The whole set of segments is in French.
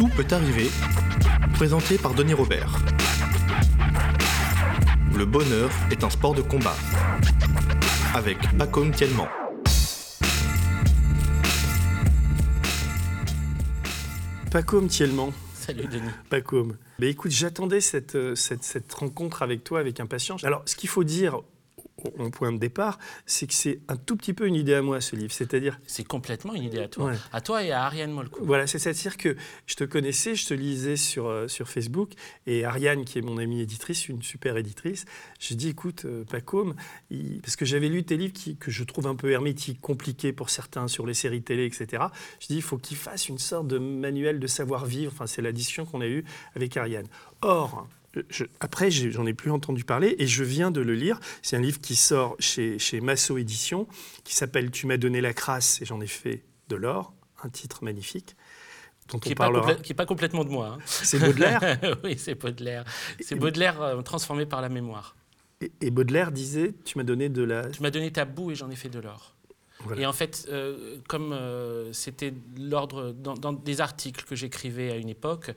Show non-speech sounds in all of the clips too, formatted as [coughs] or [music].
Tout peut arriver, présenté par Denis Robert. Le bonheur est un sport de combat. Avec Pacôme Tielman. Pacôme Tielman. Salut Denis. Pacôme. Ben écoute, j'attendais cette, euh, cette, cette rencontre avec toi avec impatience. Alors, ce qu'il faut dire au point de départ, c'est que c'est un tout petit peu une idée à moi, ce livre. C'est-à-dire. C'est complètement une idée à toi. Ouais. À toi et à Ariane Molko. Voilà, c'est-à-dire que je te connaissais, je te lisais sur, euh, sur Facebook, et Ariane, qui est mon amie éditrice, une super éditrice, j'ai dit écoute, euh, Pacôme, il- parce que j'avais lu tes livres qui, que je trouve un peu hermétiques, compliqués pour certains sur les séries télé, etc. Je dis il faut qu'il fasse une sorte de manuel de savoir-vivre. Enfin, c'est la discussion qu'on a eue avec Ariane. Or, je- après, j'en ai plus entendu parler et je viens de le lire. C'est un livre qui sort chez, chez Massot Édition, qui s'appelle Tu m'as donné la crasse et j'en ai fait de l'or, un titre magnifique dont Qui n'est pas complètement de moi. hein. C'est Baudelaire. [laughs] oui, c'est Baudelaire. C'est Baudelaire euh, transformé par la mémoire. et, et Baudelaire disait Tu m'as donné de la. Tu m'as donné ta boue et j'en ai fait de l'or. Voilà. Et en fait, euh, comme euh, c'était l'ordre dans, dans des articles que j'écrivais à une époque,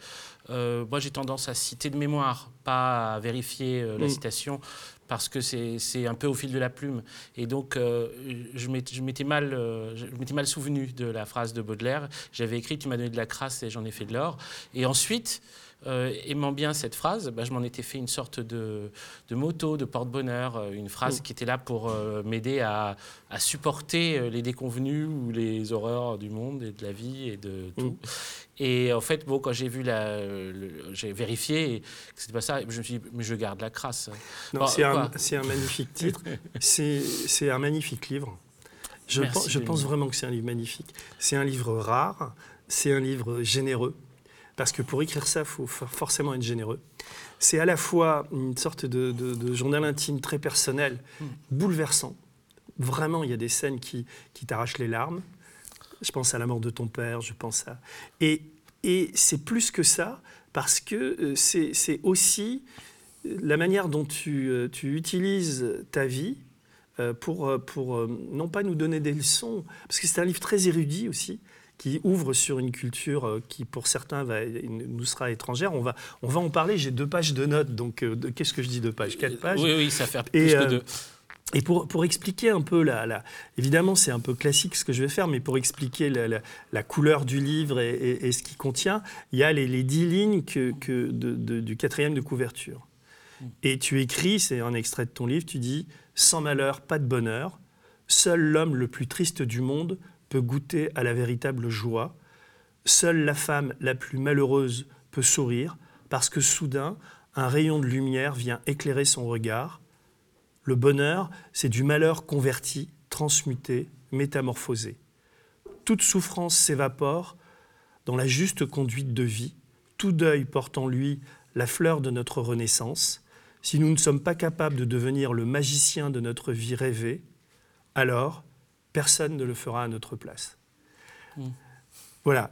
euh, moi j'ai tendance à citer de mémoire, pas à vérifier la Mm. citation, parce que c'est un peu au fil de la plume. Et donc, euh, je m'étais mal, euh, je m'étais mal souvenu de la phrase de Baudelaire. J'avais écrit Tu m'as donné de la crasse et j'en ai fait de l'or. Et ensuite, euh, aimant bien cette phrase, bah, je m'en étais fait une sorte de, de moto, de porte-bonheur, euh, une phrase Mm. qui était là pour euh, m'aider à, à supporter les déconvenus ou les horreurs du monde et de la vie et de tout. Et en fait, bon, quand j'ai vu la, j'ai vérifié que c'était pas ça, je me suis dit, mais je garde la crasse. Non, Bon, c'est un, quoi? c'est un magnifique titre. [laughs] C'est un magnifique livre. Je, Merci, pense, je Denis. pense vraiment que c'est un livre magnifique. C'est un livre rare, c'est un livre généreux. Parce que pour écrire ça, il faut for- forcément être généreux. C'est à la fois une sorte de, de- de journal intime très personnel, Hmm. bouleversant. Vraiment, il y a des scènes qui, qui t'arrachent les larmes. Je pense à la mort de ton père, je pense à... Et, et c'est plus que ça, parce que euh, c'est aussi euh, la manière dont tu, euh, tu utilises ta vie pour, pour non pas nous donner des leçons, parce que c'est un livre très érudit aussi, qui ouvre sur une culture euh, qui, pour certains, va, nous sera étrangère. On va, on va en parler. J'ai deux pages de notes, donc euh, qu'est-ce que je dis deux pages Quatre pages? Oui, oui, ça fait Et, plus euh, que deux. Et pour, pour expliquer un peu la, la- évidemment c'est un peu classique ce que je vais faire, mais pour expliquer la, la- la couleur du livre et, et- et ce qu'il contient, il y a les, les dix lignes que, que de- de- du quatrième de couverture. Et tu écris, c'est un extrait de ton livre, tu dis sans malheur, pas de bonheur. Seul l'homme le plus triste du monde goûter à la véritable joie. Seule la femme la plus malheureuse peut sourire, parce que soudain, un rayon de lumière vient éclairer son regard. Le bonheur, c'est du malheur converti, transmuté, métamorphosé. Toute souffrance s'évapore dans la juste conduite de vie. Tout deuil porte en lui la fleur de notre renaissance. Si nous ne sommes pas capables de devenir le magicien de notre vie rêvée, alors personne ne le fera à notre place. Mm. Voilà,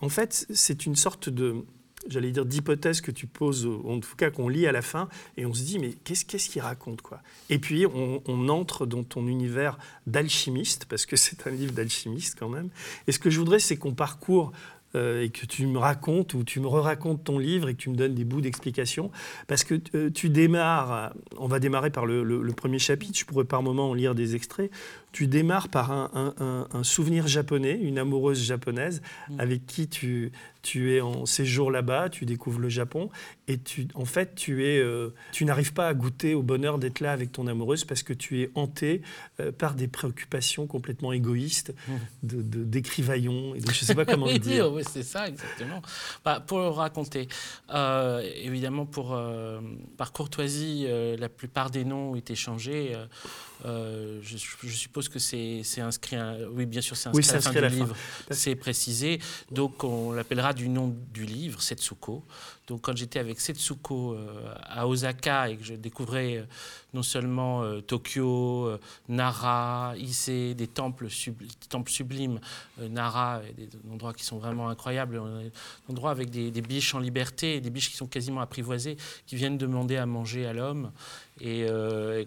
en fait, c'est une sorte de, j'allais dire, d'hypothèse que tu poses, en tout cas qu'on lit à la fin, et on se dit, mais qu'est-ce, qu'est-ce qu'il raconte quoi? Et puis, on, on entre dans ton univers d'alchimiste, parce que c'est un livre d'alchimiste quand même. Et ce que je voudrais, c'est qu'on parcourt euh, et que tu me racontes ou tu me re-racontes ton livre et que tu me donnes des bouts d'explication. Parce que euh, tu démarres, on va démarrer par le, le- le premier chapitre, je pourrais par moment en lire des extraits. Tu démarres par un, un- un- un souvenir japonais, une amoureuse japonaise Mm. avec qui tu, tu es en séjour là-bas, tu découvres le Japon et tu, en fait tu, es, euh, tu n'arrives pas à goûter au bonheur d'être là avec ton amoureuse parce que tu es hanté euh, par des préoccupations complètement égoïstes, Mm. de, de- d'écrivaillons et de, je ne sais pas comment [laughs] oui, le dire. oui, c'est ça, exactement. Bah, pour le raconter, euh, évidemment, pour, par courtoisie, la plupart des noms ont été changés. Euh, je, je suppose que c'est inscrit, à- oui, bien sûr, c'est inscrit Oui, c'est à la fin inscrit du fin. livre. C'est précisé. Donc, on l'appellera du nom du livre, Setsuko. Donc, quand j'étais avec Setsuko euh, à Osaka et que je découvrais euh, non seulement euh, Tokyo, Nara, Ise, des temples, sublimes, Nara, des, endroits qui sont vraiment incroyables, des endroits avec des, biches en liberté, des biches qui sont quasiment apprivoisées, qui viennent demander à manger à l'homme. Et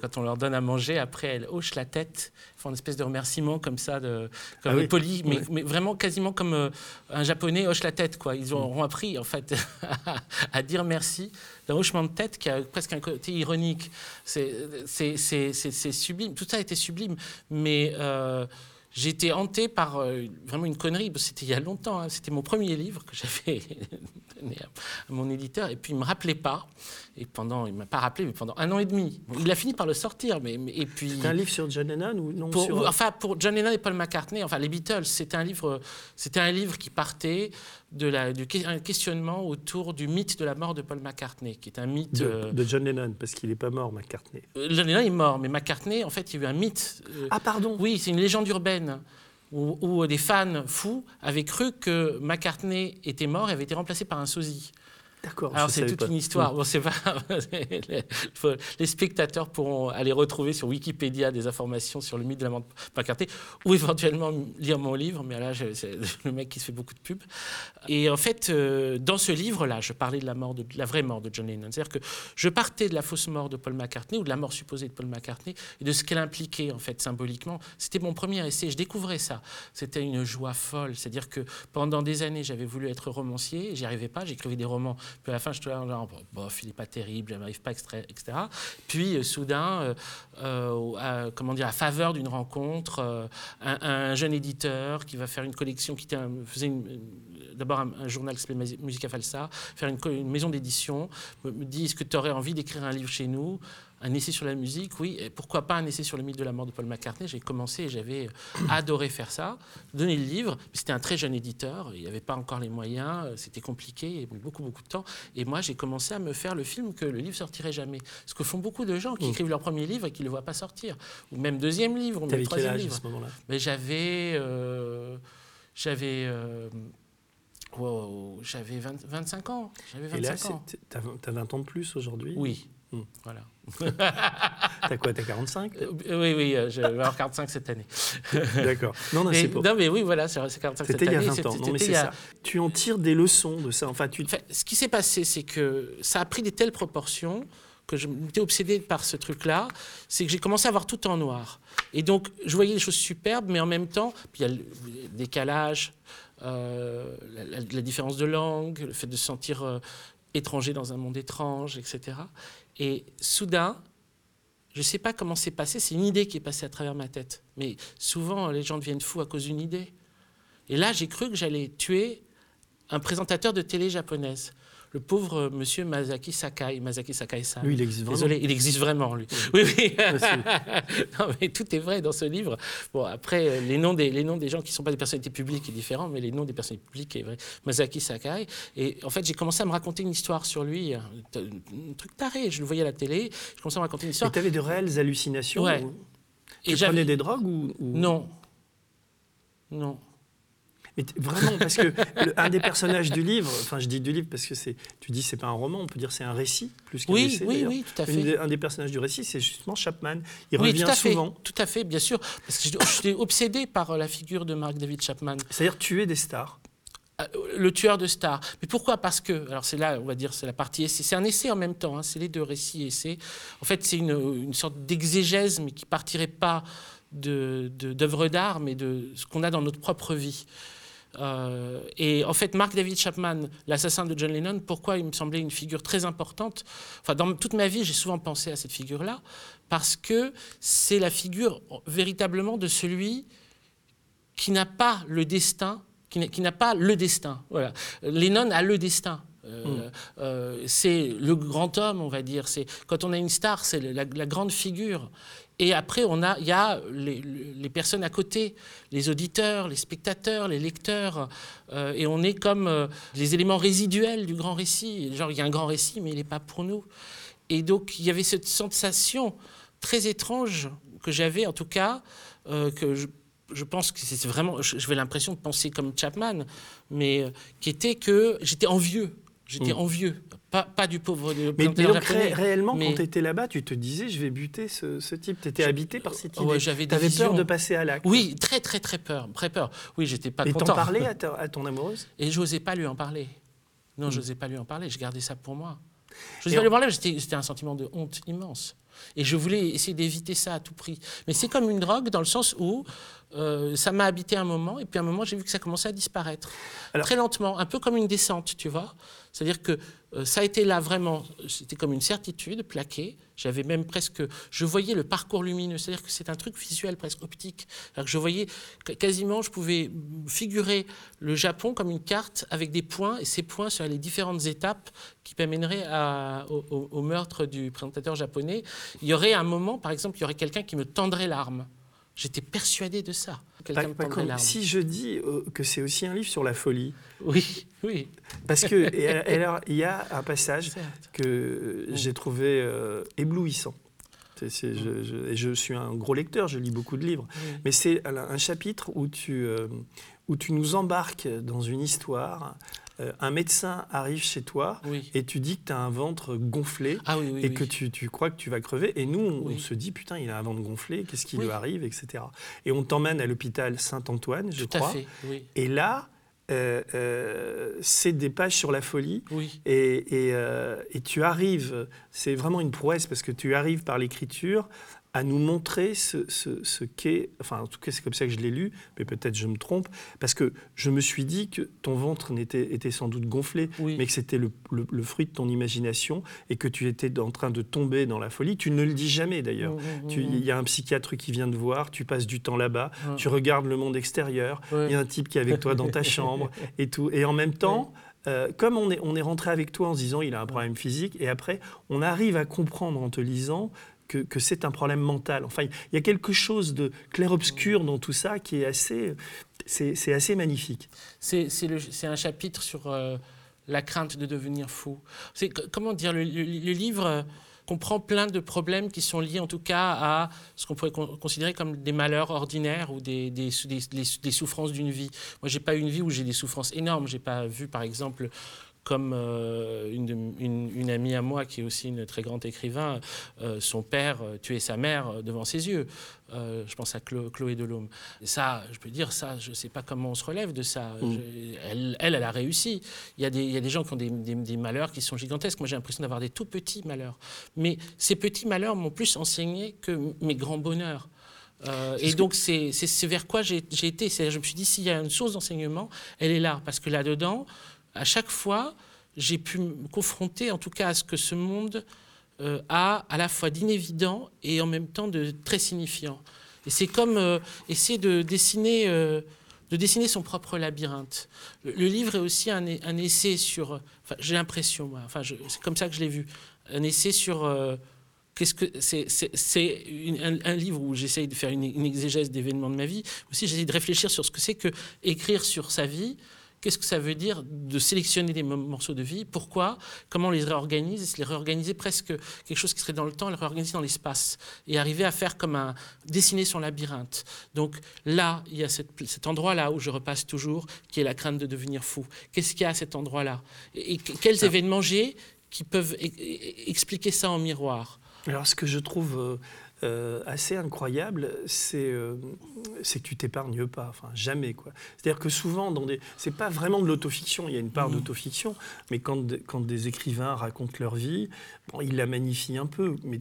quand on leur donne à manger, après, elles hochent la tête, font une espèce de remerciement comme ça, de, comme Ah oui. poli, mais, mais vraiment quasiment comme euh, un japonais hoche la tête. Quoi. Ils auront appris, en fait, [laughs] à, dire merci d'un hochement de tête qui a presque un côté ironique. C'est sublime. Tout ça était sublime, mais euh, j'ai été hanté par euh, vraiment une connerie. C'était il y a longtemps. hein. C'était mon premier livre que j'avais [laughs] donné à, à mon éditeur, et puis il me rappelait pas. Et pendant, il m'a pas rappelé, mais pendant un an et demi. Il a fini par le sortir, mais, mais- et puis. C'est un livre sur John Lennon ou non Pour- sur... Enfin, pour John Lennon et Paul McCartney, enfin les Beatles, c'était un livre, c'était un livre qui partait de la, du un questionnement autour du mythe de la mort de Paul McCartney, qui est un mythe. de, euh, de John Lennon, parce qu'il n'est pas mort, McCartney. euh, John Lennon est mort, mais McCartney, en fait, il y a eu un mythe. euh, Ah, pardon oui, c'est une légende urbaine où, des fans fous avaient cru que McCartney était mort et avait été remplacé par un sosie. D'accord. Alors c'est toute pas. une histoire. Bon, c'est pas. [laughs] les, spectateurs pourront aller retrouver sur Wikipédia des informations sur le mythe de la mort de McCartney ou éventuellement lire mon livre. Mais là, c'est [laughs] le mec qui se fait beaucoup de pubs. Et en fait, euh, dans ce livre-là, je parlais de la mort, de, de la vraie mort de John Lennon. C'est-à-dire que je partais de la fausse mort de Paul McCartney ou de la mort supposée de Paul McCartney et de ce qu'elle impliquait en fait symboliquement. C'était mon premier essai. Je découvrais ça. C'était une joie folle. C'est-à-dire que pendant des années, j'avais voulu être romancier, j'y arrivais pas. J'écrivais des romans. Puis à la fin, je te genre, bof, il est pas terrible, je n'arrive pas, etc. Puis euh, soudain, euh, euh, à, comment dire, à faveur d'une rencontre, un, un jeune éditeur qui va faire une collection, qui faisait d'abord un, journal qui s'appelait Musica Falsa, faire une, maison d'édition, me dit est-ce que tu aurais envie d'écrire un livre chez nous? Un essai sur la musique, oui. Et pourquoi pas un essai sur le mythe de la mort de Paul McCartney? J'ai commencé et j'avais euh, adoré faire ça, donner le livre. C'était un très jeune éditeur, il n'y avait pas encore les moyens, euh, c'était compliqué, avait beaucoup, beaucoup de temps. Et moi, j'ai commencé à me faire le film que le livre sortirait jamais. Ce que font beaucoup de gens qui Mm. écrivent leur premier livre et qui ne le voient pas sortir. Ou même deuxième livre, ou même troisième livre. ce moment-là? Mais j'avais. euh, j'avais. euh, wow, j'avais 20 25 ans. J'avais Et là, 25 ans. c'est- t'as 20 t'as 20 ans de plus aujourd'hui? Oui. Mm. Voilà. [laughs] T'as quoi T'as 45 Euh, oui, oui, euh, je vais avoir 45 cette année. [laughs] D'accord. Non, non, c'est pas. non, mais oui, voilà, c'est c'est 45 cette C'était il y a année. 20 ans. Non, mais c'est a- ça. Tu en tires des leçons de ça. Enfin, tu. Enfin, ce qui s'est passé, c'est que ça a pris des telles proportions que je m'étais obsédé par ce truc-là, c'est que j'ai commencé à voir tout en noir. Et donc, je voyais des choses superbes, mais en même temps, il y a le décalage, euh, la, la- la différence de langue, le fait de se sentir euh, étranger dans un monde étrange, etc. Et soudain, je ne sais pas comment c'est passé, c'est une idée qui est passée à travers ma tête. Mais souvent, les gens deviennent fous à cause d'une idée. Et là, j'ai cru que j'allais tuer un présentateur de télé japonaise, le pauvre euh, monsieur Masaki Sakai. Masaki Sakai-san. Lui, il existe vraiment. Désolé, il existe vraiment, lui. Oui, oui. [laughs] Non, mais tout est vrai dans ce livre. Bon, après, euh, les noms des, les noms des gens qui ne sont pas des personnalités publiques est différent, mais les noms des personnalités publiques est vrai. Masaki Sakai. Et en fait, j'ai commencé à me raconter une histoire sur lui, un, un truc taré. Je le voyais à la télé, je commençais à me raconter une Et histoire. tu avais de réelles hallucinations Ouais. ou- Et Tu j'avais- prenais des drogues ou, ou- Non. Non. Mais vraiment, parce que le- un des personnages du livre, enfin je dis du livre parce que c'est, tu dis c'est pas un roman, on peut dire c'est un récit plus qu'un Oui, essai. oui, oui, tout à fait. un des personnages du récit, c'est justement Chapman. Il oui, revient tout à fait. souvent. Tout à fait, bien sûr. Parce que je- j'étais obsédé par euh, la figure de Mark David Chapman. C'est-à-dire tuer des stars. Euh, le tueur de stars. Mais pourquoi? Parce que, alors c'est là, on va dire, c'est la partie essai. C'est un essai en même temps, hein, c'est les deux récits essais. En fait, c'est une, une sorte d'exégèse, mais qui partirait pas de- de- d'œuvres d'art, mais de ce qu'on a dans notre propre vie. Euh, et en fait, Mark David Chapman, l'assassin de John Lennon, pourquoi il me semblait une figure très importante? Enfin, dans toute ma vie, j'ai souvent pensé à cette figure-là, parce que c'est la figure véritablement de celui qui n'a pas le destin, qui n'a- pas le destin. Voilà. Lennon a le destin. Euh, euh, c'est le grand homme, on va dire. C'est quand on a une star, c'est la, la grande figure. Et après, on a, il y a les, personnes à côté, les auditeurs, les spectateurs, les lecteurs, euh, et on est comme euh, les éléments résiduels du grand récit. Genre, il y a un grand récit, mais il n'est pas pour nous. Et donc, il y avait cette sensation très étrange que j'avais, en tout cas, euh, que je, je pense que c'est vraiment, j'avais l'impression de penser comme Chapman, mais qui était que j'étais envieux. J'étais Mm. envieux, pas, pas du pauvre de Mais, donc ré- réellement, mais- quand tu étais là-bas, tu te disais je vais buter ce, ce type. Tu étais habité par cette idée. Ouais, j'avais des tu avais peur de passer à l'acte. Oui, très très très peur, très peur. Oui, j'étais pas Et t'en content. parlais à, [laughs] ta- à ton amoureuse? Et j'osais pas lui en parler. Non, Mm. j'osais pas lui en parler. Je gardais ça pour moi. Je Et n'osais pas en- lui en parler. C'était c'était un sentiment de honte immense. Et je voulais essayer d'éviter ça à tout prix. Mais c'est comme une drogue dans le sens où euh, ça m'a habité un moment, et puis à un moment, j'ai vu que ça commençait à disparaître. Très lentement, un peu comme une descente, tu vois. C'est-à-dire que euh, ça a été là vraiment, c'était comme une certitude plaquée. J'avais même presque, je voyais le parcours lumineux, c'est-à-dire que c'est un truc visuel, presque optique. Que je voyais quasiment, je pouvais figurer le Japon comme une carte avec des points, et ces points sur les différentes étapes qui m'amèneraient au, au meurtre du présentateur japonais. Il y aurait un moment, par exemple, il y aurait quelqu'un qui me tendrait l'arme. J'étais persuadé de ça. si je dis euh, que c'est aussi un livre sur la folie. Oui, oui. Parce que alors, [laughs] il y a un passage que j'ai trouvé euh, éblouissant. je, et je suis un gros lecteur, je lis beaucoup de livres. Mais c'est un chapitre où tu, euh, où tu nous embarques dans une histoire euh, un médecin arrive chez toi et tu dis que tu as un ventre gonflé ah et que tu, crois que tu vas crever. Et nous, on, se dit, putain, il a un ventre gonflé, qu'est-ce qui lui arrive, etc. Et on t'emmène à l'hôpital Saint-Antoine, je Tout crois. À fait, et là, euh, euh, c'est des pages sur la folie. Et, et, tu arrives, c'est vraiment une prouesse parce que tu arrives par l'écriture à nous montrer ce, ce, qu'est, enfin en tout cas c'est comme ça que je l'ai lu, mais peut-être je me trompe, parce que je me suis dit que ton ventre était, était sans doute gonflé, mais que c'était le, le, fruit de ton imagination et que tu étais en train de tomber dans la folie. Tu ne le dis jamais d'ailleurs. Mmh, mmh, mmh. Il y a un psychiatre qui vient te voir, tu passes du temps là-bas, tu regardes le monde extérieur, il y a un type qui est avec toi dans ta [laughs] chambre et tout. Et en même temps... Euh, comme on est, on est rentré avec toi en se disant il a un problème physique, et après on arrive à comprendre en te lisant que, c'est un problème mental. Enfin, il y a quelque chose de clair-obscur dans tout ça qui est assez, c'est assez magnifique. C'est un chapitre sur euh, la crainte de devenir fou. C'est comment dire, le, livre euh, comprend plein de problèmes qui sont liés en tout cas à ce qu'on pourrait considérer comme des malheurs ordinaires ou des, des, des souffrances d'une vie. Moi, j'ai pas une vie où j'ai des souffrances énormes. J'ai pas vu, par exemple, comme euh, une, amie à moi qui est aussi une très grande écrivain, euh, son père euh, tuait sa mère devant ses yeux. je pense à Chloé Delhomme. ça, je peux dire, ça, je ne sais pas comment on se relève de ça. Mm. elle, elle, a réussi. Il y a des, il y a des gens qui ont des, des, malheurs qui sont gigantesques. Moi, j'ai l'impression d'avoir des tout petits malheurs. Mais ces petits malheurs m'ont plus enseigné que mes grands bonheurs. et donc, c'est vers quoi j'ai été. Je me suis dit, s'il y a une source d'enseignement, elle est là. Parce que là-dedans, à chaque fois, j'ai pu me confronter en tout cas à ce que ce monde euh, a à la fois d'inévident et en même temps de très signifiant. Et c'est comme euh, essayer de dessiner, euh, de dessiner son propre labyrinthe. Le, livre est aussi un, essai sur, j'ai l'impression, enfin, c'est comme ça que je l'ai vu, un essai sur qu'est-ce que c'est, c'est, un, livre où j'essaye de faire une, une exégèse d'événements de ma vie. Aussi, j'essaie de réfléchir sur ce que c'est que écrire sur sa vie Qu'est-ce que ça veut dire de sélectionner des morceaux de vie? Pourquoi? Comment on les réorganise? Les réorganiser presque quelque chose qui serait dans le temps, les réorganiser dans l'espace et arriver à faire comme un dessiner son labyrinthe. Donc là, il y a cet endroit-là où je repasse toujours, qui est la crainte de devenir fou. Qu'est-ce qu'il y a à cet endroit-là? Et, quels événements j'ai qui peuvent e, e, expliquer ça en miroir? Alors, ce que je trouve euh, assez incroyable, euh, c'est que tu t'épargnes pas, enfin jamais quoi. C'est-à-dire que souvent dans des, c'est pas vraiment de l'autofiction, il y a une part mmh. d'autofiction, mais quand, quand des écrivains racontent leur vie, bon, ils la magnifient un peu, mais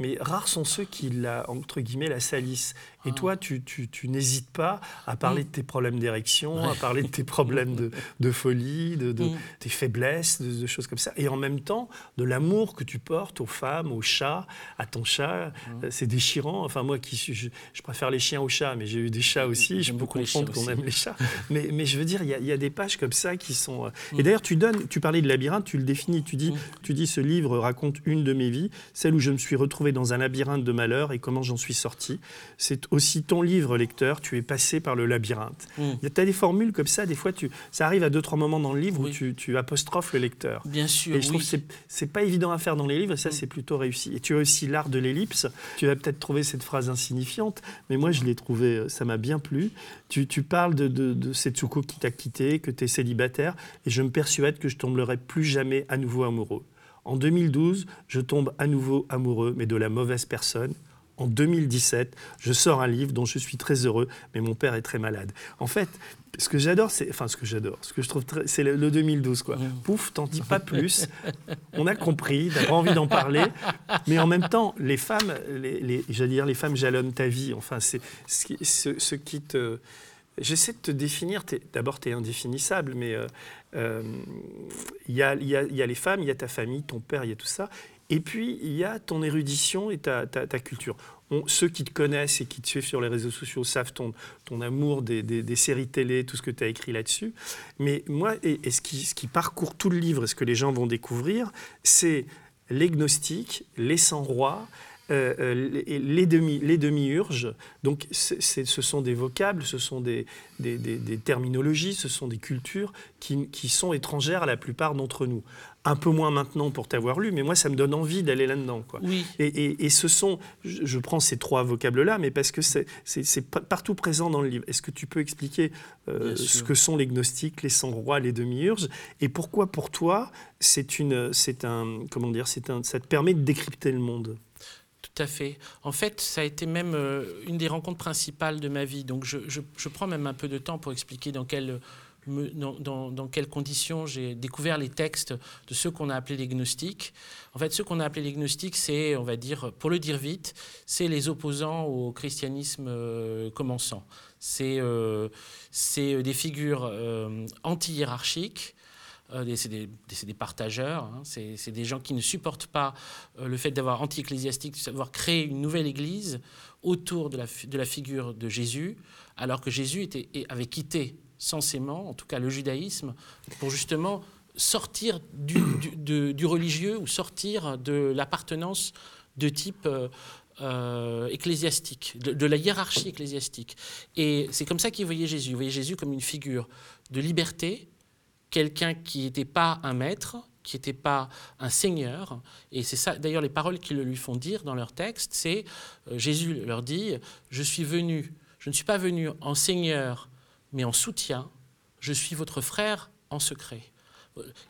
mais rares sont ceux qui la, entre guillemets, la salissent. Et ah. toi, tu, tu, tu n'hésites pas à parler mm. de tes problèmes d'érection, à parler de tes problèmes de, de folie, de, de mm. tes faiblesses, de, choses comme ça. Et en même temps, de l'amour que tu portes aux femmes, aux chats, à ton chat. Mm. Euh, c'est déchirant. Enfin, moi, qui suis, je, préfère les chiens aux chats, mais j'ai eu des chats aussi. Je peux comprendre qu'on aime les chats. [laughs] mais, mais je veux dire, il y, y, a des pages comme ça qui sont. Euh, et d'ailleurs, tu donnes, tu parlais de labyrinthe, tu le définis. Tu dis, tu dis, ce livre raconte une de mes vies, celle où je me suis retrouvé dans un labyrinthe de malheur et comment j'en suis sorti. C'est aussi ton livre, lecteur, tu es passé par le labyrinthe. Mm. Tu as des formules comme ça, des fois, tu, ça arrive à deux, trois moments dans le livre où tu, tu, apostrophes le lecteur. Bien sûr. Et je trouve que c'est pas évident à faire dans les livres, et ça, mm. c'est plutôt réussi. Et tu as aussi l'art de l'ellipse. Tu vas peut-être trouver cette phrase insignifiante, mais moi, je l'ai trouvé, euh, ça m'a bien plu. Tu, tu parles de, de, de Setsuko qui t'a quitté, que tu es célibataire, et je me persuade que je tomberai plus jamais à nouveau amoureux. En 2012, je tombe à nouveau amoureux, mais de la mauvaise personne. en 2017, je sors un livre dont je suis très heureux, mais mon père est très malade. En fait, ce que j'adore, c'est, enfin ce que j'adore, ce que je trouve, très, c'est le, 2012 quoi. Mmh. Pouf, t'en dis pas plus. [laughs] On a compris, t'as envie d'en parler, mais en même temps, les femmes, les, j'allais dire, les femmes jalonnent ta vie. Enfin, c'est ce, qui te J'essaie de te définir. D'abord, tu es indéfinissable, mais euh, euh, y, a, y, a, les femmes, il y a ta famille, ton père, il y a tout ça. Et puis, il y a ton érudition et ta, culture. ceux qui te connaissent et qui te suivent sur les réseaux sociaux savent ton, ton amour des, séries télé, tout ce que tu as écrit là-dessus. Mais moi, et, ce, qui, ce, qui, parcourt tout le livre et ce que les gens vont découvrir, c'est les gnostiques, les sans-rois, euh, euh, les, demi, les demi-urges, donc ce sont des vocables, ce sont des, des, terminologies, ce sont des cultures qui, qui, sont étrangères à la plupart d'entre nous. Un peu moins maintenant pour t'avoir lu, mais moi ça me donne envie d'aller là-dedans. Quoi. Oui. Et, et, ce sont, je, prends ces trois vocables-là, mais parce que c'est partout présent dans le livre. Est-ce que tu peux expliquer euh, ce que sont les gnostiques, les sans-rois, les demi-urges, et pourquoi pour toi c'est une, c'est un, comment dire, c'est un, ça te permet de décrypter le monde? Tout à fait. En fait, ça a été même euh, une des rencontres principales de ma vie. Donc, je, prends même un peu de temps pour expliquer dans, dans, quelles conditions j'ai découvert les textes de ceux qu'on a appelés les gnostiques. En fait, ceux qu'on a appelés les gnostiques, c'est, on va dire, pour le dire vite, c'est les opposants au christianisme euh, commençant. C'est euh, des figures anti-hiérarchiques euh, c'est des, partageurs, hein. c'est des gens qui ne supportent pas euh, le fait d'avoir anti-ecclésiastique, d'avoir créé une nouvelle église autour de la, de figure de Jésus, alors que Jésus avait quitté censément, en tout cas le judaïsme, pour justement sortir du, du, religieux ou sortir de l'appartenance de type euh, ecclésiastique, de, de, la hiérarchie ecclésiastique. Et c'est comme ça qu'il voyait Jésus. Il voyait Jésus comme une figure de liberté, quelqu'un qui n'était pas un maître, qui n'était pas un seigneur. Et c'est ça, d'ailleurs, les paroles qu'ils le lui font dire dans leur texte, c'est euh, Jésus leur dit Je suis venu, je ne suis pas venu en seigneur, mais en soutien. Je suis votre frère en secret.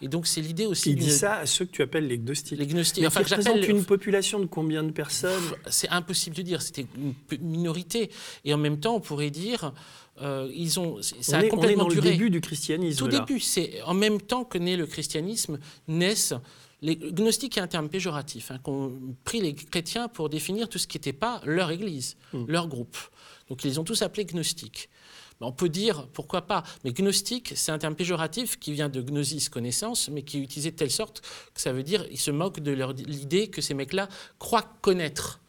Et donc c'est l'idée aussi. Il dit ça à ceux que tu appelles les gnostiques. Les gnostiques. enfin, qui représentent une population de combien de personnes? C'est impossible de dire. C'était une minorité. Et en même temps, on pourrait dire euh, ils ont, ça on a complètement on est dans le début du christianisme. Tout début, c'est en même temps que naît le christianisme, naissent les gnostiques est un terme péjoratif, hein, qu'ont pris les chrétiens pour définir tout ce qui n'était pas leur église, hmm. leur groupe. Donc ils les ont tous appelés gnostiques. On peut dire, pourquoi pas, mais gnostique, c'est un terme péjoratif qui vient de gnosis, connaissance, mais qui est utilisé de telle sorte que ça veut dire, ils se moquent de l'idée que ces mecs-là croient connaître.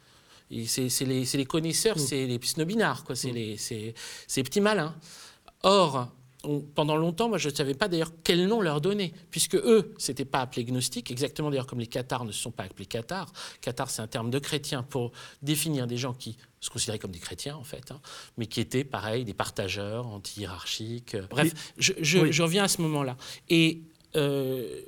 C'est les, les, connaisseurs, mm. c'est les snobinards, c'est mm. les, petits malins. Or, pendant longtemps, moi, je ne savais pas d'ailleurs quel nom leur donner, puisque eux, c'était pas appelé gnostique, exactement d'ailleurs comme les cathares ne se sont pas appelés cathares. Cathare, c'est un terme de chrétien pour définir des gens qui se considéraient comme des chrétiens, en fait, hein, mais qui étaient, pareil, des partageurs, anti-hiérarchiques. Bref, je, je, reviens à ce moment-là. Et euh,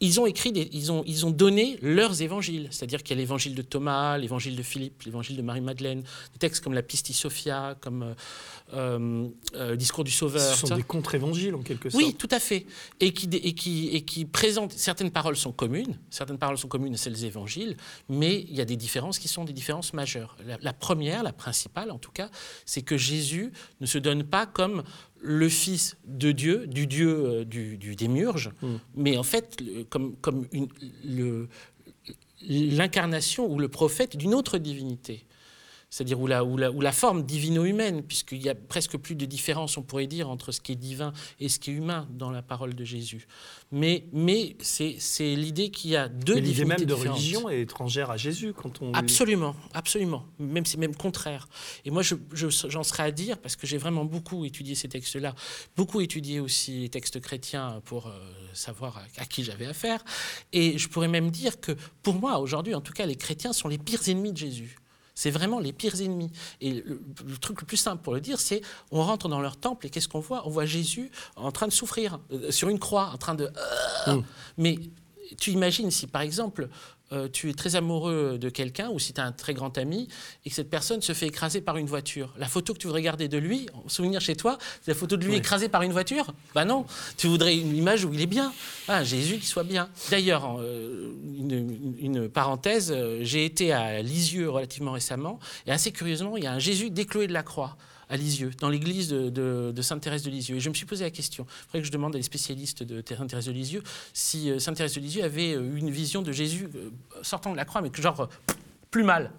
ils ont écrit, ils, ont, ils ont donné leurs évangiles. C'est-à-dire qu'il y a l'évangile de Thomas, l'évangile de Philippe, l'évangile de Marie-Madeleine, des textes comme la Pistis Sophia, comme euh, euh, euh Discours du Sauveur. Ce sont des contre-évangiles en quelque sorte. Oui, tout à fait. Et qui, et, qui, et qui présentent. Certaines paroles sont communes, certaines paroles sont communes, c'est les évangiles, mais il y a des différences qui sont des différences majeures. La, la première, la principale en tout cas, c'est que Jésus ne se donne pas comme le Fils de Dieu, du Dieu euh, du, démiurge, mm. mais en fait comme, comme l'incarnation ou le prophète d'une autre divinité c'est-à-dire où la, la, forme divino-humaine, puisqu'il y a presque plus de différence, on pourrait dire, entre ce qui est divin et ce qui est humain dans la parole de Jésus. Mais, mais c'est, l'idée qu'il y a deux divinités L'idée même de religion est étrangère à Jésus quand on... Absolument, absolument. Même c'est même contraire. Et moi, je, j'en serais à dire, parce que j'ai vraiment beaucoup étudié ces textes-là, beaucoup étudié aussi les textes chrétiens pour euh, savoir à qui j'avais affaire. Et je pourrais même dire que, pour moi, aujourd'hui, en tout cas, les chrétiens sont les pires ennemis de Jésus. C'est vraiment les pires ennemis. Et le, truc le plus simple pour le dire, c'est on rentre dans leur temple et qu'est-ce qu'on voit? On voit Jésus en train de souffrir, euh, sur une croix, en train de... Euh, mm. Mais tu imagines si, par exemple, euh, tu es très amoureux de quelqu'un ou si tu as un très grand ami et que cette personne se fait écraser par une voiture. La photo que tu voudrais garder de lui, souvenir chez toi, c'est la photo de lui écrasé par une voiture? Bah non, tu voudrais une image où il est bien. Ah, Jésus qui soit bien. D'ailleurs, euh, une, parenthèse, euh, j'ai été à Lisieux relativement récemment et assez curieusement, il y a un Jésus décloué de la croix à Lisieux, dans l'église de, Sainte-Thérèse de Lisieux. Et je me suis posé la question, il faudrait que je demande à des spécialistes de Sainte-Thérèse de Lisieux si euh, Sainte-Thérèse de Lisieux avait euh, une vision de Jésus euh, sortant de la croix, mais que genre plus mal.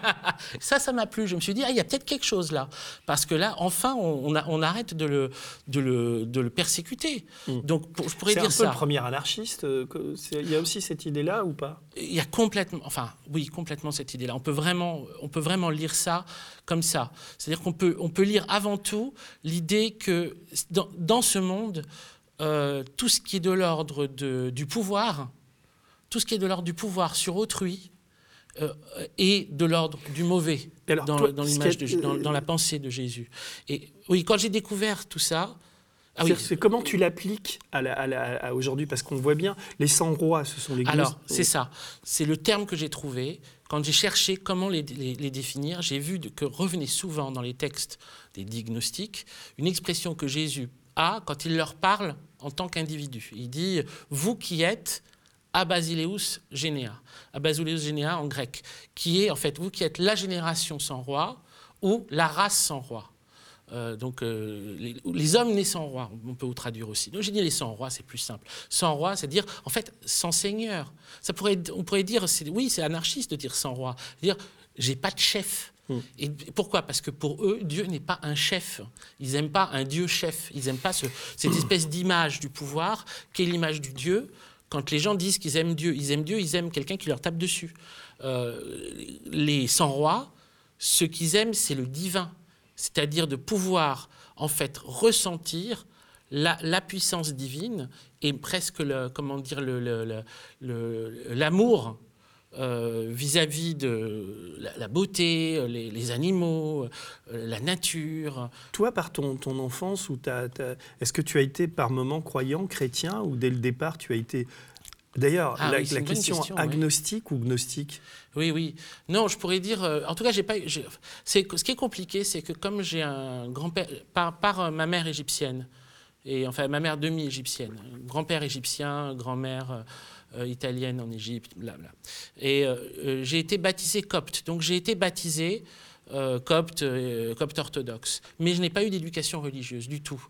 [laughs] ça, ça m'a plu. Je me suis dit, ah, il y a peut-être quelque chose là. Parce que là, enfin, on, on, arrête de le, de le, de le persécuter. Hmm. Donc, je pourrais dire ça. C'est un peu le premier anarchiste. Euh, il y a aussi cette idée-là ou pas? Il y a complètement, enfin, oui, complètement cette idée-là. On peut vraiment, on peut vraiment lire ça comme ça. C'est-à-dire qu'on peut, on peut lire avant tout l'idée que dans, dans, ce monde, euh, tout ce qui est de l'ordre du pouvoir, tout ce qui est de l'ordre du pouvoir sur autrui, euh, et de l'ordre du mauvais dans, l'image, dans, la pensée de Jésus. Et oui, quand j'ai découvert tout ça, ah c'est comment tu l'appliques à, aujourd'hui Parce qu'on voit bien, les 100 rois, ce sont les Alors, c'est ça. C'est le terme que j'ai trouvé. Quand j'ai cherché comment les, les définir, j'ai vu que revenait souvent dans les textes des diagnostics une expression que Jésus a quand il leur parle en tant qu'individu. Il dit Vous qui êtes Abasileus Genea. Abasileus Genea en grec, qui est en fait vous qui êtes la génération sans roi ou la race sans roi. Euh, donc euh, les, hommes nés sans roi, on peut vous traduire aussi. Donc j'ai dit les sans rois, c'est plus simple. Sans roi, c'est dire en fait sans seigneur. Ça pourrait, on pourrait dire, oui, c'est anarchiste de dire sans roi. Dire j'ai pas de chef. Hmm. Et pourquoi? Parce que pour eux, Dieu n'est pas un chef. Ils n'aiment pas un Dieu chef. Ils n'aiment pas ce, cette espèce d'image du pouvoir qui est l'image du Dieu quand les gens disent qu'ils aiment Dieu, ils aiment Dieu, ils aiment quelqu'un qui leur tape dessus. Euh, les sans-rois, ce qu'ils aiment, c'est le divin, c'est-à-dire de pouvoir en fait ressentir la, puissance divine et presque le, comment dire l'amour euh, vis-à-vis de la, beauté, les, animaux, euh, la nature. Toi, par ton, ton enfance, est-ce que tu as été par moments croyant, chrétien, ou dès le départ tu as été D'ailleurs, ah la, question, agnostique ou gnostique? Oui, oui. Non, je pourrais dire. Euh, en tout cas, j'ai pas. C'est ce qui est compliqué, c'est que comme j'ai un grand-père par, par, ma mère égyptienne et enfin ma mère demi-égyptienne, grand-père égyptien, grand-mère euh, italienne en Égypte, blabla. Et euh, euh, j'ai été baptisé copte. Donc j'ai été baptisé copte, copte orthodoxe. Mais je n'ai pas eu d'éducation religieuse du tout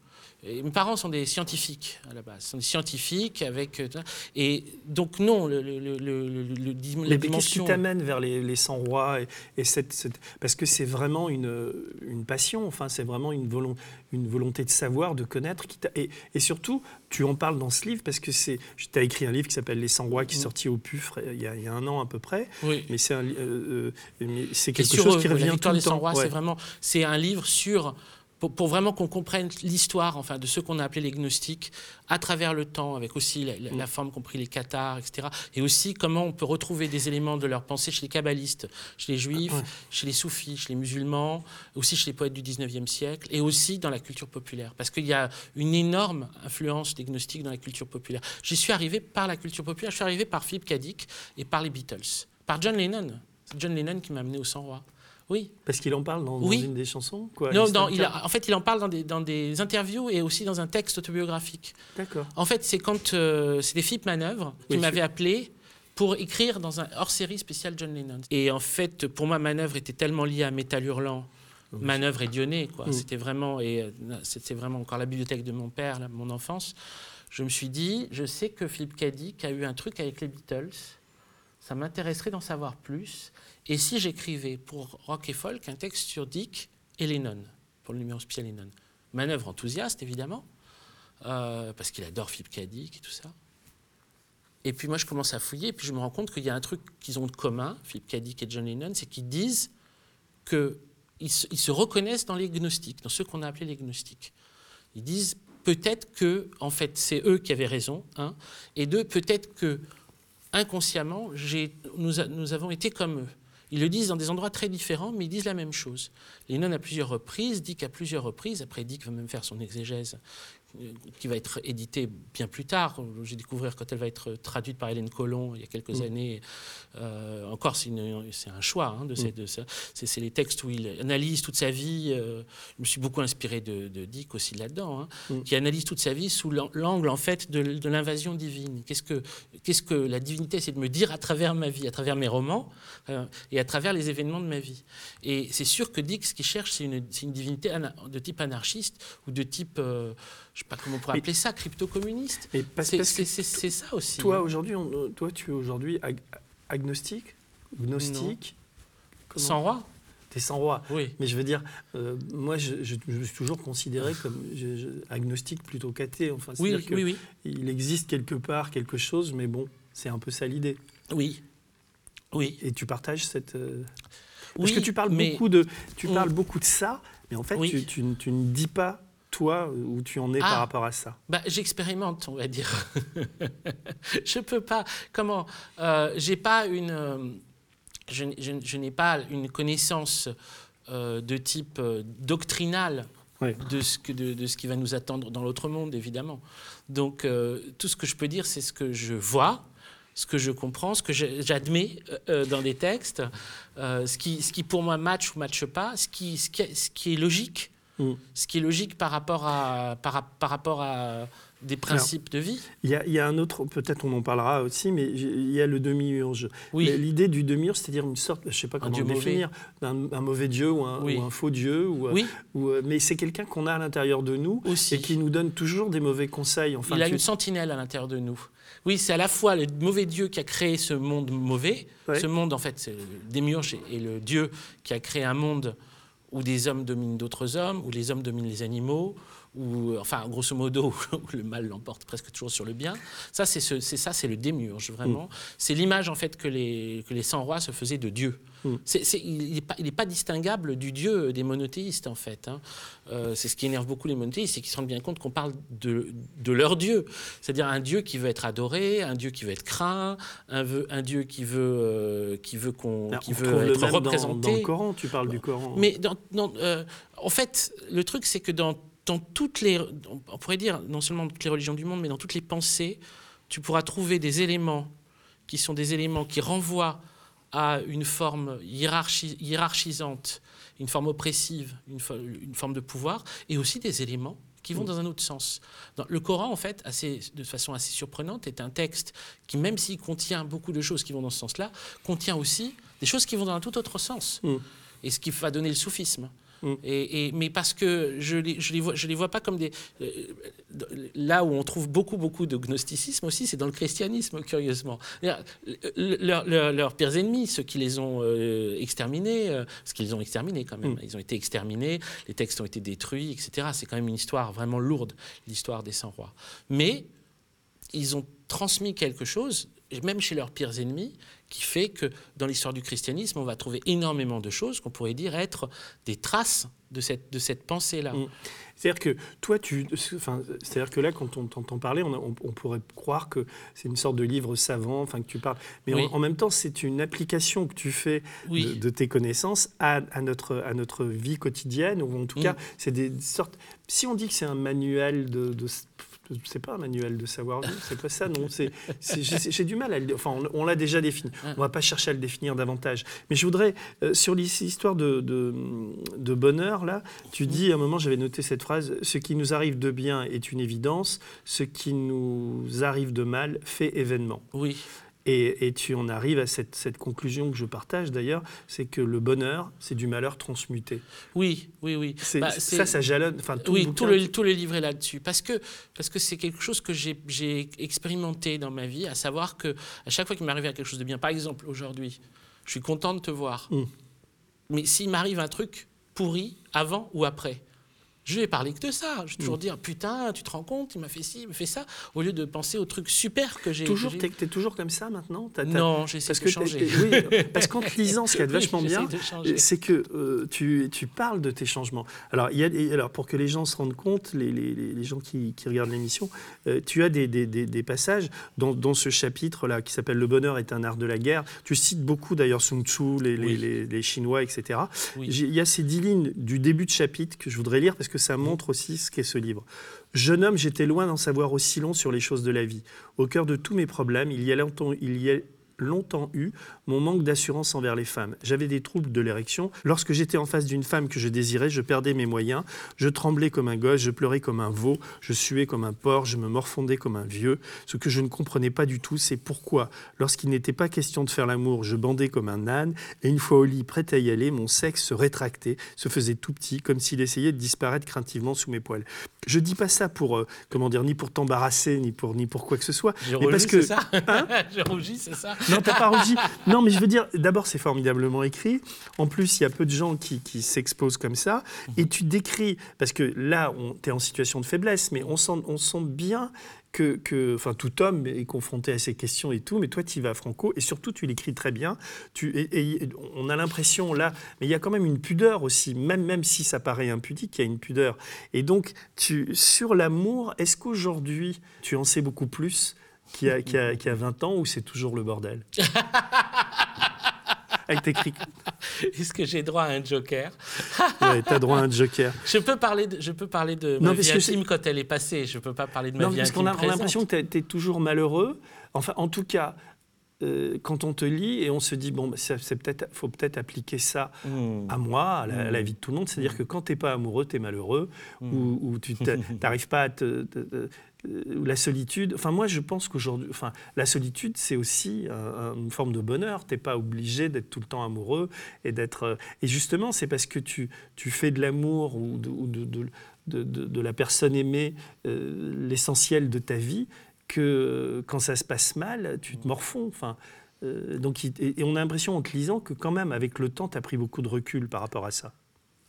mes parents sont des scientifiques à la base, sont des scientifiques avec euh, et donc non le le le, le, Qu'est-ce qui t'amène vers les, les 100 rois et, cette, parce que c'est vraiment une, une passion, enfin c'est vraiment une, une volonté de savoir, de connaître, qui et, et, surtout tu en parles dans ce livre parce que c'est tu as écrit un livre qui s'appelle Les 100 rois qui est mm. sorti au PUF il y, a, il y a un an à peu près, oui. mais c'est euh, euh, c'est quelque chose qui revient tout le temps. Rois, c'est vraiment c'est un livre sur pour, vraiment qu'on comprenne l'histoire enfin, de ce qu'on a appelé les gnostiques à travers le temps, avec aussi la, forme compris les cathares, etc. Et aussi comment on peut retrouver des éléments de leur pensée chez les kabbalistes, chez les juifs, chez les soufis, chez les musulmans, aussi chez les poètes du 19e siècle, et aussi dans la culture populaire. Parce qu'il y a une énorme influence des gnostiques dans la culture populaire. J'y suis arrivé par la culture populaire, je suis arrivé par Philip Dick et par les Beatles, par John Lennon. C'est John Lennon qui m'a amené au 100 rois. Oui. Parce qu'il en parle dans, une des chansons quoi, Non, il en fait, il en parle dans des, dans des, interviews et aussi dans un texte autobiographique. D'accord. En fait, c'est quand euh, c'est des Philippe Manœuvre qui m'avaient appelé pour écrire dans un hors-série spécial John Lennon. Et en fait, pour moi, Manœuvre était tellement liée à Métal Hurlant. Manœuvre et Dionée, quoi. C'était vraiment, et euh, c'était vraiment encore la bibliothèque de mon père, mon enfance. Je me suis dit, je sais que Philippe Cadic a eu un truc avec les Beatles. Ça m'intéresserait d'en savoir plus. Et si j'écrivais pour Rock et Folk un texte sur Dick et Lennon, pour le numéro spécial Lennon Manœuvre enthousiaste, évidemment, euh, parce qu'il adore Philippe. Dick et tout ça. Et puis moi, je commence à fouiller, et puis je me rends compte qu'il y a un truc qu'ils ont de commun, Philippe. Dick et John Lennon, c'est qu'ils disent qu'ils se, ils se reconnaissent dans les gnostiques, dans ceux qu'on a appelés les gnostiques. Ils disent peut-être que, en fait, c'est eux qui avaient raison, hein, et deux, peut-être que inconsciemment, nous avons été comme eux. Ils le disent dans des endroits très différents, mais ils disent la même chose. Lennon à plusieurs reprises, Dick à plusieurs reprises, après Dick va même faire son exégèse qui va être éditée bien plus tard. J'ai découvert quand elle va être traduite par Hélène Collomb il y a quelques Mm. années. Euh, encore, c'est un choix. hein, de ça. C'est les textes où il analyse toute sa vie. euh, je me suis beaucoup inspiré de, de Dick aussi là-dedans, hein, Mm. qui analyse toute sa vie sous l'an- l'angle en fait de, de l'invasion divine. Qu'est-ce que, qu'est-ce que la divinité c'est de me dire à travers ma vie, à travers mes romans euh, et à travers les événements de ma vie. Et c'est sûr que Dick, ce qu'il cherche, c'est une, divinité de type anarchiste ou de type, je sais pas comment on pourrait Mais- appeler ça, crypto-communiste. C'est que ça aussi. toi aujourd'hui, on- toi tu es aujourd'hui ag- agnostique, gnostique? Sans roi T'es sans roi. Oui. Mais je veux dire, euh, moi, je, je- je me suis toujours considéré comme je- agnostique plutôt qu'athée. Enfin, Oui, que oui, oui. il existe quelque part quelque chose, mais bon, c'est un peu ça l'idée. Oui. Oui. Et tu partages cette. euh, Parce Oui, que tu parles mais- beaucoup de, tu parles beaucoup de ça, mais en fait, Oui. tu, tu- tu ne dis pas toi où tu en es Ah. par rapport à ça. Bah, j'expérimente, on va dire. [laughs] je peux pas. Comment euh, J'ai pas une. euh, je, n'ai pas une connaissance euh, de type doctrinal de, ce que, de, de ce qui va nous attendre dans l'autre monde, évidemment. Donc, tout ce que je peux dire, c'est ce que je vois, ce que je comprends, ce que j'admets euh, dans des textes, euh, ce, qui, ce qui pour moi match ou matche pas, ce qui, ce qui, est- ce qui est logique, Mm. ce qui est logique par rapport à, par, rap- par rapport à des principes de vie. Il y, a, il y a un autre, peut-être on en parlera aussi, mais il y a le demi-urge. Oui. L'idée du demi-urge, c'est-à-dire une sorte, je ne sais pas comment définir, un mauvais dieu ou un, Oui. ou un faux dieu. Ou, euh, Oui, ou, euh, mais c'est quelqu'un qu'on a à l'intérieur de nous aussi. et qui nous donne toujours des mauvais conseils. Enfin, Il a tu- une sentinelle à l'intérieur de nous. Oui, c'est à la fois le mauvais Dieu qui a créé ce monde mauvais. Ouais. Ce monde, en fait, c'est le démiurge et le Dieu qui a créé un monde où des hommes dominent d'autres hommes, où les hommes dominent les animaux, où, enfin, grosso modo, où [laughs] le mal l'emporte presque toujours sur le bien. Ça, c'est ce- c'est ça, c'est le démiurge, vraiment. C'est l'image, en fait, que les, que les 100 rois se faisaient de Dieu. Mm. C'est- il n'est pas, pas distinguable du Dieu des monothéistes, en fait. hein. Euh, c'est ce qui énerve beaucoup les monothéistes, c'est qu'ils se rendent bien compte qu'on parle de, de leur Dieu. C'est-à-dire un Dieu qui veut être adoré, un Dieu qui veut être craint, un, Dieu qui veut, euh, qui veut, qu'on, Ah, qui on veut être dans- représenté. Dans, le Coran, tu parles du Coran. Mais dans, dans, euh, en fait, le truc, c'est que dans, dans toutes les, on pourrait dire non seulement dans toutes les religions du monde, mais dans toutes les pensées, tu pourras trouver des éléments qui sont des éléments qui renvoient à une forme hiérarchi- hiérarchisante, une forme oppressive, une, fo- une forme de pouvoir, et aussi des éléments qui vont Mm. dans un autre sens. Dans- le Coran, en fait, assez, de façon assez surprenante, est un texte qui, même s'il contient beaucoup de choses qui vont dans ce sens-là, contient aussi des choses qui vont dans un tout autre sens Mm. et ce qui va donner le soufisme. Mm. Et, et- mais parce que je les, je les vois, je les vois pas comme des. euh, là où on trouve beaucoup, beaucoup de gnosticisme aussi, c'est dans le christianisme, curieusement. Le- Leur- leur- leurs pires ennemis, ceux qui les ont euh, exterminés, euh, parce qu'ils les ont exterminés quand même, Mm. ils ont été exterminés, les textes ont été détruits, etc. C'est quand même une histoire vraiment lourde, l'histoire des 100 rois. Mais ils ont transmis quelque chose, même chez leurs pires ennemis, qui fait que dans l'histoire du christianisme, on va trouver énormément de choses qu'on pourrait dire être des traces de cette, de cette pensée-là. Mm. C'est-à-dire que toi, tu, enfin, c'est-à-dire que là, quand on t'entend parler, on, a- on- on pourrait croire que c'est une sorte de livre savant, enfin que tu parles. Mais Oui. en, en même temps, c'est une application que tu fais Oui. de, de tes connaissances à, à notre, à notre vie quotidienne, ou en tout Mm. cas, c'est des sortes. Si on dit que c'est un manuel de, de c'est pas un manuel de savoir-vivre, c'est pas ça, non. C'est, j'ai, j'ai du mal à le. Enfin, on, on l'a déjà défini. On va pas chercher à le définir davantage. Mais je voudrais, euh, sur l'histoire de, de, de bonheur, là, tu dis, à un moment, j'avais noté cette phrase Ce qui nous arrive de bien est une évidence, ce qui nous arrive de mal fait événement. Oui, Et, et tu en arrives à cette, cette conclusion que je partage d'ailleurs c'est que le bonheur, c'est du malheur transmuté. oui, oui, oui. C'est, Bah, ça, ça jalonne. Enfin, tout oui, le tout le, tout le livre est là-dessus. Parce que parce que c'est quelque chose que j'ai, j'ai expérimenté dans ma vie, à savoir que à chaque fois qu'il m'arrive quelque chose de bien, par exemple aujourd'hui, je suis content de te voir. Mm. Mais s'il m'arrive un truc pourri, avant ou après, je vais parler que de ça. Je vais Mm. toujours dire putain, tu te rends compte, il m'a fait ci, il m'a fait ça, au lieu de penser aux trucs super que j'ai. Toujours, t'es, t'es toujours comme ça maintenant? T'as- t'as- Non, j'essaie de que changer. oui, [laughs] parce qu'en te lisant, ce qui est vachement bien, c'est que euh, tu, tu parles de tes changements. Alors, y a, alors, pour que les gens se rendent compte, les, les- les- gens qui, qui regardent l'émission, euh, tu as des, des- des- des passages dans, dans ce chapitre-là qui s'appelle Le bonheur est un art de la guerre. Tu cites beaucoup d'ailleurs Sun Tzu, les, les- Oui. les- Chinois, etc. Il y a ces dix lignes du début de chapitre que je voudrais lire parce que que ça montre aussi ce qu'est ce livre. Jeune homme, j'étais loin d'en savoir aussi long sur les choses de la vie. Au cœur de tous mes problèmes, il y a longtemps, il y a longtemps eu mon manque d'assurance envers les femmes. J'avais des troubles de l'érection. Lorsque j'étais en face d'une femme que je désirais, je perdais mes moyens. Je tremblais comme un gosse, je pleurais comme un veau, je suais comme un porc, je me morfondais comme un vieux. Ce que je ne comprenais pas du tout, c'est pourquoi, lorsqu'il n'était pas question de faire l'amour, je bandais comme un âne, et une fois au lit, prêt à y aller, mon sexe se rétractait, se faisait tout petit, comme s'il essayait de disparaître craintivement sous mes poils. Je dis pas ça pour, euh, comment dire, ni pour t'embarrasser, ni pour, ni pour quoi que ce soit. Je mais parce rougis, que, c'est ça? Hein? [laughs] Je rougis, c'est ça? Non, t'as pas rougi. Non, mais je veux dire, d'abord, c'est formidablement écrit. En plus, il y a peu de gens qui, qui s'exposent comme ça. Et tu décris, parce que là, tu es en situation de faiblesse, mais on sent, on sent bien que, que, enfin, tout homme est confronté à ces questions et tout, mais toi, tu y vas franco, et surtout, tu l'écris très bien. Tu, et, et on a l'impression, là, mais il y a quand même une pudeur aussi, même, même si ça paraît impudique, il y a une pudeur. Et donc, tu, sur l'amour, est-ce qu'aujourd'hui, tu en sais beaucoup plus qu'il y, a, qu'il y a- qu'il y a 20 ans, ou c'est toujours le bordel [laughs] Avec tes cris. Est-ce que j'ai droit à un joker [laughs] Ouais, t'as droit à un joker. Je peux parler de, je peux parler de Non, ma parce vie intime quand elle est passée. Je peux pas parler de ma Non, vie parce intime qu'on a, l'impression que tu es toujours malheureux. Enfin, en tout cas, euh, quand on te lit et on se dit, bon, bah, c'est peut-être, faut peut-être appliquer ça Hmm. à moi, à la, à la vie de tout le monde. C'est-à-dire que quand tu n'es pas amoureux, tu es malheureux, ou, ou tu n'arrives [laughs] pas à te... te- te- ou la solitude. Enfin, moi, je pense qu'aujourd'hui, enfin, la solitude, c'est aussi un- une forme de bonheur. T'es pas obligé d'être tout le temps amoureux et d'être. euh, Et justement, c'est parce que tu, tu fais de l'amour ou de, de, de- la personne aimée euh, l'essentiel de ta vie que euh, quand ça se passe mal, tu te morfonds. Enfin, euh, donc, et on a l'impression en te lisant que quand même, avec le temps, tu as pris beaucoup de recul par rapport à ça.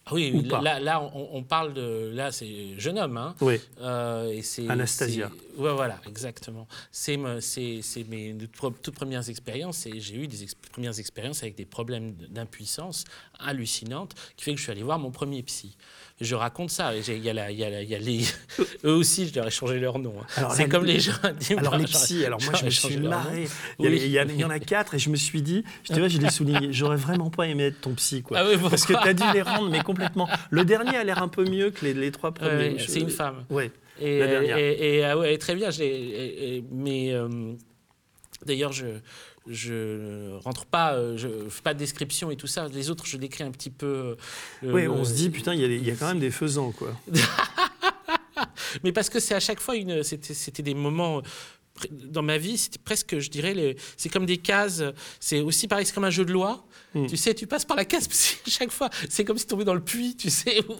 Ah Oui, là, là on, on parle de. Là, c'est jeune homme. Hein. Oui. Euh, et c'est, Anastasia. Ouais, voilà, exactement. C'est, c'est, c'est mes toutes premières expériences. Et j'ai eu des ex- premières expériences avec des problèmes d'impuissance hallucinantes qui fait que je suis allé voir mon premier psy. Je raconte ça. Il y a, la- il y a la- il y a les. [laughs] Eux aussi, je leur ai changé leur nom. hein. C'est comme les- gens. [laughs] Alors les psys, alors moi je me suis marré. Il y, Oui. en a quatre et je me suis dit, je te [laughs] vois, je l'ai souligné, j'aurais vraiment pas aimé être ton psy. Quoi. Ah oui, Parce que tu as dû les rendre, mais complètement. Le dernier a l'air un peu mieux que les, les trois premiers. Ouais, c'est une femme. Ouais. Et, La dernière. et- et, ah ouais, très bien. mais euh, d'ailleurs, je je rentre pas, euh, je fais pas de description et tout ça. Les autres, je décris un petit peu. euh, le- on se dit, putain, il y, y a quand même des faisans. Quoi. [laughs] Mais parce que c'est à chaque fois une. C'était des moments. Dans ma vie, c'était presque, je dirais, les- c'est comme des cases. C'est aussi pareil, c'est comme un jeu de loi. Mm. Tu sais, tu passes par la case [laughs] à chaque fois. C'est comme si tu tombais dans le puits, tu sais. [laughs] où-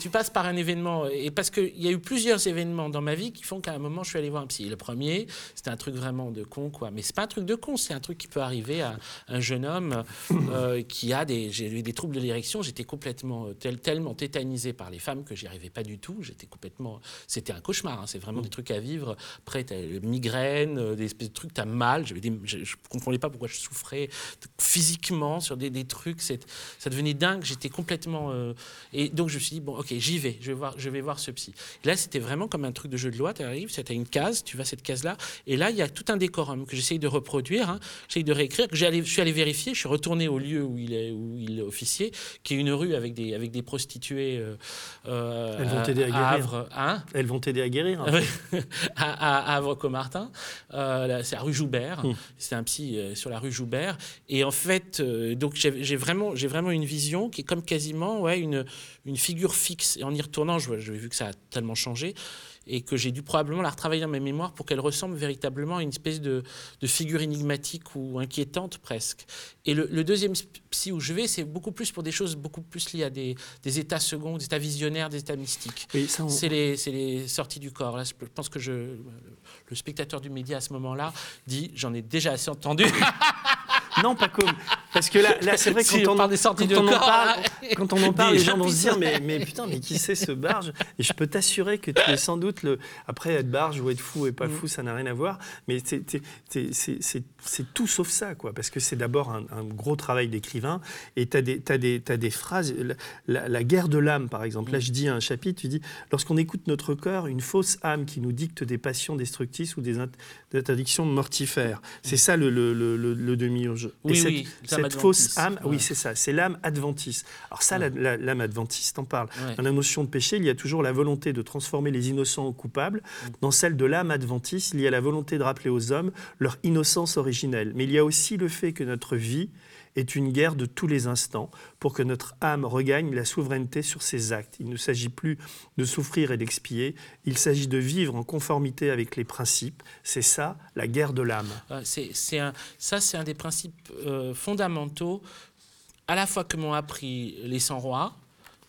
Tu passes par un événement. Et parce qu'il y a eu plusieurs événements dans ma vie qui font qu'à un moment, je suis allé voir un psy. Le premier, c'était un truc vraiment de con, quoi. Mais c'est pas un truc de con, c'est un truc qui peut arriver à un jeune homme euh, qui a des. Eu des troubles de l'érection. J'étais complètement, euh, tel- tellement tétanisé par les femmes que j'y arrivais pas du tout. J'étais complètement. C'était un cauchemar. hein. C'est vraiment des trucs à vivre. Après, t'as une migraine, euh, des espèces de trucs, t'as mal. J'avais des- je, je comprenais pas pourquoi je souffrais physiquement sur des, des trucs. Ça devenait dingue. J'étais complètement. Donc, je me suis dit, bon, ok, j'y vais. Je vais voir, je vais voir ce psy. Et là, c'était vraiment comme un truc de jeu de loi. Tu arrives, tu as une case, tu vas à cette case-là. Et là, il y a tout un décorum que j'essaye de reproduire, hein, j'essaye de réécrire. que allé- je suis allé vérifier. Je suis retourné au lieu où il est, où il est officier, qui est une rue avec des, avec des prostituées. euh, euh, vont à guérir. Havre, hein? Elles vont t'aider à guérir. [laughs] à, Havre-Comartin. Euh, c'est à rue Joubert. Mm. C'est un psy euh, sur la rue Joubert. Et en fait, donc j'ai vraiment, vraiment une vision qui est comme quasiment ouais, une, une figure fixe. Et en y retournant, je- j'ai vu que ça a tellement changé et que j'ai dû probablement la retravailler dans ma mémoire pour qu'elle ressemble véritablement à une espèce de, de figure énigmatique ou inquiétante presque. Et le, le deuxième psy où je vais, c'est beaucoup plus pour des choses beaucoup plus liées à des, des états seconds, des états visionnaires, des états mystiques. Oui, on- C'est les, les sorties du corps. Là, je pense que je, le spectateur du média à ce moment-là dit J'en ai déjà assez entendu. [laughs] Non, pas comme. Parce que là, là c'est vrai [laughs] Si quand on on, parle des sorties quand de on en corps, parle, quand on en parle, Des les gens vont se dire mais, mais putain, mais qui c'est ce barge? Et je peux t'assurer que tu es sans doute le. Après, être barge ou être fou et pas Mm. fou, ça n'a rien à voir. Mais c'est- tout sauf ça, quoi. Parce que c'est d'abord un, un gros travail d'écrivain. Et tu as, des- t'as des, phrases. La, guerre de l'âme, par exemple. Là, je dis un chapitre, tu dis Lorsqu'on écoute notre cœur, une fausse âme qui nous dicte des passions destructrices ou des, int- des interdictions mortifères. C'est ça le, le, le- le- le demi-mot mensonge. Oui, cette, oui, cette fausse âme, oui, c'est ça, c'est l'âme adventiste. Alors ça, l'âme adventiste en parle. Ouais. Dans la notion de péché, il y a toujours la volonté de transformer les innocents en coupables. Mm. Dans celle de l'âme adventiste, il y a la volonté de rappeler aux hommes leur innocence originelle. Mais il y a aussi le fait que notre vie est une guerre de tous les instants pour que notre âme regagne la souveraineté sur ses actes. Il ne s'agit plus de souffrir et d'expier, il s'agit de vivre en conformité avec les principes. C'est ça, la guerre de l'âme. Euh, c'est, un, ça, c'est un des principes euh, fondamentaux, à la fois que m'ont appris les 100 rois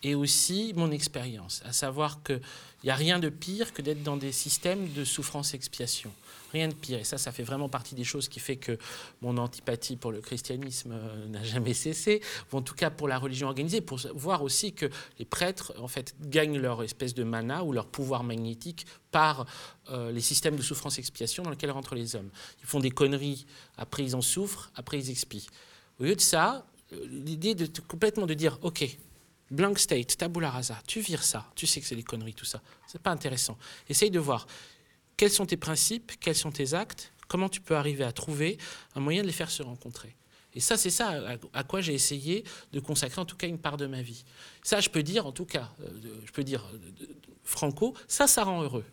et aussi mon expérience, à savoir qu'il n'y a rien de pire que d'être dans des systèmes de souffrance-expiation. Rien de pire. Et ça, ça fait vraiment partie des choses qui fait que mon antipathie pour le christianisme euh, n'a jamais cessé, ou en tout cas pour la religion organisée, pour voir aussi que les prêtres, en fait, gagnent leur espèce de mana ou leur pouvoir magnétique par euh, les systèmes de souffrance-expiation dans lesquels rentrent les hommes. Ils font des conneries, après ils en souffrent, après ils expient. Au lieu de ça, euh, l'idée de complètement de dire, ok, blank state, tabula rasa, tu vires ça, tu sais que c'est des conneries, tout ça. C'est pas intéressant. Essaye de voir quels sont tes principes, quels sont tes actes, comment tu peux arriver à trouver un moyen de les faire se rencontrer. Et ça, c'est ça à, quoi j'ai essayé de consacrer en tout cas une part de ma vie. Ça, je peux dire, en tout cas, euh, je peux dire, euh, franco, ça, ça rend heureux.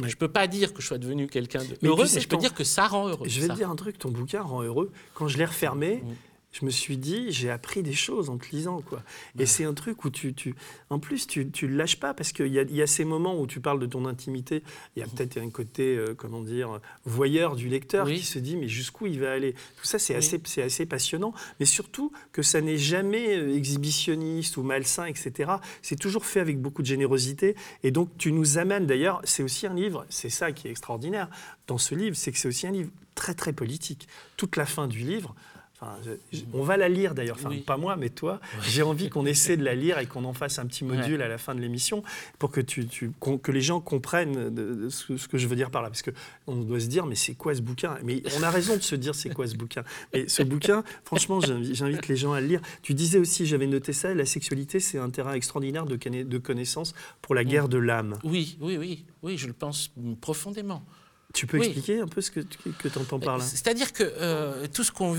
Ouais. Je peux pas dire que je sois devenu quelqu'un de Mais heureux, mais je peux dire que ça rend heureux. Je vais ça. te dire un truc, ton bouquin rend heureux. Quand je l'ai refermé, Mm. Je me suis dit, j'ai appris des choses en te lisant. Quoi. Et c'est un truc où tu, tu... En plus, tu ne le lâches pas, parce qu'il y a, y a ces moments où tu parles de ton intimité. Il y a Mm. peut-être un côté, euh, comment dire, voyeur du lecteur Oui. qui se dit, mais jusqu'où il va aller? Tout ça, c'est Oui. assez, c'est assez passionnant. Mais surtout que ça n'est jamais euh, exhibitionniste ou malsain, etc. C'est toujours fait avec beaucoup de générosité. Et donc, tu nous amènes, d'ailleurs, c'est aussi un livre, c'est ça qui est extraordinaire dans ce livre, c'est que c'est aussi un livre très, très politique. Toute la fin du livre, enfin, je- je- on va la lire d'ailleurs, enfin, Oui. pas moi, mais toi, j'ai envie qu'on essaie de la lire et qu'on en fasse un petit module à la fin de l'émission pour que, tu, tu- qu'on- que les gens comprennent de- de ce, ce que je veux dire par là. Parce qu'on doit se dire, mais c'est quoi ce bouquin? Mais on a raison de se dire, c'est quoi ce bouquin? Mais ce bouquin, franchement, j'invite, les gens à le lire. Tu disais aussi, j'avais noté ça, la sexualité, c'est un terrain extraordinaire de, de connaissances pour la guerre de l'âme. Oui, oui, oui, oui, je le pense profondément. Tu peux Oui. expliquer un peu ce que, que tu entends par là? C'est-à-dire que euh, tout ce qu'on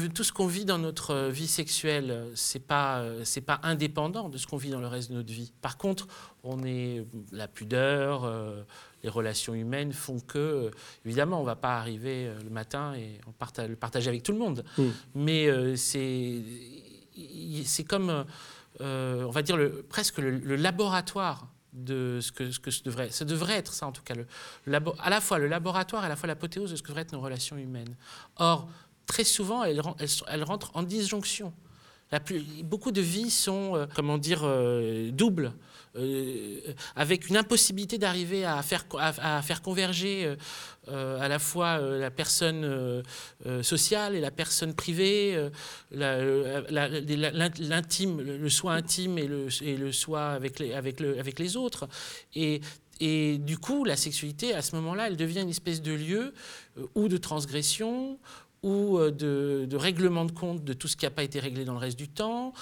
vit- dans notre euh, vie sexuelle, euh, c'est pas euh, c'est pas indépendant de ce qu'on vit dans le reste de notre vie. Par contre, on est la pudeur, euh, les relations humaines font que euh, évidemment on va pas arriver euh, le matin et on partage, le partager avec tout le monde. Mm. Mais euh, c'est c'est comme euh, euh, on va dire le, presque le, le laboratoire de ce que, ce devrait, ça devrait être ça en tout cas, le, à la fois le laboratoire et à la fois l'apothéose de ce que devraient être nos relations humaines. Or, très souvent, elles, elles elles rentrent en disjonction. Beaucoup de vies sont, euh, comment dire, euh, doubles, avec une impossibilité d'arriver à faire, converger euh, euh, à la fois euh, la personne euh, euh, sociale et la personne privée, euh, l'intime, le, soi intime et le, soi avec les, autres. Et, et du coup, la sexualité, à ce moment-là, elle devient une espèce de lieu euh, ou de transgression, ou euh, de, règlement de compte de tout ce qui n'a pas été réglé dans le reste du temps.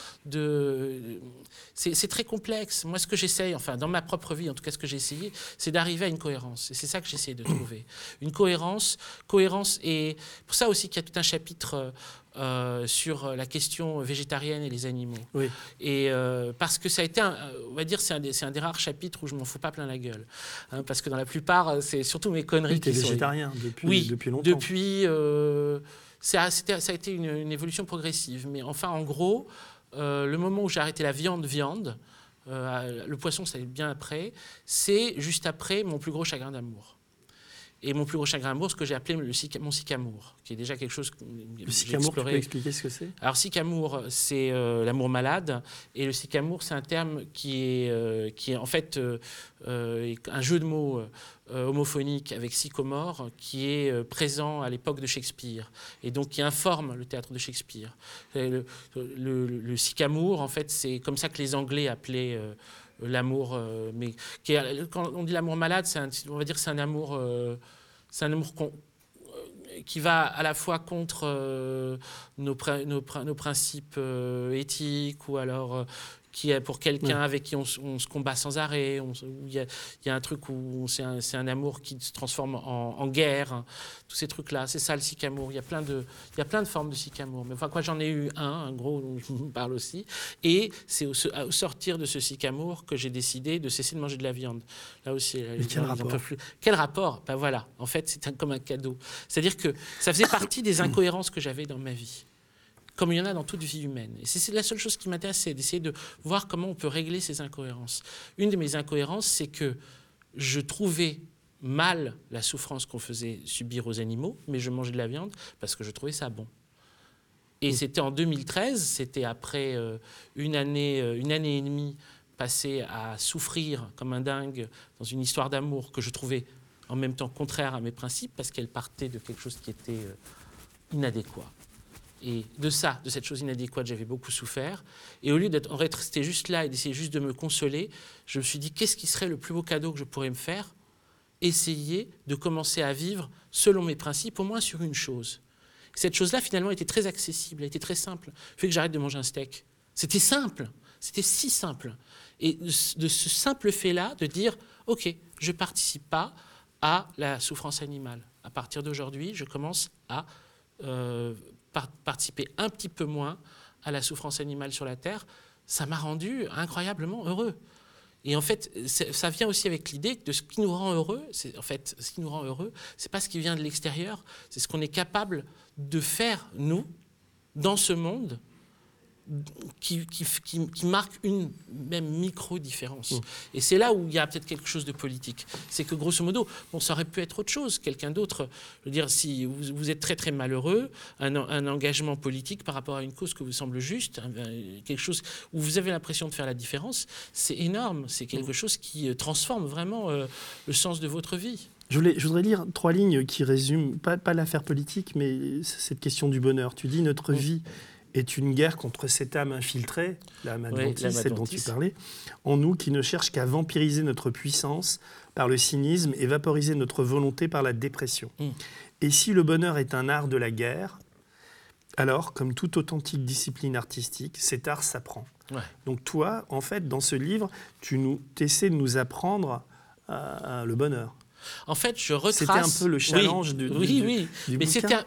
C'est très complexe. Moi, ce que j'essaye, enfin, dans ma propre vie, en tout cas, ce que j'ai essayé, c'est d'arriver à une cohérence. Et c'est ça que j'essaie de trouver. Une cohérence, cohérence, et pour ça aussi qu'il y a tout un chapitre euh, sur la question végétarienne et les animaux. Oui. Et euh, parce que ça a été, un, on va dire, c'est un, un des rares chapitres où je m'en fous pas plein la gueule. Hein, parce que dans la plupart, euh, c'est surtout mes conneries Oui, es qui sont- végétarien depuis, oui, depuis longtemps. Depuis, euh, ça, a été une, une évolution progressive. Mais enfin, en gros, le moment où j'ai arrêté la viande, viande, le poisson, ça bien après, c'est juste après mon plus gros chagrin d'amour. Et mon plus gros chagrin d'amour, ce que j'ai appelé le mon sycamour, qui est déjà quelque chose que Le sycamour, tu peux expliquer ce que c'est? Alors, sycamour, c'est euh, l'amour malade. Et le sycamour, c'est un terme qui est, euh, qui est en fait euh, un jeu de mots homophonique avec sycomore qui est présent à l'époque de Shakespeare et donc qui informe le théâtre de Shakespeare. Le, le, le sycamour, en fait, c'est comme ça que les Anglais appelaient. L'amour, euh, mais quand on dit l'amour malade, on va dire c'est un amour, euh, c'est un amour euh, qui va à la fois contre nos, nos prin- nos principes éthiques ou alors qui est pour quelqu'un avec qui on, se combat sans arrêt. Il y, y, a un truc où c'est un, un, amour qui se transforme en, guerre. Hein. tous ces trucs-là, c'est ça le sicamour. Il y a plein de, il y a plein de formes de sicamour. Mais enfin, quoi, j'en ai eu un, un gros, dont je vous parle aussi. Et c'est au, sortir de ce sicamour que j'ai décidé de cesser de manger de la viande. Là aussi, quel rapport Quel rapport? Ben voilà, en fait, c'est comme un cadeau. C'est-à-dire que ça faisait [coughs] partie des incohérences que j'avais dans ma vie comme il y en a dans toute vie humaine. Et c'est la seule chose qui m'intéresse, c'est d'essayer de voir comment on peut régler ces incohérences. Une de mes incohérences, c'est que je trouvais mal la souffrance qu'on faisait subir aux animaux, mais je mangeais de la viande parce que je trouvais ça bon. Et c'était en 2013, c'était après euh, une, année, euh, une année et demie passée à souffrir comme un dingue dans une histoire d'amour que je trouvais en même temps contraire à mes principes parce qu'elle partait de quelque chose qui était euh, inadéquat. Et de ça, de cette chose inadéquate, j'avais beaucoup souffert. Et au lieu d'être rester juste là et d'essayer juste de me consoler, je me suis dit qu'est-ce qui serait le plus beau cadeau que je pourrais me faire? Essayer de commencer à vivre selon mes principes, au moins sur une chose. Cette chose-là, finalement, était très accessible, elle était très simple. Fait que j'arrête de manger un steak. C'était simple, c'était si simple. Et de, ce simple fait-là, de dire ok, je participe pas à la souffrance animale. À partir d'aujourd'hui, je commence à euh, participer un petit peu moins à la souffrance animale sur la Terre, ça m'a rendu incroyablement heureux. Et en fait, ça vient aussi avec l'idée de ce qui nous rend heureux. C'est en fait ce qui nous rend heureux, c'est pas ce qui vient de l'extérieur, c'est ce qu'on est capable de faire nous dans ce monde qui, qui, marque une même micro-différence. Mmh. Et c'est là où il y a peut-être quelque chose de politique. C'est que grosso modo, bon, ça aurait pu être autre chose, quelqu'un d'autre. Je veux dire, si vous, êtes très très malheureux, un, un, engagement politique par rapport à une cause que vous semble juste, quelque chose où vous avez l'impression de faire la différence, c'est énorme. C'est quelque mmh. chose qui euh, transforme vraiment euh, le sens de votre vie. Je, voulais, je, voudrais lire trois lignes qui résument, pas, pas l'affaire politique, mais cette question du bonheur. Tu dis notre mmh. vie est une guerre contre cette âme infiltrée, la Madontis, celle dont tu parlais, en nous qui ne cherche qu'à vampiriser notre puissance par le cynisme et vaporiser notre volonté par la dépression. Mm. Et si le bonheur est un art de la guerre, alors, comme toute authentique discipline artistique, cet art s'apprend. Donc toi, en fait, dans ce livre, tu nous, essaies de nous apprendre le bonheur. En fait, je retrace. C'était un peu le challenge du, Oui, oui.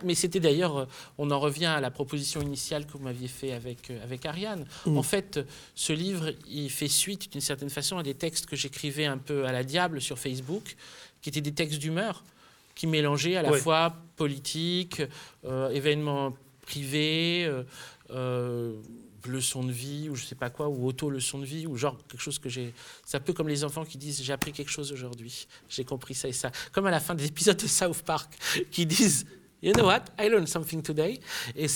mais c'était, d'ailleurs, euh, on en revient à la proposition initiale que vous m'aviez fait avec, euh, avec Ariane. Mm. En fait, ce livre, il fait suite d'une certaine façon à des textes que j'écrivais un peu à la diable sur Facebook, qui étaient des textes d'humeur, qui mélangeaient à la fois politique, euh, événements privés, leçon de vie ou je sais pas quoi ou auto leçon de vie ou genre quelque chose que j'ai c'est un peu comme les enfants qui disent j'ai appris quelque chose aujourd'hui j'ai compris ça et ça comme à la fin des épisodes de South Park qui disent You know what? I learned something today. Et,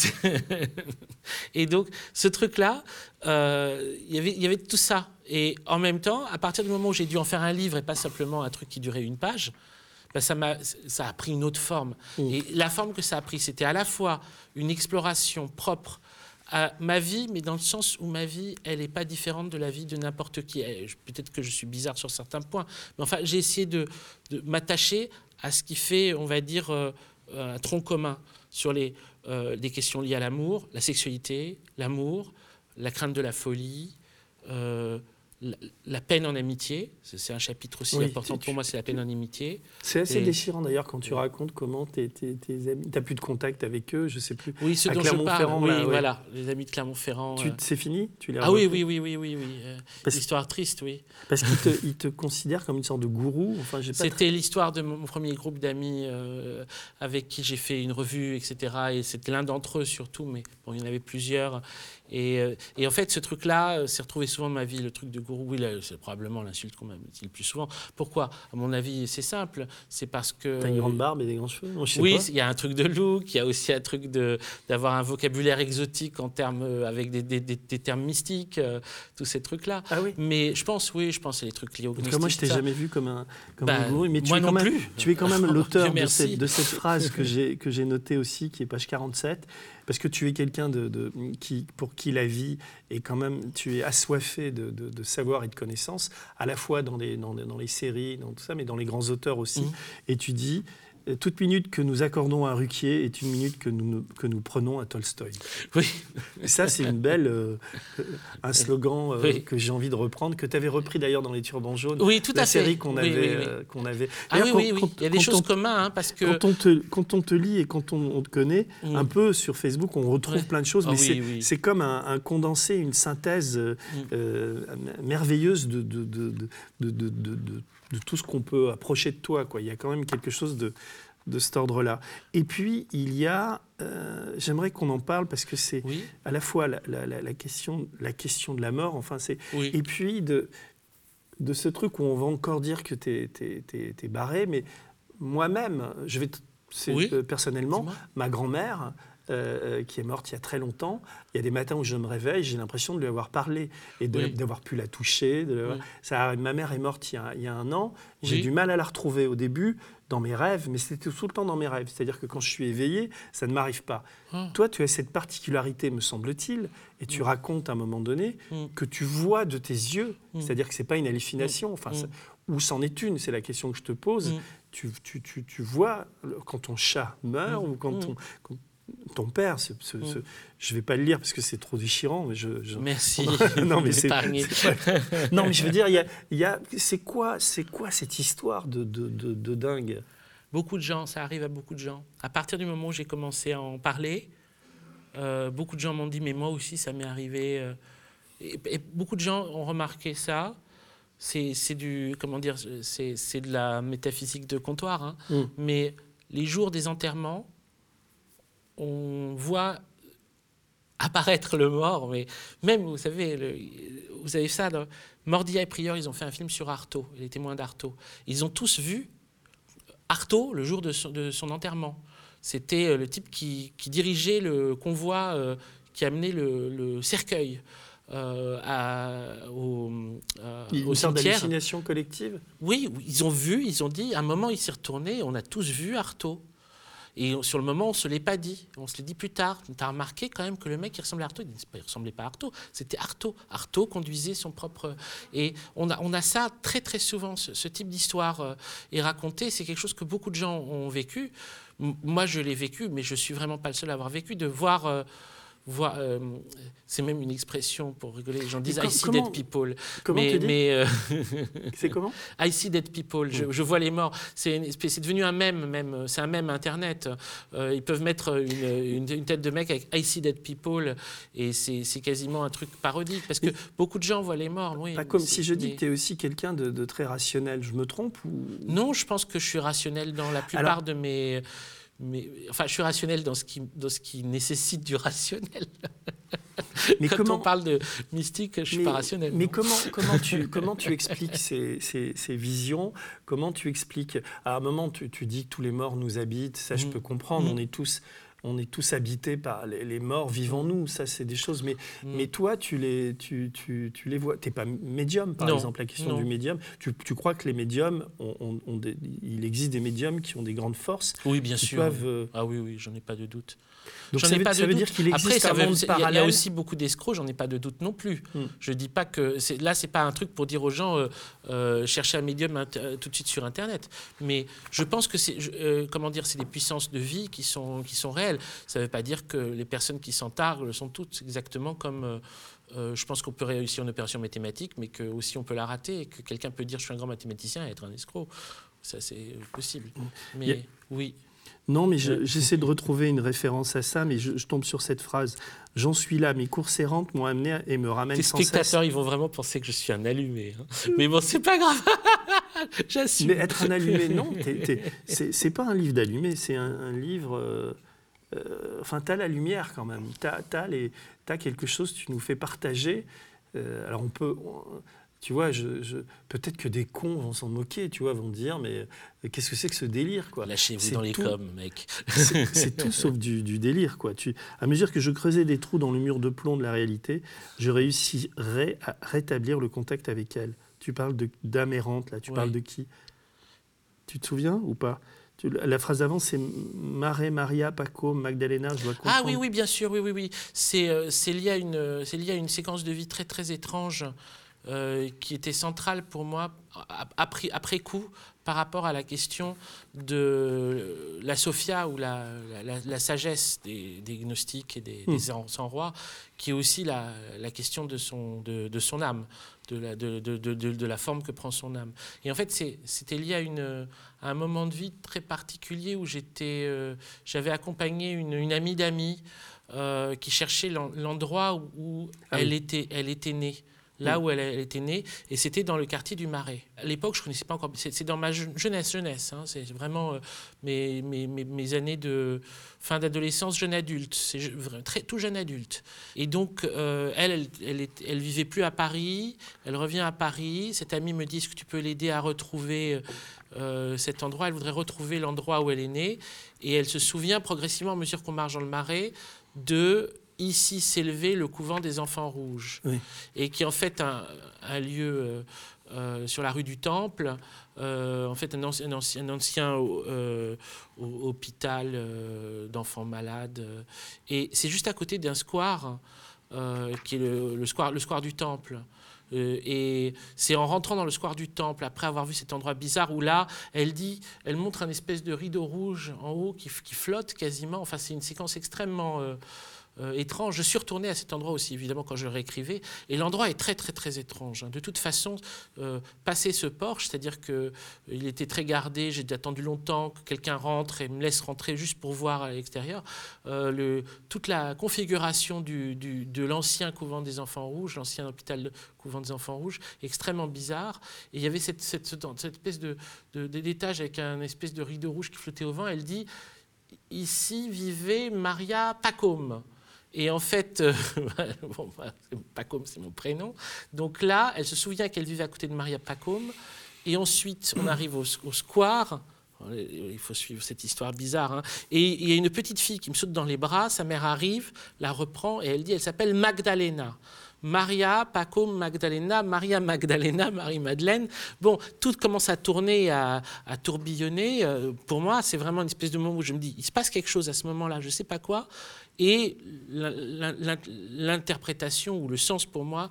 [laughs] et donc, ce truc-là, euh, y il y avait tout ça. Et en même temps, à partir du moment où j'ai dû en faire un livre et pas simplement un truc qui durait une page, ben ça, a, ça a pris une autre forme. Mmh. Et la forme que ça a pris, c'était à la fois une exploration propre à ma vie, mais dans le sens où ma vie, elle n'est pas différente de la vie de n'importe qui. Peut-être que je suis bizarre sur certains points, mais enfin, j'ai essayé de, m'attacher à ce qui fait, on va dire, euh, un tronc commun sur les, euh, les questions liées à l'amour, la sexualité, l'amour, la crainte de la folie, euh, la, peine en amitié, c'est un chapitre aussi important pour moi, c'est la peine en amitié. C'est assez déchirant d'ailleurs quand tu racontes comment tes, amis, tu n'as plus de contact avec eux, je sais plus. Oui, ceux dont je parle, oui, voilà, les amis de Clermont-Ferrand. Euh. C'est fini? Tu les Ah oui, oui, oui, oui, oui, oui. Euh, l'histoire triste, oui. Parce qu'ils te, [laughs] te considèrent comme une sorte de gourou. Enfin, C'était l'histoire de mon premier groupe d'amis euh, avec qui j'ai fait une revue, etc. Et c'était l'un d'entre eux surtout, mais bon, il y en avait plusieurs. Et, et en fait, ce truc-là s'est retrouvé souvent dans ma vie, le truc de gourou. Oui, c'est probablement l'insulte qu'on m'a dit le plus souvent. Pourquoi? À mon avis, c'est simple. C'est parce que. T'as une grande barbe et des grands cheveux Oui, il y a un truc de look, il y a aussi un truc d'avoir un vocabulaire exotique en termes, euh, avec des, des, des, termes mystiques, euh, tous ces trucs-là. Ah oui Mais je pense, oui, je pense c'est les trucs liés au gnostique. Moi, je t'ai jamais vu comme un, comme un bah, gourou. Mais tu moi es quand non même, plus. Tu es quand même [laughs] l'auteur de de cette phrase [laughs] que j'ai notée aussi, qui est page 47 parce que tu es quelqu'un de, qui, pour qui la vie est quand même, tu es assoiffé de, de savoir et de connaissances, à la fois dans les, dans, dans, les séries, dans tout ça, mais dans les grands auteurs aussi. Mmh. Et tu dis, toute minute que nous accordons à Ruquier est une minute que nous, que nous prenons à Tolstoï. Oui. Et ça, c'est une belle, euh, un slogan euh, Oui. que j'ai envie de reprendre, que tu avais repris d'ailleurs dans Les Turbans Jaunes, Oui, tout la à fait. série qu'on Oui, avait, oui, oui. euh, qu'on avait. Ah oui, oui, quand- Il y a des choses on- communes, hein, parce que. Quand on, te, quand on te lit et quand on, on te connaît, Mm. un peu sur Facebook, on retrouve Ouais. plein de choses, Ah mais oui, c'est comme un, un condensé, une synthèse euh, Mm. euh, merveilleuse de, de, de, de, de, tout ce qu'on peut approcher de toi. Quoi. Il y a quand même quelque chose de, de cet ordre-là. Et puis, il y a, euh, j'aimerais qu'on en parle parce que c'est Oui, à la fois la, la- la- la question, la question de la mort, enfin, c'est oui. et puis de, de ce truc où on va encore dire que tu es, barré, mais moi-même, je vais Oui. euh, personnellement, ma grand-mère, euh, euh, qui est morte il y a très longtemps, il y a des matins où je me réveille, j'ai l'impression de lui avoir parlé et Oui. d'avoir pu la toucher. de l'avoir- Oui. ça, ma mère est morte il y a, il y a un an, j'ai Oui. du mal à la retrouver au début dans mes rêves, mais c'était tout le temps dans mes rêves. C'est-à-dire que quand je suis éveillé, ça ne m'arrive pas. Ah. Toi, tu as cette particularité, me semble-t-il, et tu racontes à un moment donné Mm. que tu vois de tes yeux, Mm. c'est-à-dire que c'est pas une hallucination, enfin, Mm. ou c'en est une, c'est la question que je te pose. Mm. Tu, tu- tu- tu vois quand ton chat meurt Mm. ou quand Mm. ton, quand ton père, ce, ce- Mm. ce- je vais pas le lire parce que c'est trop déchirant, mais je, je- Merci. [laughs] non mais c'est non mais je veux dire, y a, y a- c'est quoi, c'est quoi cette histoire de, de, de- de dingue? Beaucoup de gens, ça arrive à beaucoup de gens. À partir du moment où j'ai commencé à en parler, euh, beaucoup de gens m'ont dit, mais moi aussi, ça m'est arrivé. euh, et, et beaucoup de gens ont remarqué ça. C'est c'est du, comment dire, c'est c'est de la métaphysique de comptoir. hein. Mm. Mais les jours des enterrements, on voit apparaître le mort. Mais même, vous savez, le- vous avez ça. dans- Mordilla et Prieur, ils ont fait un film sur Artaud, les témoins d'Artaud. Ils ont tous vu Artaud le jour de son, de son enterrement. C'était euh, le type qui, qui dirigeait le convoi euh, qui amenait le, le cercueil euh, à- au, euh, Une au cimetière. d'hallucination collective? Oui, oui, ils ont vu, ils ont dit, à un moment, il s'est retourné, on a tous vu Artaud. Et sur le moment, on ne se l'est pas dit. On se l'est dit plus tard. Tu as remarqué quand même que le mec, il ressemblait à Artaud. Il ne ressemblait pas à Artaud. C'était Artaud. Artaud conduisait son propre... Et on a, on a ça très, très souvent. Ce, ce type d'histoire euh, est raconté. C'est quelque chose que beaucoup de gens ont vécu. Moi, je l'ai vécu, mais je suis vraiment pas le seul à avoir vécu. De voir... euh, euh, c'est même une expression pour rigoler. Les gens disent com- I see dead people. Comment mais, tu dis mais, euh, [laughs] C'est comment [laughs] I see dead people, je, je vois les morts. C'est devenu un mème, même. C'est un mème internet. Euh, ils peuvent mettre une, une- une tête de mec avec I see dead people et c'est quasiment un truc parodique parce que beaucoup de gens voient les morts. Oui, Pas comme si je dis mais- que tu es aussi quelqu'un de, de très rationnel. Je me trompe ou Non, je pense que je suis rationnel dans la plupart Alors- de mes. Mes- enfin, je suis rationnel dans ce qui, dans ce qui nécessite du rationnel. [laughs] Mais Quand comment on parle de mystique, je suis mais, pas rationnel. mais non. comment, [laughs] comment, tu, comment tu expliques ces, ces- ces visions? Comment tu expliques? À un moment, tu, tu dis que tous les morts nous habitent. Ça, je Mhm. peux comprendre. Mhm. On est tous. On est tous habités par les, les morts vivant nous, ça c'est des choses. Mais, Mm. mais toi, tu les, tu, tu, tu les vois. Tu n'es pas médium, par Non, exemple, la question non. du médium. Tu, tu crois que les médiums, ont, ont- ont des- il existe des médiums qui ont des grandes forces Oui, bien sûr. peuvent. euh, Ah oui, oui, j'en ai pas de doute. donc ça ai veut, pas ça de veut doute. dire qu'il existe Après, ça un veut- monde il y a- il y, parallèle. a aussi beaucoup d'escrocs, j'en ai pas de doute non plus. Mm. Je dis pas que là, c'est pas un truc pour dire aux gens euh, euh, chercher un médium euh, tout de suite sur Internet. Mais je pense que c'est, comment dire, c'est des puissances de vie qui sont qui sont réelles. Ça veut pas dire que les personnes qui s'en targuent le sont toutes exactement comme. euh, euh, je pense qu'on peut réussir une opération mathématique, mais que aussi on peut la rater et que quelqu'un peut dire je suis un grand mathématicien et être un escroc. Ça, c'est possible. Mais Il y a- oui. Non, mais je- j'essaie de retrouver une référence à ça, mais je, je tombe sur cette phrase. J'en suis là, mes courses errantes m'ont amené et me ramènent Les sans cesse. spectateurs, ils vont vraiment penser que je suis un allumé. hein. Mais bon, c'est pas grave. [laughs] J'assume. Mais être un allumé, non, t'es- c'est c'est pas un livre d'allumé, c'est un, un livre. Euh, enfin, tu as la lumière quand même. Tu as, quelque chose, tu nous fais partager. Euh, alors, on peut. on- tu vois, je, je- peut-être que des cons vont s'en moquer, tu vois, vont dire, mais qu'est-ce que c'est que ce délire, quoi? Lâchez-vous dans les tout. coms, mec. [laughs] C'est tout sauf du, du délire. Quoi. Tu, à mesure que je creusais des trous dans le mur de plomb de la réalité, je réussirais à rétablir le contact avec elle. Tu parles d'âme errante, là. Tu parles de qui? Tu te souviens ou pas? La phrase d'avant, c'est Mare, Maria, Paco, Magdalena, je dois comprendre. Ah oui, oui, bien sûr, oui, oui, oui. C'est euh, lié, à une, lié à une séquence de vie très, très étrange euh, qui était centrale pour moi après, après coup par rapport à la question de la Sophia ou la, la, sagesse des, gnostiques et des, hmm. sans rois, qui est aussi la, la question de son, de, de son âme, de la, de, de, la forme que prend son âme. Et en fait, c'était lié à, une, à un moment de vie très particulier où j'étais, euh, j'avais accompagné une, une amie d'amis euh, qui cherchait l'endroit où, ah elle, était, elle était née là où elle, était née, et c'était dans le quartier du Marais. À l'époque, je ne connaissais pas encore. C'est dans ma jeunesse, jeunesse. Hein, c'est vraiment euh, mes, mes, mes, années de fin d'adolescence, jeune adulte. C'est très tout jeune adulte. Et donc, euh, elle, elle, elle, vivait plus à Paris. Elle revient à Paris. Cette amie me dit que tu peux l'aider à retrouver euh, cet endroit? Elle voudrait retrouver l'endroit où elle est née, et elle se souvient progressivement, à mesure qu'on marche dans le Marais, de ici s'élevait le couvent des enfants rouges, et qui est en fait un, lieu euh, euh, sur la rue du Temple, euh, en fait un ancien, un ancien, hôpital d'enfants malades, et c'est juste à côté d'un square qui est le, square, le square du Temple. et c'est en rentrant dans le square du Temple, après avoir vu cet endroit bizarre, où là, elle dit, elle montre un espèce de rideau rouge en haut qui, qui flotte quasiment. Enfin, c'est une séquence extrêmement euh, étrange. Je suis retourné à cet endroit aussi, évidemment, quand je réécrivais. Et l'endroit est très, très, très étrange. Hein. De toute façon, euh, passer ce porche, c'est-à-dire qu'il euh, était très gardé, j'ai attendu longtemps que quelqu'un rentre et me laisse rentrer juste pour voir à l'extérieur. toute la configuration de l'ancien couvent des enfants rouges, l'ancien hôpital couvent des enfants rouges, extrêmement bizarre. Et il y avait cette, cette, espèce de, d'étage avec un espèce de rideau rouge qui flottait au vent. Elle dit Ici vivait Maria Pacôme. Et en fait, euh, [laughs] bon, Pacôme, c'est mon prénom. Donc là, elle se souvient qu'elle vivait à côté de Maria Pacôme. Et ensuite, on arrive au, square. Il faut suivre cette histoire bizarre. Hein. Et il y a une petite fille qui me saute dans les bras. Sa mère arrive, la reprend et elle dit elle s'appelle Magdalena. Maria, Paco, Magdalena, Maria Magdalena, Marie-Madeleine. Bon, tout commence à tourner, à, tourbillonner. Euh, pour moi, c'est vraiment une espèce de moment où je me dis, il se passe quelque chose à ce moment-là, je ne sais pas quoi. Et l'interprétation ou le sens pour moi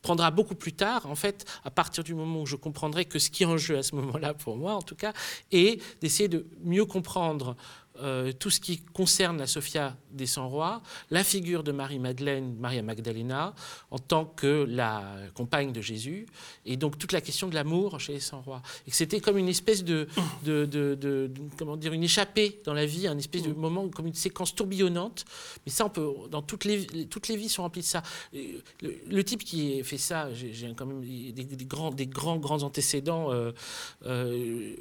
prendra beaucoup plus tard, en fait, à partir du moment où je comprendrai que ce qui est en jeu à ce moment-là, pour moi en tout cas, est d'essayer de mieux comprendre euh, tout ce qui concerne la Sophia des 100 rois, la figure de Marie-Madeleine, Maria Magdalena, en tant que la compagne de Jésus, et donc toute la question de l'amour chez les 100 rois. Et c'était comme une espèce de, de, comment dire, une échappée dans la vie, un espèce de moment, comme une séquence tourbillonnante. Mais ça, on peut, dans toutes les, toutes les vies sont remplies de ça. Le, type qui fait ça, j'ai quand même des, grands, des grands, grands antécédents. Euh, euh,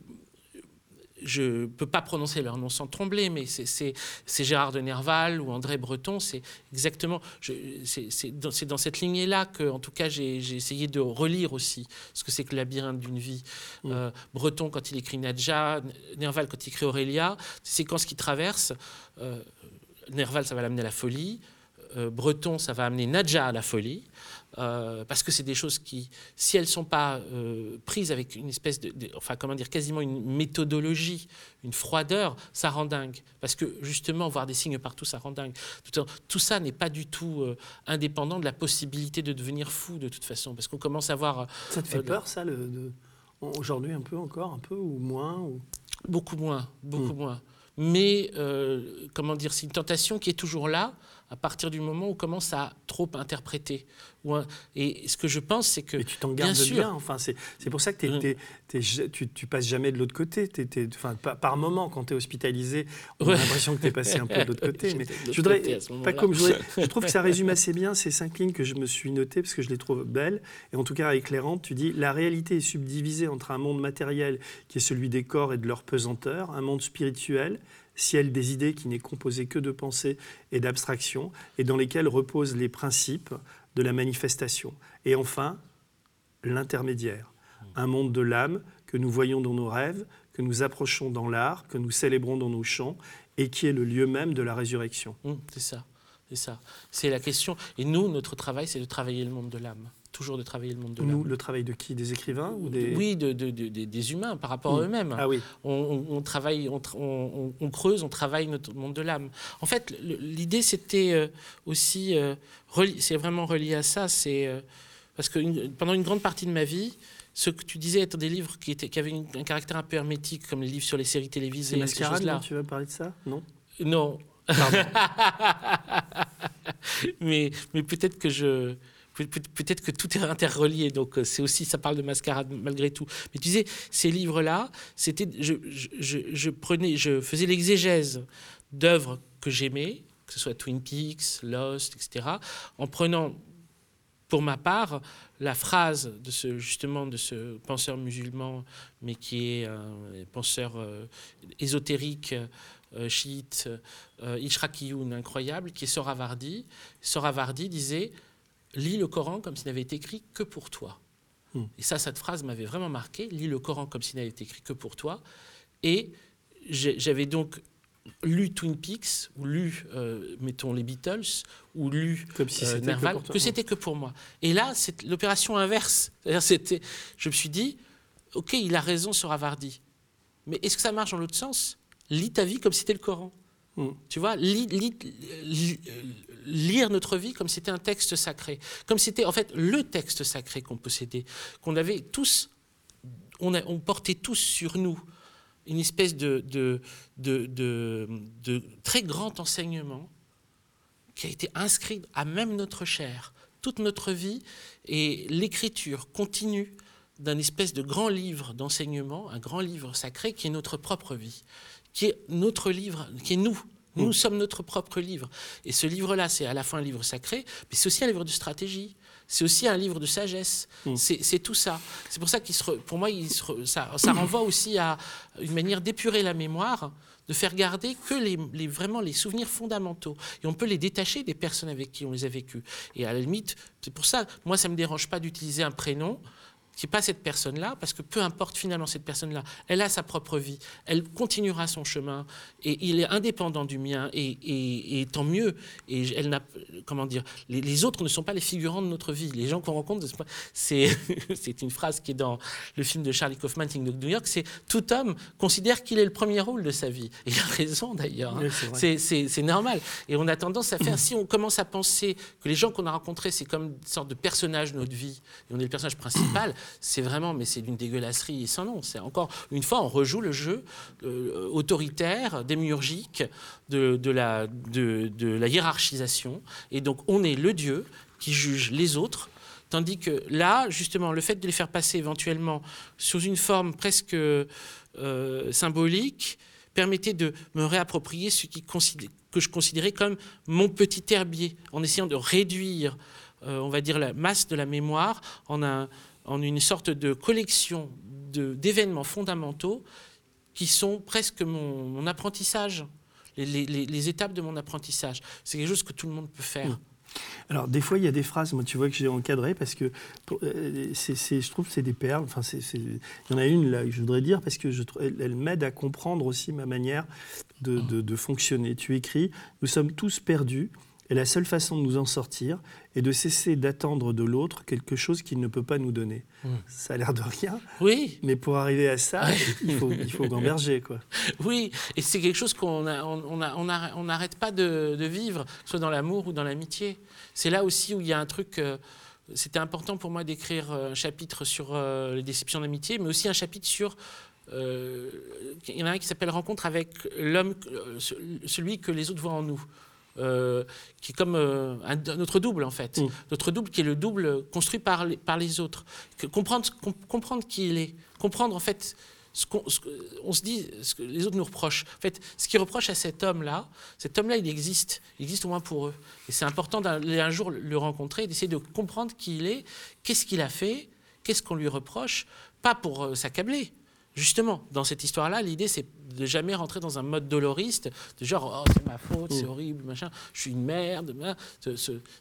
je ne peux pas prononcer leur nom sans trembler, mais c'est Gérard de Nerval ou André Breton, c'est exactement, c'est dans, dans, cette lignée-là que, en tout cas, j'ai essayé de relire aussi ce que c'est que le labyrinthe d'une vie. Mm. Euh, Breton quand il écrit Nadja, Nerval quand il écrit Aurélia, ces séquences qui traversent. Euh, Nerval, ça va l'amener à la folie. Euh, Breton, ça va amener Nadja à la folie. Euh, parce que c'est des choses qui, si elles ne sont pas euh, prises avec une espèce de, enfin comment dire, quasiment une méthodologie, une froideur, ça rend dingue. Parce que justement, voir des signes partout, ça rend dingue. Tout, tout ça n'est pas du tout euh, indépendant de la possibilité de devenir fou de toute façon, parce qu'on commence à voir. Ça te fait peur, ça, aujourd'hui un peu encore, un peu ou moins ou... Beaucoup moins, beaucoup hmm. moins. Mais comment dire, c'est une tentation qui est toujours là à partir du moment où on commence à trop interpréter. Et ce que je pense, c'est que. Mais tu t'en gardes bien, bien. Enfin, c'est pour ça que tu, tu passes jamais de l'autre côté. enfin, par moment, quand tu es hospitalisé, on a l'impression que tu es passé un peu de l'autre [laughs] côté. mais je voudrais. Pas comme je, [laughs] je trouve que ça résume assez bien ces cinq lignes que je me suis notées parce que je les trouve belles et en tout cas éclairantes. Tu dis La réalité est subdivisée entre un monde matériel qui est celui des corps et de leur pesanteur, un monde spirituel ciel des idées qui n'est composé que de pensées et d'abstractions, et dans lesquelles reposent les principes de la manifestation. Et enfin, l'intermédiaire, un monde de l'âme que nous voyons dans nos rêves, que nous approchons dans l'art, que nous célébrons dans nos chants, et qui est le lieu même de la résurrection. Mmh, c'est ça, c'est ça. C'est la question. Et nous, notre travail, c'est de travailler le monde de l'âme toujours de travailler le monde de l'âme. Nous, le travail de qui? Des écrivains ou des... Oui, de, des humains par rapport à eux-mêmes. Ah oui. On, travaille, on, creuse, on travaille notre monde de l'âme. En fait, l'idée, c'était euh, aussi, euh, c'est vraiment relié à ça, c'est... Euh, parce que pendant une grande partie de ma vie, ce que tu disais être des livres qui, étaient, qui avaient un caractère un peu hermétique, comme les livres sur les séries télévisées. C'est Mascarade, là. tu veux parler de ça? Non? Non. [laughs] mais mais peut-être que je peut-être que tout est interrelié, donc euh, c'est aussi ça parle de mascarade malgré tout. Mais tu disais ces livres-là, c'était je, je, je, prenais, je faisais l'exégèse d'œuvres que j'aimais, que ce soit Twin Peaks, Lost, etc., en prenant pour ma part, la phrase de ce, justement de ce penseur musulman, mais qui est un penseur euh, ésotérique, euh, chiite, euh, incroyable, qui est Soravardi. Soravardi disait Lis le Coran comme s'il n'avait été écrit que pour toi. Hmm. Et ça, cette phrase m'avait vraiment marqué Lis le Coran comme s'il n'avait été écrit que pour toi. Et j'avais donc lu Twin Peaks, ou lu, euh, mettons, les Beatles, ou lu Comme si euh, Nerval, que, c'était que pour moi. Et là, c'est l'opération inverse. C'était, je me suis dit, ok, il a raison sur Avardi, mais est-ce que ça marche dans l'autre sens? Lis ta vie comme si c'était le Coran. Hmm. Tu vois, lire notre vie comme c'était un texte sacré, comme c'était en fait le texte sacré qu'on possédait, qu'on avait tous, on, portait tous sur nous une espèce de, très grand enseignement qui a été inscrit à même notre chair, toute notre vie, et l'écriture continue d'un espèce de grand livre d'enseignement, un grand livre sacré qui est notre propre vie, qui est notre livre, qui est nous. Nous mm. sommes notre propre livre. Et ce livre-là, c'est à la fois un livre sacré, mais c'est aussi un livre de stratégie c'est aussi un livre de sagesse. Mm. C'est tout ça. C'est pour ça qu'il se, pour moi, il ça, renvoie aussi à une manière d'épurer la mémoire, de faire garder que les, vraiment les souvenirs fondamentaux. Et on peut les détacher des personnes avec qui on les a vécus. Et à la limite, c'est pour ça, moi, ça ne me dérange pas d'utiliser un prénom qui n'est pas cette personne-là, parce que peu importe finalement cette personne-là, elle a sa propre vie, elle continuera son chemin, et il est indépendant du mien, et, tant mieux. Et elle n'a, comment dire, les, autres ne sont pas les figurants de notre vie. Les gens qu'on rencontre, c'est, [laughs] c'est une phrase qui est dans le film de Charlie Kaufman, King of New York, c'est tout homme considère qu'il est le premier rôle de sa vie. Et il a raison d'ailleurs. Hein. c'est, normal. Et on a tendance à faire, si on commence à penser que les gens qu'on a rencontrés, c'est comme une sorte de personnage de notre vie, et on est le personnage principal, c'est vraiment, mais c'est d'une dégueulasserie sans nom. C'est encore une fois, on rejoue le jeu euh, autoritaire, démiurgique de, la, hiérarchisation. Et donc, on est le Dieu qui juge les autres Tandis que là, justement, le fait de les faire passer éventuellement sous une forme presque euh, symbolique permettait de me réapproprier ce que je considérais comme mon petit herbier, en essayant de réduire, euh, on va dire, la masse de la mémoire en un, en une sorte de collection d'événements fondamentaux qui sont presque mon, apprentissage, les, étapes de mon apprentissage. C'est quelque chose que tout le monde peut faire. Alors, des fois, il y a des phrases, moi, tu vois, que j'ai encadrées parce que euh, je trouve que c'est des perles. Enfin, il y en a une, là, que je voudrais dire, parce que je, elle, elle m'aide à comprendre aussi ma manière de, de fonctionner. Tu écris Nous sommes tous perdus et la seule façon de nous en sortir est de cesser d'attendre de l'autre quelque chose qu'il ne peut pas nous donner. Hmm. Ça a l'air de rien. Oui. Mais pour arriver à ça, il faut, il faut gamberger. Quoi. [laughs] Oui, et c'est quelque chose qu'on on n'arrête pas de, vivre, soit dans l'amour ou dans l'amitié. C'est là aussi où il y a un truc. Euh, c'était important pour moi d'écrire un chapitre sur euh, les déceptions d'amitié, mais aussi un chapitre sur euh, il y en a un qui s'appelle Rencontre avec l'homme, celui que les autres voient en nous. Euh, qui est comme euh, un, notre double en fait. Mm. Notre double qui est le double construit par les, par les autres. Que, comprendre, comprendre qui il est. Comprendre en fait ce qu'on on se dit, ce que les autres nous reprochent. En fait, ce qu'ils reprochent à cet homme-là, cet homme-là, il existe. Il existe au moins pour eux. Et c'est important d'aller un jour le rencontrer, d'essayer de comprendre qui il est, qu'est-ce qu'il a fait, qu'est-ce qu'on lui reproche, pas pour euh, s'accabler, Justement, dans cette histoire-là, l'idée, c'est de jamais rentrer dans un mode doloriste, de genre, oh, c'est ma faute, c'est mm. horrible, machin, je suis une merde.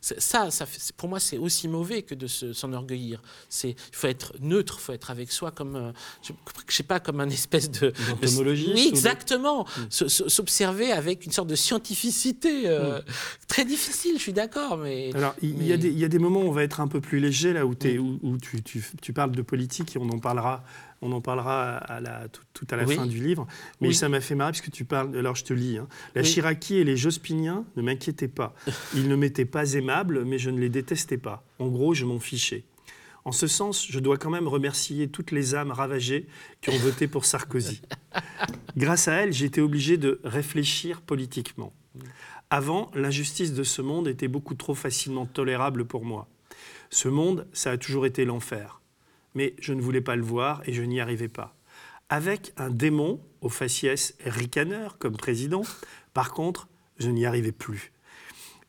Ça, ça pour moi, c'est aussi mauvais que de s'enorgueillir. Il faut être neutre, il faut être avec soi comme, euh, je, je sais pas, comme un espèce de... Oui, exactement. Mm. S'observer avec une sorte de scientificité euh, mm. très difficile, je suis d'accord, mais... Alors, il y, a des, y, a des moments où on va être un peu plus léger, là, où, es, où, où tu, tu, tu parles de politique, et on en parlera on en parlera à la, tout, à la fin du livre. Mais ça m'a fait marrer parce que tu parles. Alors je te lis. Hein. La Chiraki et les Jospiniens ne m'inquiétaient pas. [laughs] Ils ne m'étaient pas aimables, mais je ne les détestais pas. En gros, je m'en fichais. En ce sens, je dois quand même remercier toutes les âmes ravagées qui ont voté pour Sarkozy. Grâce à elles, j'ai été obligé de réfléchir politiquement. Avant, l'injustice de ce monde était beaucoup trop facilement tolérable pour moi. Ce monde, ça a toujours été l'enfer. Mais je ne voulais pas le voir et je n'y arrivais pas. Avec un démon au faciès ricaneur comme président, par contre, je n'y arrivais plus.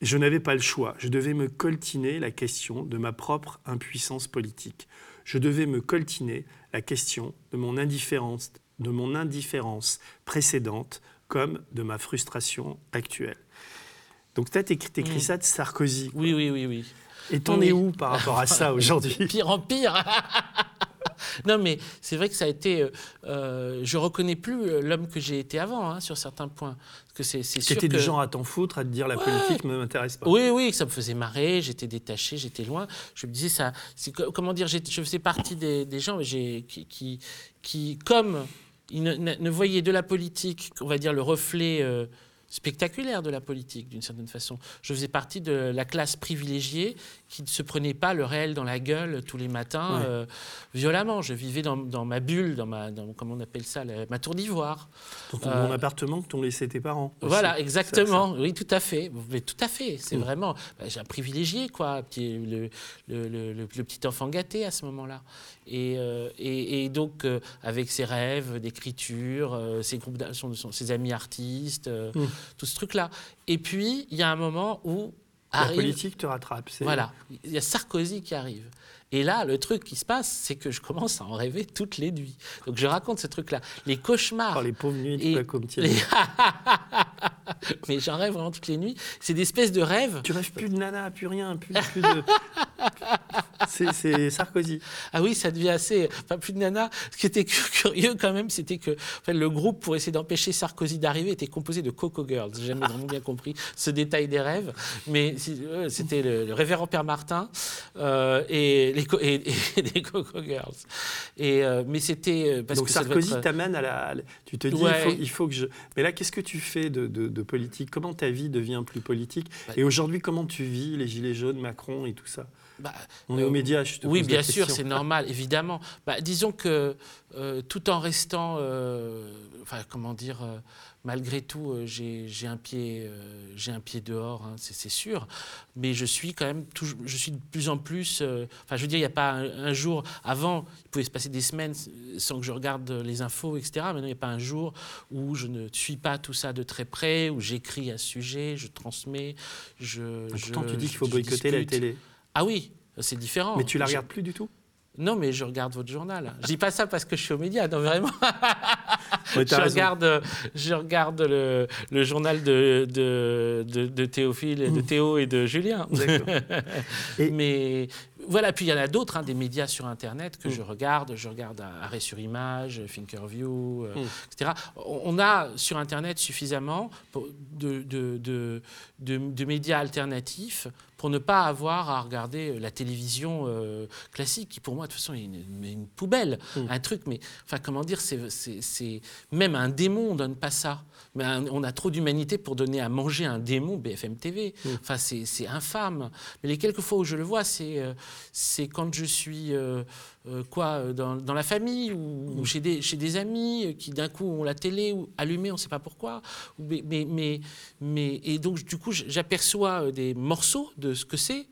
Je n'avais pas le choix. Je devais me coltiner la question de ma propre impuissance politique. Je devais me coltiner la question de mon indifférence, de mon indifférence précédente comme de ma frustration actuelle. Donc, tu as écrit, Mm. ça de Sarkozy. quoi. Oui, oui, oui, oui. Et t'en Oui. es où par rapport à ça aujourd'hui Pire en pire. [laughs] non, mais c'est vrai que ça a été. euh, euh, je reconnais plus euh, l'homme que j'ai été avant, hein, sur certains points. Parce que c'est c'est sûr C'était que... du genre à t'en foutre, à te dire la politique ne m'intéresse pas. Oui, oui, que ça me faisait marrer, j'étais détaché, j'étais loin. Je me disais, ça, c'est comment dire, je faisais partie des, des gens j'ai- qui, qui, qui, comme ils ne voyaient de la politique, on va dire, le reflet euh, spectaculaire de la politique, d'une certaine façon. Je faisais partie de la classe privilégiée qui ne se prenait pas le réel dans la gueule tous les matins Ouais. euh, violemment. Je vivais dans, dans ma bulle, dans ma, dans, comment on appelle ça, la- ma tour d'ivoire. Dans ton Euh, mon appartement que t'ont laissé tes parents. aussi. Voilà, Ça- exactement. Oui, tout à fait. Mais tout à fait. C'est Mm. vraiment. bah, j'ai un privilégié, quoi. Petit- Le, le- le- le- le petit enfant gâté à ce moment-là. Et, euh, et, et donc, euh, avec ses rêves d'écriture, euh, ses, groupes d'a- son- son- ses amis artistes, Mm. tout ce truc-là. Et puis, il y a un moment où. La arrive- politique te rattrape. voilà, il y a Sarkozy qui arrive. Et là, le truc qui se passe, c'est que je commence à en rêver toutes les nuits. Donc je raconte ce truc-là. Les cauchemars. Par les pauvres nuits Et de [laughs] les- [laughs] [laughs] Mais j'en rêve vraiment toutes les nuits. C'est des espèces de rêves. Tu rêves plus de nana, plus rien, plus, plus de. [laughs] C'est- Sarkozy. Ah oui, ça devient assez. Enfin, plus de nana. Ce qui était cu- curieux quand même, c'était que enfin, le groupe, pour essayer d'empêcher Sarkozy d'arriver, était composé de Coco Girls. J'ai jamais vraiment bien compris ce détail des rêves. Mais c'était le, le révérend Père Martin euh, et, les co- et, et [laughs] les Coco Girls. Et, euh, mais c'était. euh, Donc que Sarkozy être- t'amène à la. à la- Tu te dis, Ouais. il, faut, il faut que je. Mais là, qu'est-ce que tu fais de, de- de politique Comment ta vie devient plus politique Bah, Et aujourd'hui, comment tu vis les Gilets jaunes, Macron et tout ça bah, On est Euh, aux médias, je te Oui, pose la bien sûr, c'est normal, évidemment. Bah, disons que euh, tout en restant, euh, enfin, comment dire, euh, malgré tout, euh, j'ai un pied, euh, un pied dehors, hein, c'est sûr. Mais je suis quand même, je suis de plus en plus. euh, Enfin, je veux dire, il n'y a pas un, un jour. Avant, il pouvait se passer des semaines sans que je regarde les infos, etc. Maintenant, il n'y a pas un jour où je ne suis pas tout ça de très près, où j'écris à ce sujet, je transmets, je. Pourtant, je- tu dis qu'il faut boycotter la télé. Ah oui, c'est différent. Mais tu la regardes plus du tout? Non, mais je regarde votre journal. Je dis pas ça parce que je suis aux médias, non vraiment. [laughs] Ouais, je t'as raison. regarde, euh, je regarde le, le journal de, de, de, de Théophile, et de Théo et de Julien. [laughs] Et- Mais voilà, puis il y en a d'autres, hein, des médias sur Internet que Mm. je regarde. Je regarde Arrêt sur Image, Thinkerview, euh, Mm. etc. On a sur Internet suffisamment de, de, de, de- de médias alternatifs pour ne pas avoir à regarder la télévision euh, classique, qui pour moi, de toute façon, est une, poubelle, Mm. un truc. Mais enfin, comment dire, c'est, même un démon, on donne pas ça. Mais un- on a trop d'humanité pour donner à manger un démon BFM TV. Enfin, c'est, c'est infâme. Mais les quelques fois où je le vois, c'est, euh, c'est quand je suis euh, euh, quoi dans, dans la famille ou, ou chez, des, chez des amis euh, qui d'un coup ont la télé ou allumée, on ne sait pas pourquoi. Ou- Mais, mais, mais, mais- et donc du coup, j'aperçois des morceaux de ce que c'est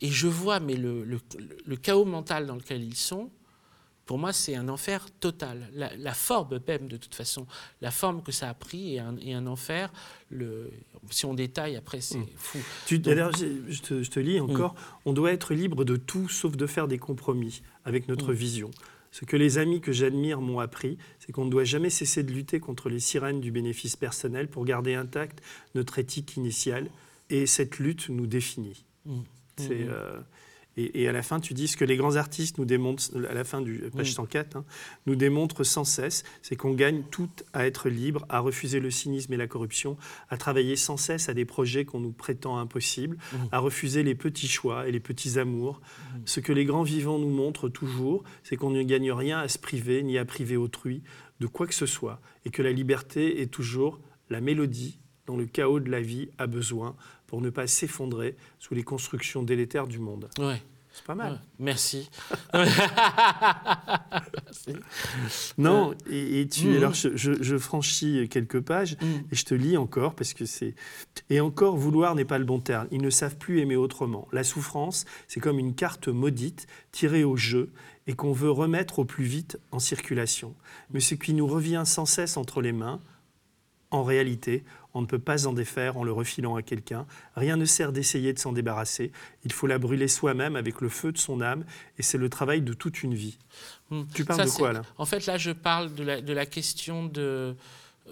et je vois mais le, le- le chaos mental dans lequel ils sont. Pour moi, c'est un enfer total. La, la forme même, de toute façon, la forme que ça a pris est un, est un enfer. Le, si on détaille, après, c'est Mm. fou. D'ailleurs, je te, je te lis encore, on doit être libre de tout sauf de faire des compromis avec notre Mm. vision. Ce que les amis que j'admire m'ont appris, c'est qu'on ne doit jamais cesser de lutter contre les sirènes du bénéfice personnel pour garder intacte notre éthique initiale. Et cette lutte nous définit. Mm. C'est, Mm. euh, et, et à la fin, tu dis ce que les grands artistes nous démontrent, à la fin du page Mm. 104, hein, nous démontrent sans cesse, c'est qu'on gagne tout à être libre, à refuser le cynisme et la corruption, à travailler sans cesse à des projets qu'on nous prétend impossibles, Mm. à refuser les petits choix et les petits amours. Ce que les grands vivants nous montrent toujours, c'est qu'on ne gagne rien à se priver ni à priver autrui de quoi que ce soit, et que la liberté est toujours la mélodie dont le chaos de la vie a besoin pour ne pas s'effondrer sous les constructions délétères du monde. Ouais. C'est pas mal. [laughs] merci. non, et, tu, Mhm. alors je, je- je franchis quelques pages Mm. et je te lis encore parce que c'est. Et encore, vouloir n'est pas le bon terme. Ils ne savent plus aimer autrement. La souffrance, c'est comme une carte maudite tirée au jeu et qu'on veut remettre au plus vite en circulation. Mais ce qui nous revient sans cesse entre les mains, en réalité, on ne peut pas en défaire en le refilant à quelqu'un. Rien ne sert d'essayer de s'en débarrasser. Il faut la brûler soi-même avec le feu de son âme, et c'est le travail de toute une vie. Mm. Tu parles Ça, de quoi là? En fait, là, je parle de la, de la question de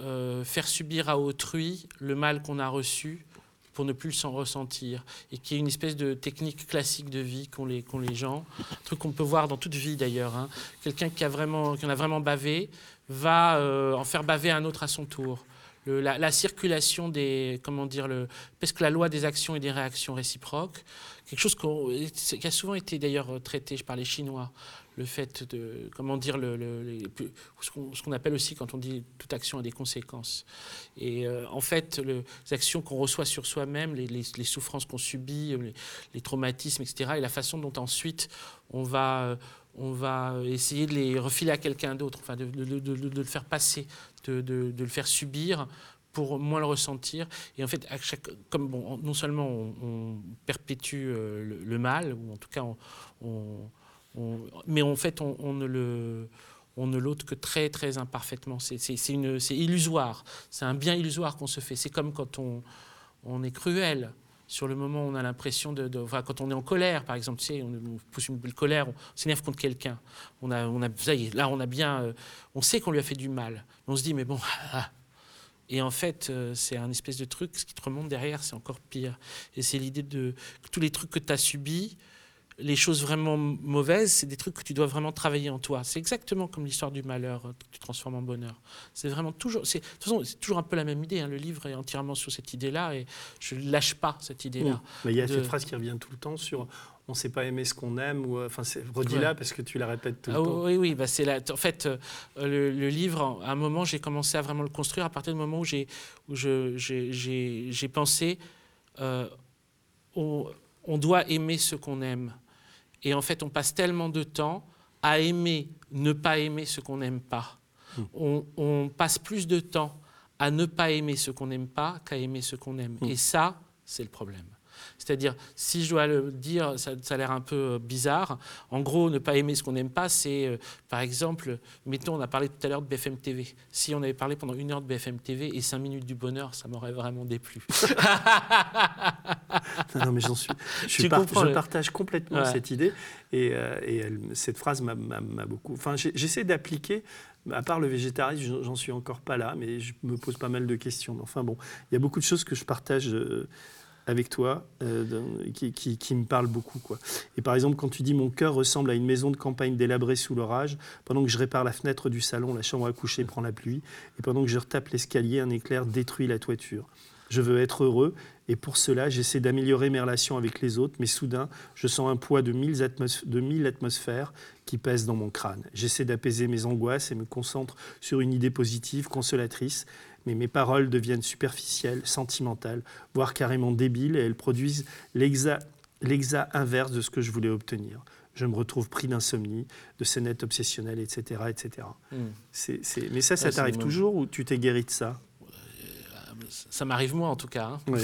euh, faire subir à autrui le mal qu'on a reçu pour ne plus s'en ressentir, et qui est une espèce de technique classique de vie qu'ont les, les gens, un truc qu'on peut voir dans toute vie d'ailleurs. hein. Quelqu'un qui, a vraiment, qui en a vraiment bavé va euh, en faire baver un autre à son tour. La, la circulation des, comment dire, le, parce que la loi des actions et des réactions réciproques, quelque chose qui a souvent été d'ailleurs traité par les Chinois, le fait de, comment dire, le, ce qu'on appelle aussi quand on dit toute action a des conséquences. Et euh, en fait, le- les actions qu'on reçoit sur soi-même, les, souffrances qu'on subit, les, traumatismes, etc., et la façon dont ensuite on va, euh, on va essayer de les refiler à quelqu'un d'autre, enfin de le faire passer, de, le faire subir pour moins le ressentir. Et en fait, comme non seulement on, perpétue euh, le, mal, ou en tout cas mais en fait, on, ne l'ôte que très très imparfaitement. C'est- illusoire. C'est un bien illusoire qu'on se fait. C'est comme quand on, est cruel. Sur le moment, on a l'impression de, quand on est en colère, par exemple, tu sais, on, on pousse une belle colère, on s'énerve contre quelqu'un. On a, on là, on a bien, euh, on sait qu'on lui a fait du mal. On se dit, mais bon, ah. et en fait, euh, c'est un espèce de truc, ce qui te remonte derrière, c'est encore pire. Et c'est l'idée de que tous les trucs que tu as subis, les choses vraiment mauvaises, c'est des trucs que tu dois vraiment travailler en toi. C'est exactement comme l'histoire du malheur euh, que tu transformes en bonheur. C'est vraiment toujours, c'est, de toute façon, c'est toujours un peu la même idée. hein. Le livre est entièrement sur cette idée-là et je ne lâche pas cette idée-là. Mm. Mais il y a de- cette phrase qui revient tout le temps sur on ne sait pas aimer ce qu'on aime ou euh, enfin redis-la Ouais. parce que tu la répètes tout Ah le temps. oui, oui, bah c'est la, en fait, euh, le, le livre, à un moment, j'ai commencé à vraiment le construire à partir du moment où j'ai, où je, j'ai, pensé, euh, on, on doit aimer ce qu'on aime. Et en fait, on passe tellement de temps à aimer, ne pas aimer ce qu'on n'aime pas. Mm. On, on passe plus de temps à ne pas aimer ce qu'on n'aime pas qu'à aimer ce qu'on aime. Mm. Et ça, c'est le problème. C'est-à-dire, si je dois le dire, ça, ça a l'air un peu euh, bizarre. En gros, ne pas aimer ce qu'on n'aime pas, c'est, euh, par exemple, mettons, on a parlé tout à l'heure de BFM TV. Si on avait parlé pendant une heure de BFM TV et cinq minutes du bonheur, ça m'aurait vraiment déplu. [laughs] [laughs] Non, non, mais j'en suis. Je, par- je le- partage complètement Ouais. cette idée et, euh, et elle- cette phrase m'a- beaucoup. Enfin, j'essaie d'appliquer. À part le végétarisme, j'en- suis encore pas là, mais je me pose pas mal de questions. Enfin bon, il y a beaucoup de choses que je partage euh, avec toi euh, qui, me parlent beaucoup. Quoi. Et par exemple, quand tu dis mon cœur ressemble à une maison de campagne délabrée sous l'orage, pendant que je répare la fenêtre du salon, la chambre à coucher prend la pluie, et pendant que je retape l'escalier, un éclair détruit la toiture. Je veux être heureux, et pour cela, j'essaie d'améliorer mes relations avec les autres, mais soudain, je sens un poids de mille, de mille atmosphères qui pèsent dans mon crâne. J'essaie d'apaiser mes angoisses et me concentre sur une idée positive, consolatrice, mais mes paroles deviennent superficielles, sentimentales, voire carrément débiles, et elles produisent l'exa- inverse de ce que je voulais obtenir. Je me retrouve pris d'insomnie, de scénettes obsessionnelles, etc. etc. Hmm. Mais ça, ça Ouais, t'arrive toujours ou tu t'es guéri de ça? Ça m'arrive moi, en tout cas. hein. Ouais.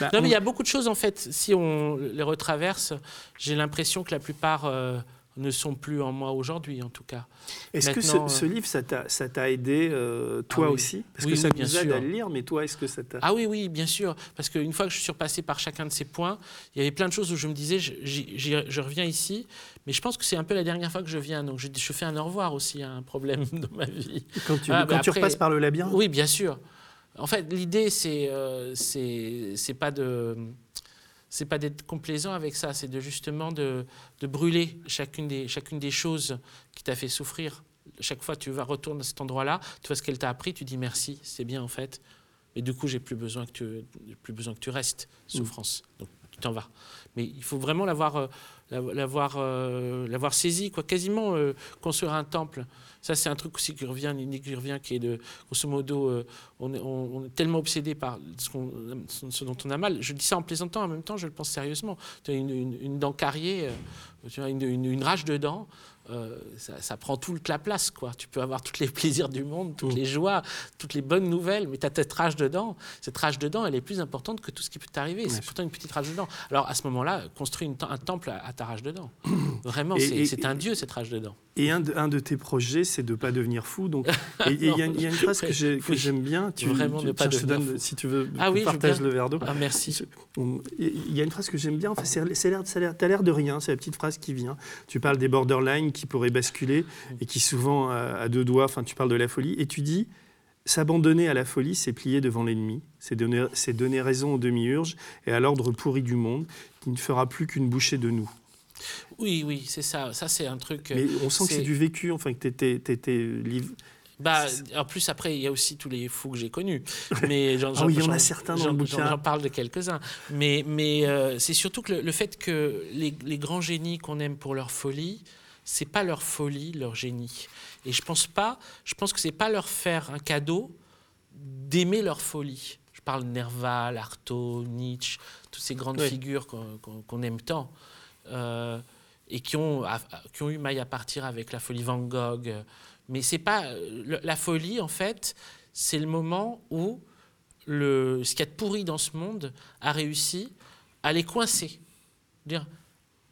Bah, Non, on- mais il y a beaucoup de choses, en fait, si on les retraverse, j'ai l'impression que la plupart euh, ne sont plus en moi aujourd'hui, en tout cas. Est-ce que ce, euh, livre, ça t'a aidé, euh, toi Ah oui. aussi? Parce Oui, que ça oui, nous aide sûr. à le lire, mais toi, est-ce que ça t'a... Ah oui, oui, bien sûr. Parce qu'une fois que je suis repassé par chacun de ces points, il y avait plein de choses où je me disais, je, reviens ici, mais je pense que c'est un peu la dernière fois que je viens. Donc je, je fais un au revoir aussi à un problème [laughs] dans ma vie. Quand tu, Ah, quand mais tu après- repasses par le labyrinthe? Oui, bien sûr. En fait, l'idée, c'est euh, c'est pas de c'est pas d'être complaisant avec ça, c'est de justement de, de brûler chacune des, chacune des choses qui t'a fait souffrir. Chaque fois, tu vas retourner à cet endroit-là, tu vois ce qu'elle t'a appris, tu dis merci, c'est bien en fait. Mais du coup, j'ai plus besoin que tu, plus besoin que tu restes, souffrance. Donc tu t'en vas. Mais il faut vraiment l'avoir, euh, l'avoir euh, l'avoir saisi, quoi. Quasiment euh, construire un temple. Ça, c'est un truc aussi qui revient, qui revient, qui est de, grosso modo, euh, on, est, tellement obsédé par ce, dont on a mal. Je dis ça en plaisantant, en même temps, je le pense sérieusement. Tu as une, dent carriée, tu as une, une, rage de dents. Euh, ça, ça, prend toute la place. Quoi. Tu peux avoir tous les plaisirs du monde, toutes les joies, toutes les bonnes nouvelles, mais tu as cette rage dedans. Cette rage dedans, elle est plus importante que tout ce qui peut t'arriver. C'est pourtant une petite rage dedans. Alors à ce moment-là, construis un temple à, à, ta rage dedans. [coughs] Vraiment, c'est un dieu, cette rage dedans. Et un de, un de tes projets, c'est de ne pas devenir fou. Donc, [laughs] il y, y, a une phrase que j'aime bien. Tu, Vraiment tu, ne pas tiens, devenir donne, fou. Si tu veux, ah oui, partage le verre d'eau. Ah, merci. Il y a une phrase que j'aime bien. Enfin, tu as l'air de rien. C'est la petite phrase qui vient. Tu parles des borderlines qui pourraient basculer et qui souvent, à deux doigts, enfin, tu parles de la folie. Et tu dis S'abandonner à la folie, c'est plier devant l'ennemi, c'est donner, donner raison aux demi-urges et à l'ordre pourri du monde qui ne fera plus qu'une bouchée de nous. Oui, oui, c'est ça. Ça, c'est un truc. Mais on sent que c'est du vécu, enfin, que tu étais, livre. Bah, en plus, après, il y a aussi tous les fous que j'ai connus. Mais ah oui, il y en a certains dans le bouquin. J'en parle de quelques-uns. Mais, mais euh, c'est surtout que le, le, fait que les, les grands génies qu'on aime pour leur folie, c'est pas leur folie, leur génie. Et je pense pas, je pense que c'est pas leur faire un cadeau d'aimer leur folie. Je parle de Nerval, Artaud, Nietzsche, toutes ces grandes Oui. figures qu'on aime tant. Euh, et qui ont, qui ont eu maille à partir avec la folie Van Gogh. Mais c'est pas la folie en fait, c'est le moment où le, ce qu'il y a de pourri dans ce monde a réussi à les coincer. Dire,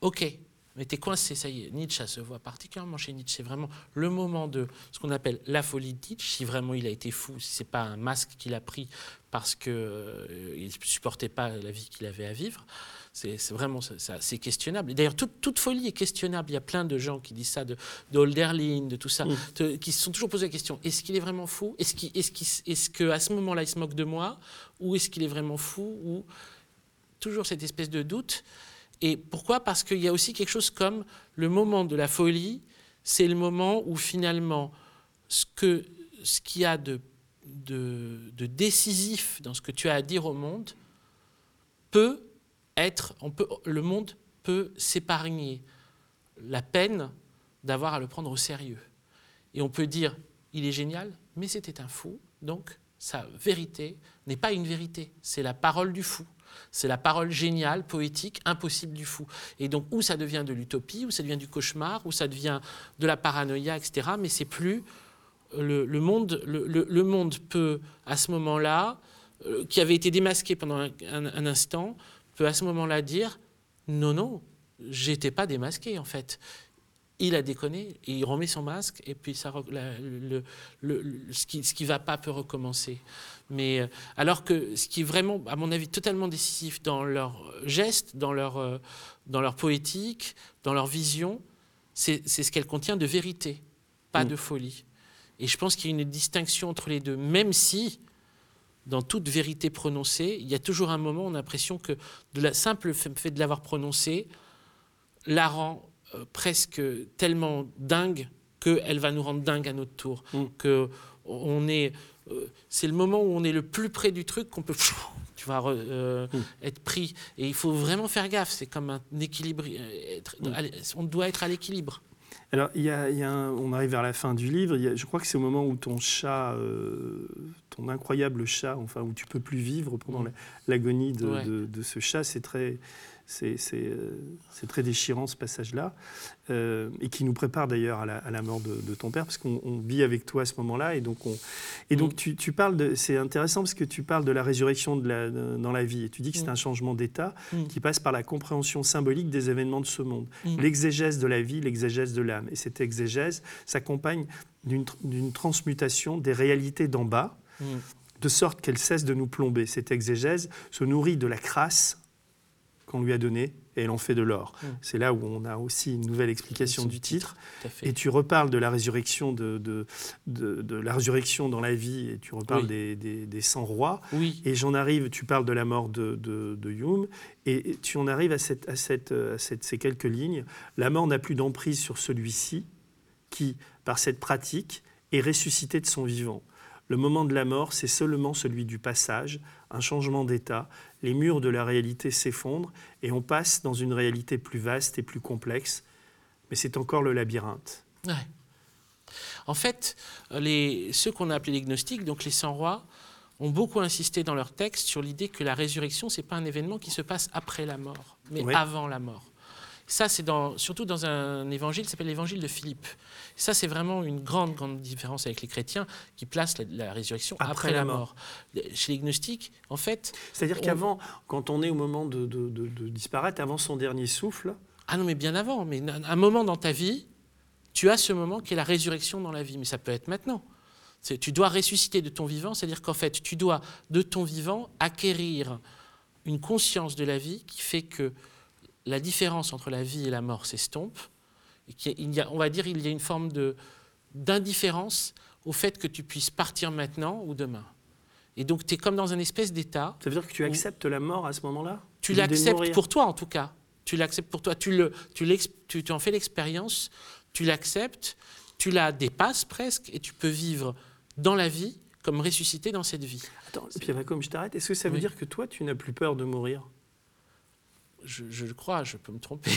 ok, mais t'es coincé, ça y est. Nietzsche, ça se voit particulièrement chez Nietzsche. C'est vraiment le moment de ce qu'on appelle la folie de Nietzsche. Si vraiment il a été fou, si c'est pas un masque qu'il a pris parce que euh, il supportait pas la vie qu'il avait à vivre. C'est vraiment c'est questionnable. D'ailleurs, toute, toute folie est questionnable. Il y a plein de gens qui disent ça, de, de Hölderlin, de tout ça, Mm. te- qui se sont toujours posé la question est-ce qu'il est vraiment fou? Est-ce qu'il, est-ce qu'il, est-ce que à ce moment-là, il se moque de moi? Ou est-ce qu'il est vraiment fou? Ou toujours cette espèce de doute. Et pourquoi? Parce qu'il y a aussi quelque chose comme le moment de la folie, c'est le moment où finalement ce que ce y a de, décisif dans ce que tu as à dire au monde peut être, le monde peut s'épargner la peine d'avoir à le prendre au sérieux. Et on peut dire, il est génial, mais c'était un fou, donc sa vérité n'est pas une vérité, c'est la parole du fou. C'est la parole géniale, poétique, impossible du fou. Et donc, où ça devient de l'utopie, où ça devient du cauchemar, où ça devient de la paranoïa, etc. Mais c'est plus le, monde. Le, monde peut, à ce moment-là, euh, qui avait été démasqué pendant un, instant, peut à ce moment-là dire non, non, j'étais pas démasqué en fait. Il a déconné, il remet son masque, et puis le, ce qui qui va pas peut recommencer. Mais euh, alors que ce qui est vraiment, à mon avis, totalement décisif dans leurs gestes, dans leur, euh, dans leur poétique, dans leur vision, c'est c'est ce qu'elle contient de vérité, pas Mm. de folie. Et je pense qu'il y a une distinction entre les deux, même si, dans toute vérité prononcée, il y a toujours un moment où on a l'impression que de la simple fait de l'avoir prononcée la rend euh, presque tellement dingue qu'elle va nous rendre dingue à notre tour. Mm. Que on est, c'est le moment où on est le plus près du truc qu'on peut, [laughs] tu vas euh, Mm. être pris. Et il faut vraiment faire gaffe. C'est comme un équilibre. euh, être- Mm. allez, on doit être à l'équilibre. Alors, il y a, il y a un- on arrive vers la fin du livre. Il y a- je crois que c'est au moment où ton chat, euh, ton incroyable chat, enfin, où tu peux plus vivre pendant Mm. la- l'agonie de, Ouais. de- de ce chat. C'est très, c'est, euh, c'est très déchirant ce passage-là, euh, et qui nous prépare d'ailleurs à la, à la mort de, de ton père, parce qu'on on vit avec toi à ce moment-là, et donc on, et donc Mm. tu, tu parles de, c'est intéressant parce que tu parles de la résurrection de la, de- dans la vie, et tu dis que c'est Mm. un changement d'état Mm. qui passe par la compréhension symbolique des événements de ce monde l'exégèse de la vie, l'exégèse de l'âme. Et cette exégèse s'accompagne d'une tr- d'une transmutation des réalités d'en bas, de sorte qu'elle cesse de nous plomber. Cette exégèse se nourrit de la crasse qu'on lui a donnée et elle en fait de l'or. Mm. C'est là où on a aussi une nouvelle explication du titre. Et tu reparles de la résurrection, de, de, de- de la résurrection dans la vie, et tu reparles Oui. des, des, des 100 rois. Oui. Et j'en arrive, tu parles de la mort de, de, de Hume, et tu en arrives à, cette, à, cette, à cette- ces quelques lignes. La mort n'a plus d'emprise sur celui-ci qui, par cette pratique, est ressuscité de son vivant. Le moment de la mort, c'est seulement celui du passage, un changement d'état. Les murs de la réalité s'effondrent et on passe dans une réalité plus vaste et plus complexe. Mais c'est encore le labyrinthe. Ouais. En fait, les, ceux qu'on a appelés les gnostiques, donc les 100 rois, ont beaucoup insisté dans leur texte sur l'idée que la résurrection, ce n'est pas un événement qui se passe après la mort, mais avant la mort. Ça, c'est dans, surtout dans un évangile qui s'appelle l'évangile de Philippe. Ça, c'est vraiment une grande, grande différence avec les chrétiens qui placent la, la résurrection après, Après la mort. mort. Chez les gnostiques, en fait, C'est-à-dire On- qu'avant, quand on est au moment de, de- de- de disparaître, avant son dernier souffle, ah non, mais bien avant, mais un un moment dans ta vie, tu as ce moment qui est la résurrection dans la vie, mais ça peut être maintenant. C'est- Tu dois ressusciter de ton vivant, c'est-à-dire qu'en fait, tu dois, de ton vivant, acquérir une conscience de la vie qui fait que la différence entre la vie et la mort s'estompe. Qu'il on va dire il y a une forme d'indifférence au fait que tu puisses partir maintenant ou demain. Et donc, tu es comme dans un espèce d'état ça veut dire que tu acceptes la mort à ce moment-là? Tu l'acceptes pour toi en tout cas. Tu l'acceptes pour toi. Tu, le, tu, l'ex- tu, tu en fais l'expérience, tu l'acceptes, tu la dépasses presque et tu peux vivre dans la vie comme ressuscité dans cette vie. Attends, Pierre comme je t'arrête, est-ce que ça veut Oui. dire que toi, tu n'as plus peur de mourir? Je, je le crois, je peux me tromper.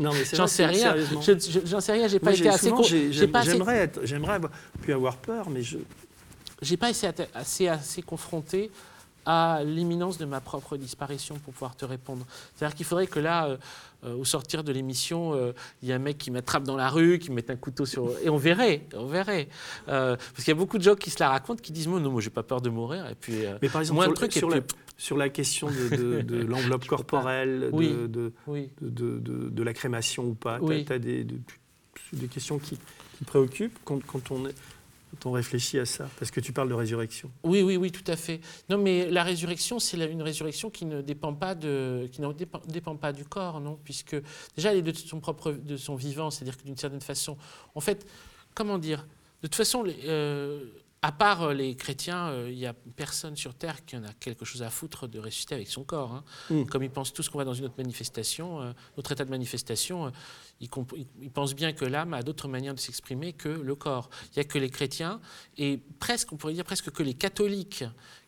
Non, mais c'est J'en sais rien. J'en sais rien. J'ai pas été assez. J'aimerais j'aimerais avoir- plus avoir peur, mais je, j'ai pas été assez, confronté à l'imminence de ma propre disparition pour pouvoir te répondre. C'est-à-dire qu'il faudrait que là, euh, euh, au sortir de l'émission, euh, il y a un mec qui m'attrape dans la rue, qui me mette un couteau sur... Et on verrait, on verrait. Parce qu'il y a beaucoup de gens qui se la racontent, qui disent, moi, non, moi, j'ai pas peur de mourir. Et puis, Mais par exemple, moi, sur, le truc, sur puis- sur la question de, de- [laughs] de l'enveloppe corporelle, Oui. de, oui. la crémation ou pas, Oui. tu as, des, de- des questions qui, qui préoccupent quand, quand on est, quand on réfléchit à ça Parce que tu parles de résurrection. Oui, oui, oui, tout à fait. Non, mais la résurrection, c'est une résurrection qui ne dépend pas de, qui ne dépend, dépend pas du corps, non, puisque déjà elle est de son propre, de son vivant, c'est-à-dire que d'une certaine façon, en fait, comment dire, de toute façon, les- euh, à part euh, les chrétiens, euh, il n'y a personne sur terre qui en a quelque chose à foutre de ressusciter avec son corps. hein. Mm. Comme ils pensent tous qu'on va dans une autre manifestation, euh, notre état de manifestation, euh, ils- ils pensent bien que l'âme a d'autres manières de s'exprimer que le corps. Il n'y a que les chrétiens et presque, on pourrait dire presque que les catholiques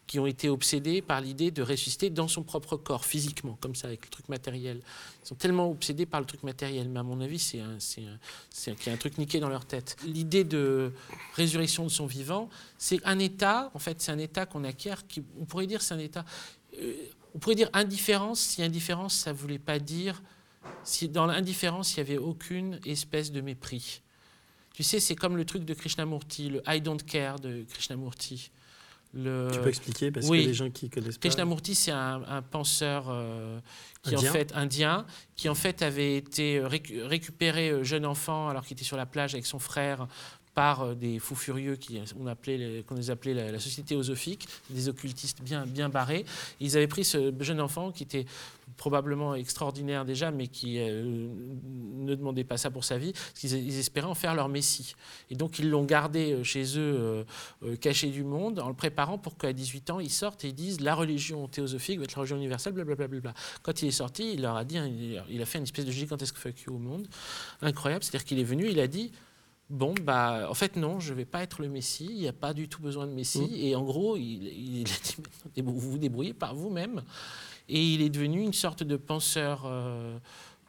qui ont été obsédés par l'idée de ressusciter dans son propre corps, physiquement, comme ça, avec le truc matériel. Ils sont tellement obsédés par le truc matériel, mais à mon avis, c'est un, truc niqué dans leur tête. L'idée de résurrection de son vivant, c'est un état, en fait, c'est un état qu'on acquiert, qui, on pourrait dire c'est un état, euh, on pourrait dire indifférence, si indifférence, ça voulait pas dire, si dans l'indifférence, il n'y avait aucune espèce de mépris. Tu sais, c'est comme le truc de Krishnamurti, le I don't care de Krishnamurti. Le... Tu peux expliquer parce oui. que les gens qui connaissent pas. Krishnamurti, c'est un, un penseur euh, qui Indien. en fait indien, qui en fait avait été euh, récu- récupéré euh, jeune enfant alors qu'il était sur la plage avec son frère par des fous furieux qui on appelait les- qu'on les appelait la, la société théosophique, des occultistes bien bien barrés. Ils avaient pris ce jeune enfant qui était probablement extraordinaire déjà, mais qui euh, ne demandait pas ça pour sa vie, parce qu'ils ils espéraient en faire leur messie. Et donc ils l'ont gardé euh, chez eux, euh, caché du monde, en le préparant pour qu'à 18 ans, ils sortent et ils disent la religion théosophique va être la religion universelle, blablabla. Bla, bla, bla. Quand il est sorti, il leur a dit, il a- fait une espèce de gigantesque fuck you au monde, incroyable. C'est-à-dire qu'il est venu, il a dit. Bon, bah, en fait, non, je ne vais pas être le Messie, il n'y a pas du tout besoin de Messie. Mm. Et en gros, il, il a dit, vous vous débrouillez par vous-même. Et il est devenu une sorte de penseur euh,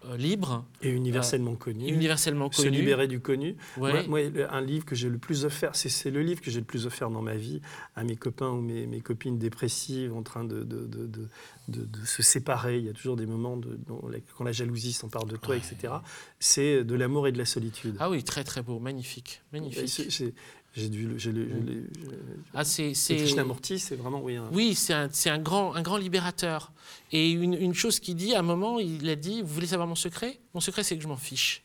euh, libre, Et universellement connu. universellement Se connu. libérer du connu. Ouais. Moi, un livre que j'ai le plus offert, c'est le livre que j'ai le plus offert dans ma vie à mes copains ou mes, mes copines dépressives en train de, de, de, de- de- de se séparer. Il y a toujours des moments de, quand la jalousie s'empare de toi, Ouais. etc. C'est de l'amour et de la solitude. Ah oui, très très beau, magnifique, magnifique. J'ai dû le- j'ai le- je- Ah, c'est, c'est c'est- Krishnamurti, c'est vraiment oui. un- Oui, c'est un, grand, un grand libérateur. Et une, une chose qu'il dit, à un moment, il a dit, vous voulez savoir mon secret? Mon secret, c'est que je m'en fiche.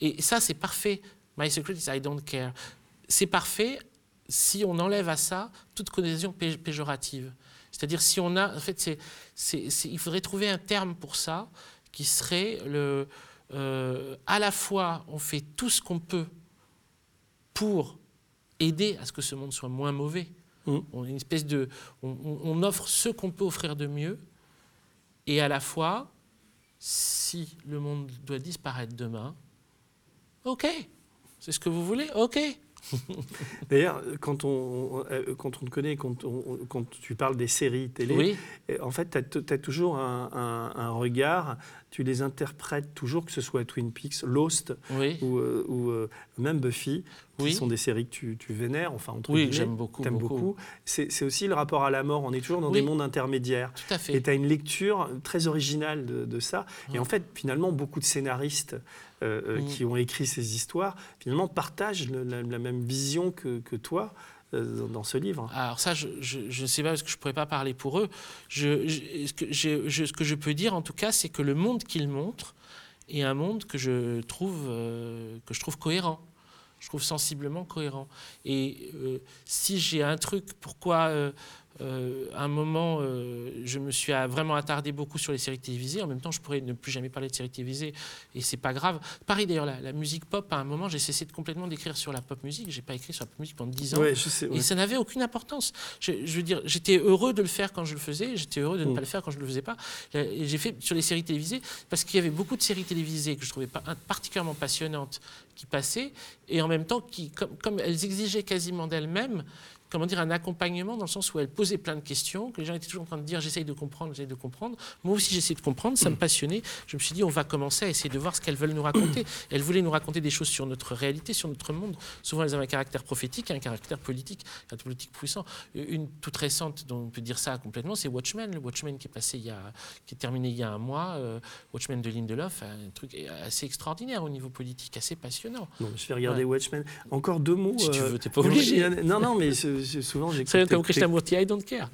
Et ça, c'est parfait. My secret is I don't care. C'est parfait si on enlève à ça toute connotation pé- péjorative. C'est-à-dire si on a, en fait, il faudrait trouver un terme pour ça qui serait le, euh, à la fois, on fait tout ce qu'on peut pour aider à ce que ce monde soit moins mauvais. Mm. On, une espèce de, on, offre ce qu'on peut offrir de mieux, et à la fois, si le monde doit disparaître demain, ok, c'est ce que vous voulez, ok, [laughs] D'ailleurs, quand on, euh, quand on te connaît, quand, on- quand tu parles des séries télé, Oui, euh, en fait, tu as, toujours un, un- un regard, tu les interprètes toujours, que ce soit Twin Peaks, Lost oui, ou, ou, euh, même Buffy, qui Oui. sont des séries que tu, tu vénères, enfin, entre oui, j'aime beaucoup, t'aimes beaucoup. beaucoup. C'est aussi le rapport à la mort, on est toujours dans Oui. des mondes intermédiaires. Tout à Et fait. tu as une lecture très originale de, de ça. Et en fait, finalement, beaucoup de scénaristes euh, euh, Mm. qui ont écrit ces histoires, finalement, partagent le- la, la même vision que, que toi euh, dans, ce livre. Alors ça, je ne sais pas parce que je ne pourrais pas parler pour eux. Je, je- ce, que je- ce que je peux dire en tout cas, c'est que le monde qu'ils montrent est un monde que je trouve, euh, que je trouve cohérent. Je trouve sensiblement cohérent. Et euh, si j'ai un truc, pourquoi euh, euh, à un moment je me suis vraiment attardé beaucoup sur les séries télévisées, en même temps je pourrais ne plus jamais parler de séries télévisées et c'est pas grave. Pareil d'ailleurs, la, la musique pop, à un moment j'ai cessé de complètement d'écrire sur la pop musique. J'ai pas écrit sur la pop musique pendant 10 ans. Ouais, je sais, ouais. Et ça n'avait aucune importance. Je, je veux dire, j'étais heureux de le faire quand je le faisais, j'étais heureux de ne Mm. pas le faire quand je ne le faisais pas. J'ai fait sur les séries télévisées parce qu'il y avait beaucoup de séries télévisées que je trouvais pas- particulièrement passionnantes qui passaient et en même temps qui, comme, elles exigeaient quasiment d'elles-mêmes, comment dire, un accompagnement dans le sens où elles posaient plein de questions, que les gens étaient toujours en train de dire j'essaye de comprendre, j'essaye de comprendre. Moi aussi j'essayais de comprendre, ça me passionnait. Je me suis dit on va commencer à essayer de voir ce qu'elles veulent nous raconter. [clears throat] Elles voulaient nous raconter des choses sur notre réalité, sur notre monde. Souvent elles avaient un caractère prophétique un caractère politique, un politique puissant. Une toute récente dont on peut dire ça complètement, c'est Watchmen. Le Watchmen qui est passé qui est terminé il y a un mois. euh, Watchmen de Lindelof, un truc assez extraordinaire au niveau politique, assez passionnant. Non, je vais regarder Watchmen. Encore deux mots. Si tu euh, veux, t'es pas oui, obligé. Non, non, mais souvent j'écoute. C'est comme Krishnamurti, I don't care.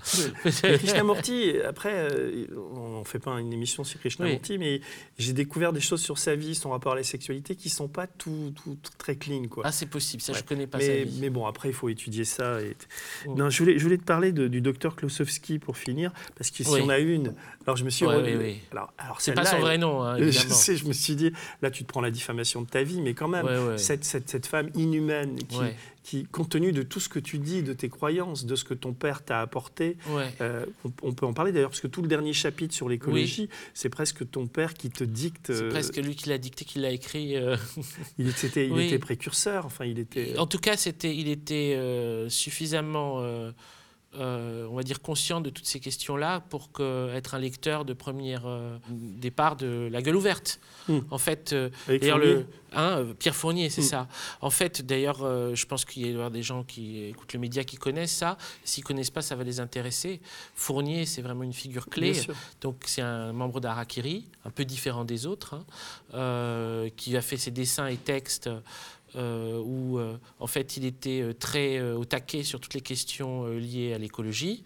Krishnamurti, après, euh, on ne fait pas une émission sur Krishnamurti, mais j'ai découvert des choses sur sa vie, son rapport à la sexualité, qui sont pas tout, tout très clean, quoi. Ah, c'est possible, ça Ouais. je connais pas sa mais, vie. mais bon, après, il faut étudier ça. Et... Oh. Non, je voulais, je voulais te parler de- du docteur Klosowski pour finir, parce que si Oui. on a une, alors je me suis. Ouais, re- oui, oui. Alors, alors C'est pas son vrai nom, hein, [laughs] je évidemment. sais, je me suis dit, là, tu te prends la diffamation de ta vie, mais quand même, Ouais, ouais. Cette, cette, cette femme inhumaine qui, Ouais. qui, compte tenu de tout ce que tu dis, de tes croyances, de ce que ton père t'a apporté, euh, on, on peut en parler d'ailleurs, parce que tout le dernier chapitre sur l'écologie, c'est presque ton père qui te dicte. C'est euh, presque lui qui l'a dicté, qui l'a écrit. euh. il, était, il Oui. était précurseur, enfin, il était. En tout cas, c'était, il était suffisamment, euh, on va dire, conscient de toutes ces questions-là pour que, être un lecteur de premier euh, départ de La Gueule ouverte. Hmm. En fait, euh, d'ailleurs, le, hein, Pierre Fournier, c'est Hmm. ça. En fait, d'ailleurs, je pense qu'il y a des gens qui écoutent le média qui connaissent ça. S'ils connaissent pas, ça va les intéresser. Fournier, c'est vraiment une figure clé. Donc c'est un membre d'Arakiri, un peu différent des autres, hein, qui a fait ses dessins et textes euh, où euh, en fait il était euh, très euh, au taquet sur toutes les questions liées à l'écologie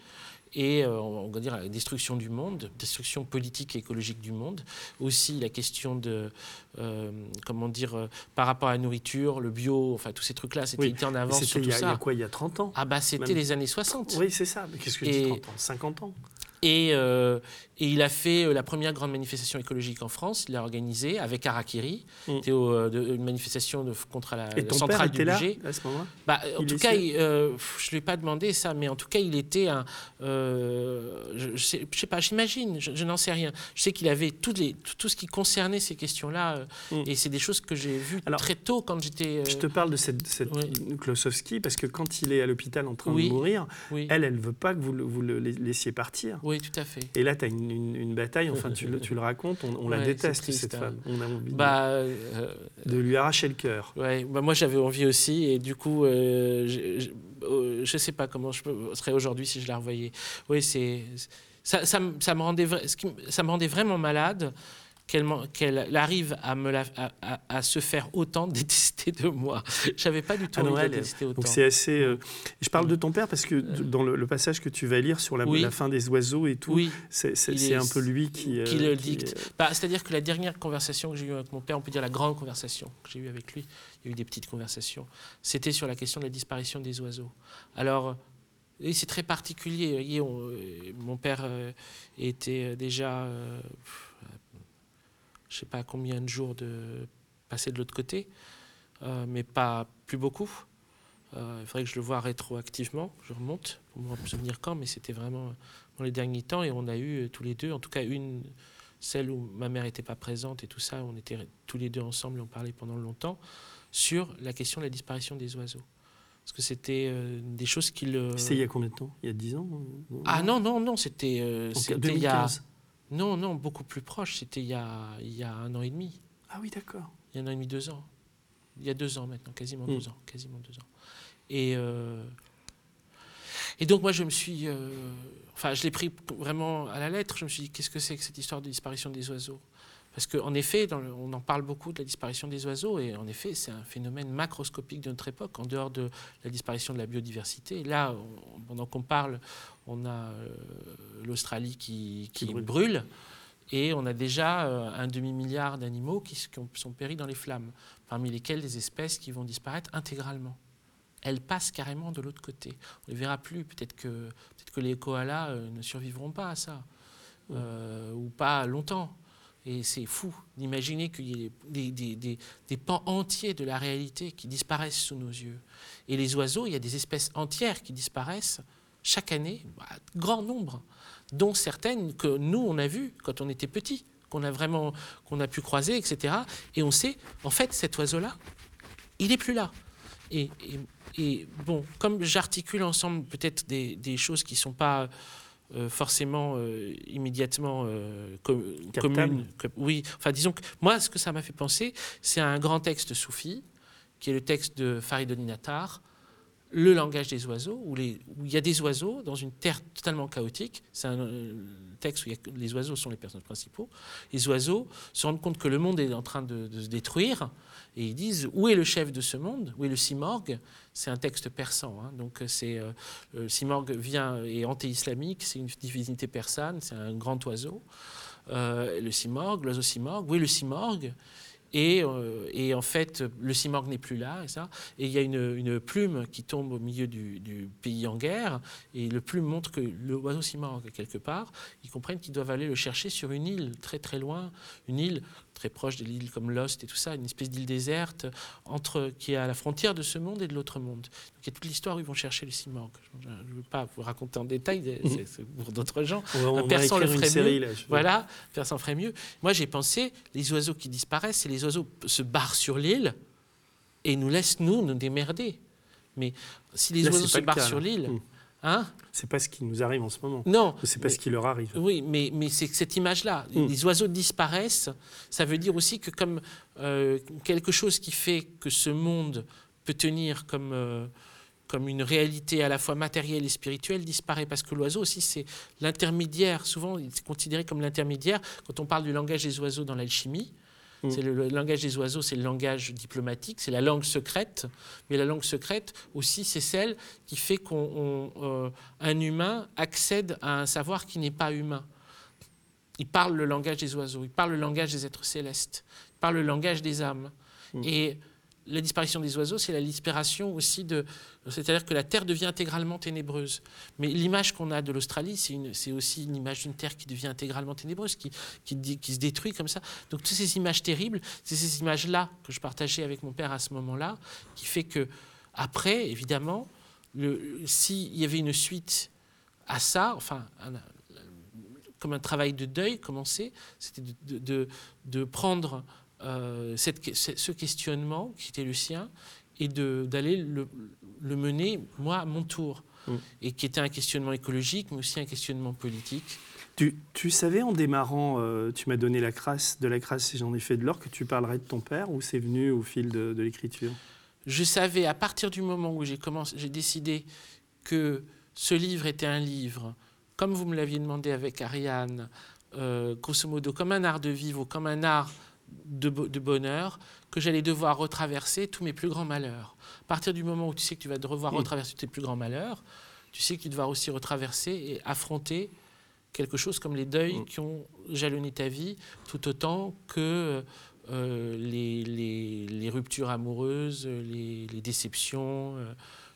et on va dire à la destruction du monde, destruction politique et écologique du monde. Aussi la question de, comment dire, par rapport à la nourriture, le bio, enfin tous ces trucs-là, c'était Oui, il en avance sur il tout y, a, il y a quoi, il y a 30 ans? Ah bah c'était les années 60. Oui, c'est ça. Mais qu'est-ce que je Et- dis 30 ans? 50 ans? Et, euh, et il a fait euh, la première grande manifestation écologique en France. Il l'a organisée avec Harakiri. Mm. C'était euh, de- une manifestation de- contre la, Et la ton père centrale du était là budget. à ce moment-là? Bah, en Il tout cas, il, euh, je ne lui ai pas demandé ça, mais en tout cas, il était un. euh, je, je sais, pas, j'imagine, je, je n'en sais rien. Je sais qu'il avait les, tout, tout ce qui concernait ces questions-là, Mm. et c'est des choses que j'ai vues Alors, très tôt quand j'étais. Je te parle de cette, cette oui. Klosowski parce que quand il est à l'hôpital en train Oui. de mourir, oui, elle, elle veut pas que vous le, vous le laissiez partir. oui, tout à fait. Et là, tu as une, une- une bataille, enfin, tu le, [laughs] tu le racontes, on, on la déteste, triste, cette hein. femme. On a envie de- Bah, euh, de, lui arracher le cœur. Ouais, bah moi j'avais envie aussi et du coup euh, je, euh, je sais pas comment je serais aujourd'hui si je la revoyais. Oui, c'est ça, me rendait ça me rendait vraiment malade qu'elle arrive à me la- à, à- à se faire autant détester de moi. [laughs] J'avais pas du tout Ah non, envie de la détester autant. Donc c'est assez. euh, Je parle de ton père parce que d- dans le, le passage que tu vas lire sur la, Oui. la fin des oiseaux et tout, oui, c'est un peu lui qui. euh, qui le qui- dicte. Bah, C'est-à-dire que la dernière conversation que j'ai eue avec mon père, on peut dire la grande conversation que j'ai eue avec lui, il y a eu des petites conversations, c'était sur la question de la disparition des oiseaux. Alors, c'est très particulier. voyez, on- euh, mon père euh, était euh, déjà, euh, je ne sais pas combien de jours de passer de l'autre côté, euh, mais pas plus beaucoup. Euh, il faudrait que je le voie rétroactivement. Je remonte pour me souvenir quand, mais c'était vraiment dans les derniers temps. Et on a eu euh, tous les deux, en tout cas une, celle où ma mère n'était pas présente et tout ça, on était tous les deux ensemble et on parlait pendant longtemps sur la question de la disparition des oiseaux. Parce que c'était euh, des choses qu'il. euh, C'était il y a combien de temps? Il y a 10 ans? Ah non, non, non, c'était. euh, il y a. 2015. Non, non, beaucoup plus proche. C'était il y a, il y a un an et demi. Ah oui, d'accord. Il y a un an et demi, deux ans. Il y a deux ans maintenant, quasiment deux ans. Quasiment deux ans. Et, euh, et donc, moi, je me suis. euh, enfin, je l'ai pris vraiment à la lettre. Je me suis dit, qu'est-ce que c'est que cette histoire de disparition des oiseaux? Parce qu'en effet, dans le- on en parle beaucoup de la disparition des oiseaux, et en effet, c'est un phénomène macroscopique de notre époque, en dehors de la disparition de la biodiversité. Et là, on- pendant qu'on parle, on a euh, l'Australie qui, qui Qui brûle. brûle. Et on a déjà euh, un demi-milliard d'animaux qui, sont péris dans les flammes, parmi lesquels des espèces qui vont disparaître intégralement. Elles passent carrément de l'autre côté. On ne les verra plus. Peut-être que, peut que les koalas euh, ne survivront pas à ça, euh, ou pas longtemps. Et c'est fou d'imaginer qu'il y ait des, pans entiers de la réalité qui disparaissent sous nos yeux. Et les oiseaux, il y a des espèces entières qui disparaissent chaque année, bah, grand nombre, dont certaines que nous, on a vues quand on était petits, qu'on a vraiment qu'on a pu croiser, etc. Et on sait, en fait, cet oiseau-là, il n'est plus là. Et, bon, comme j'articule ensemble peut-être des choses qui ne sont pas euh, forcément euh, immédiatement euh, com- Captables. communes, que- oui, enfin disons que moi, ce que ça m'a fait penser, c'est un grand texte soufi, qui est le texte de Faridoni Nattar, le langage des oiseaux, où, les- où il y a des oiseaux dans une terre totalement chaotique. C'est un texte où il y a que- les oiseaux sont les personnages principaux. Les oiseaux se rendent compte que le monde est en train de, de se détruire et ils disent où est le chef de ce monde? Où est le Simorgue? C'est un texte persan. hein. donc euh, c'est euh, Simorgue vient est anti-islamique, c'est une divinité persane, c'est un grand oiseau. Euh, le Simorgue, l'oiseau Simorgue, où est le Simorgue? Et, euh, et en fait, le Simorgue n'est plus là, et ça. Et il y a une, une plume qui tombe au milieu du, pays en guerre, et le plume montre que l'oiseau Simorgue quelque part. Ils comprennent qu'ils doivent aller le chercher sur une île très très loin, une île très proche de l'île comme Lost et tout ça, une espèce d'île déserte entre, qui est à la frontière de ce monde et de l'autre monde. Donc il y a toute l'histoire où ils vont chercher le Simorgue. Je ne veux pas vous raconter en détail, c'est- c'est pour d'autres gens. On persan le ferait série mieux. là. Voilà, personne ferait mieux. Moi, j'ai pensé, les oiseaux qui disparaissent, c'est les oiseaux se barrent sur l'île et nous laissent, nous, nous démerder. Mais si les Là, oiseaux se le barrent cas, sur l'île, Mm. Hein C'est pas ce qui nous arrive en ce moment. Non. C'est pas mais- ce qui leur arrive. oui, mais, mais c'est cette image-là. Mm. Les oiseaux disparaissent. Ça veut dire aussi que comme euh, quelque chose qui fait que ce monde peut tenir comme, euh, comme une réalité à la fois matérielle et spirituelle disparaît. Parce que l'oiseau aussi, c'est l'intermédiaire. Souvent, il est considéré comme l'intermédiaire quand on parle du langage des oiseaux dans l'alchimie. Mm. C'est le, le langage des oiseaux, c'est le langage diplomatique, c'est la langue secrète. Mais la langue secrète aussi, c'est celle qui fait qu'un humain accède à un savoir qui n'est pas humain. Il parle le langage des oiseaux, il parle le langage des êtres célestes, il parle le langage des âmes. Mm. Et la disparition des oiseaux, c'est la disparition aussi de... C'est-à-dire que la Terre devient intégralement ténébreuse. Mais l'image qu'on a de l'Australie, c'est aussi une image d'une Terre qui devient intégralement ténébreuse, qui, se détruit comme ça. Donc toutes ces images terribles, c'est ces images-là que je partageais avec mon père à ce moment-là, qui fait que après, évidemment, s'il y avait une suite à ça, enfin, comme un travail de deuil commencé, c'était de prendre euh, cette- ce questionnement qui était le sien et d'aller le, le mener, moi, à mon tour. Mm. Et qui était un questionnement écologique, mais aussi un questionnement politique. Tu, tu savais en démarrant, euh, tu m'as donné la crasse, de la crasse et j'en ai fait de l'or, que tu parlerais de ton père ou c'est venu au fil de, de l'écriture? Je savais à partir du moment où j'ai commencé, j'ai décidé que ce livre était un livre, comme vous me l'aviez demandé avec Ariane, euh, grosso modo comme un art de vivre, comme un art de, bo- de bonheur, que j'allais devoir retraverser tous mes plus grands malheurs. À partir du moment où tu sais que tu vas devoir Mm. retraverser tes plus grands malheurs, tu sais que tu devras aussi retraverser et affronter quelque chose comme les deuils Mm. qui ont jalonné ta vie, tout autant que euh, les, les- les ruptures amoureuses, les, les déceptions, euh,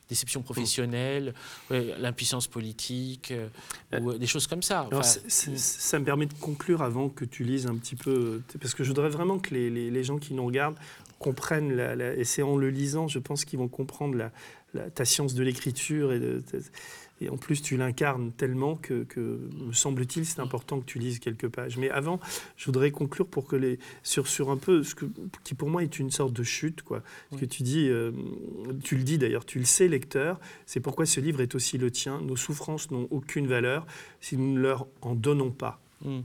déceptions professionnelles, ouais, l'impuissance politique, euh, ou euh, des choses comme ça. Alors, ça me permet de conclure avant que tu lises un petit peu, euh, parce que je voudrais vraiment que les, les- les gens qui nous regardent comprennent, la, et c'est en le lisant, je pense qu'ils vont comprendre la, ta science de l'écriture et de, et en plus, tu l'incarnes tellement que, me semble-t-il, c'est important que tu lises quelques pages. Mais avant, je voudrais conclure pour que les, sur, sur un peu ce que, qui pour moi est une sorte de chute. Quoi. Ce que tu dis, euh, tu le dis d'ailleurs, tu le sais, lecteur, c'est pourquoi ce livre est aussi le tien. Nos souffrances n'ont aucune valeur si nous ne leur en donnons pas. Mmh.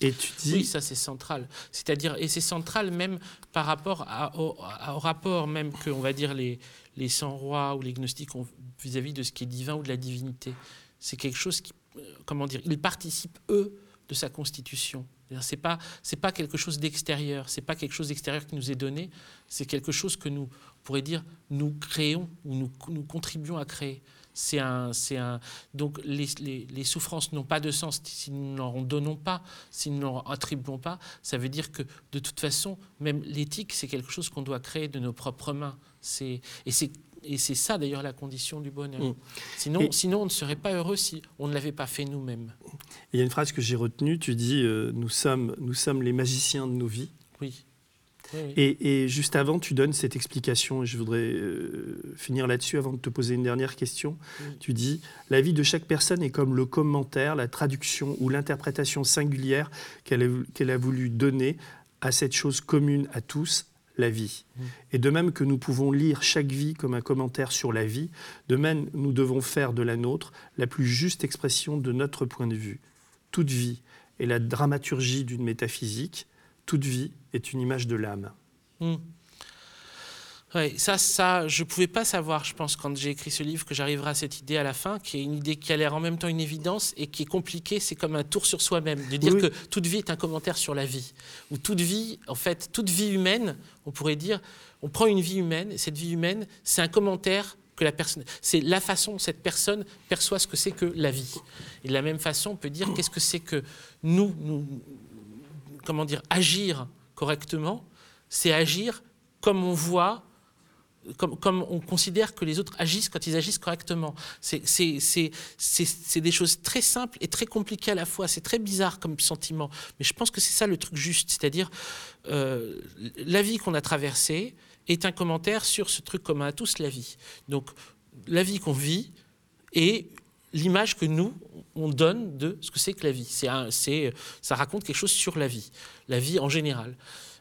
Et tu dis... Oui, ça c'est central. C'est-à-dire, et c'est central même par rapport au, au, rapport même que, on va dire, les, les 100 rois ou les gnostiques ont vis-à-vis de ce qui est divin ou de la divinité. C'est quelque chose qui, euh, comment dire, ils participent, eux, de sa constitution. C'est pas c'est pas quelque chose d'extérieur, c'est pas quelque chose d'extérieur qui nous est donné, c'est quelque chose que nous on pourrait dire nous créons ou nous contribuons à créer. C'est un, c'est un, donc les, les, les souffrances n'ont pas de sens si nous n'en donnons pas, si nous n'en attribuons pas. Ça veut dire que de toute façon, même l'éthique, c'est quelque chose qu'on doit créer de nos propres mains. C'est, et c'est et c'est ça d'ailleurs la condition du bonheur. Mm. Sinon, sinon, on ne serait pas heureux si on ne l'avait pas fait nous-mêmes. Il y a une phrase que j'ai retenue, tu dis euh, nous, sommes, nous sommes les magiciens de nos vies. Oui. Et, juste avant, tu donnes cette explication, et je voudrais euh, finir là-dessus avant de te poser une dernière question. Tu dis, la vie de chaque personne est comme le commentaire, la traduction ou l'interprétation singulière qu'elle a, a voulu donner à cette chose commune à tous, la vie. Et de même que nous pouvons lire chaque vie comme un commentaire sur la vie, de même nous devons faire de la nôtre la plus juste expression de notre point de vue. Toute vie est la dramaturgie d'une métaphysique, toute vie est une image de l'âme. Ouais, ça, ça, je ne pouvais pas savoir, je pense, quand j'ai écrit ce livre, que j'arriverai à cette idée à la fin, qui est une idée qui a l'air en même temps une évidence et qui est compliquée. C'est comme un tour sur soi-même, de dire que toute vie est un commentaire sur la vie. Ou toute vie, en fait, toute vie humaine, on pourrait dire, on prend une vie humaine, et cette vie humaine, c'est un commentaire que la personne, c'est la façon dont cette personne perçoit ce que c'est que la vie. Et de la même façon, on peut dire qu'est-ce que c'est que nous, nous, comment dire, agir correctement, c'est agir comme on voit, comme, comme, on considère que les autres agissent quand ils agissent correctement. C'est des choses très simples et très compliquées à la fois. C'est très bizarre comme sentiment. Mais je pense que c'est ça le truc juste. C'est-à-dire, euh, la vie qu'on a traversée est un commentaire sur ce truc commun à tous, la vie. Donc, la vie qu'on vit est l'image que nous, on donne de ce que c'est que la vie. C'est, ça raconte quelque chose sur la vie, la vie en général.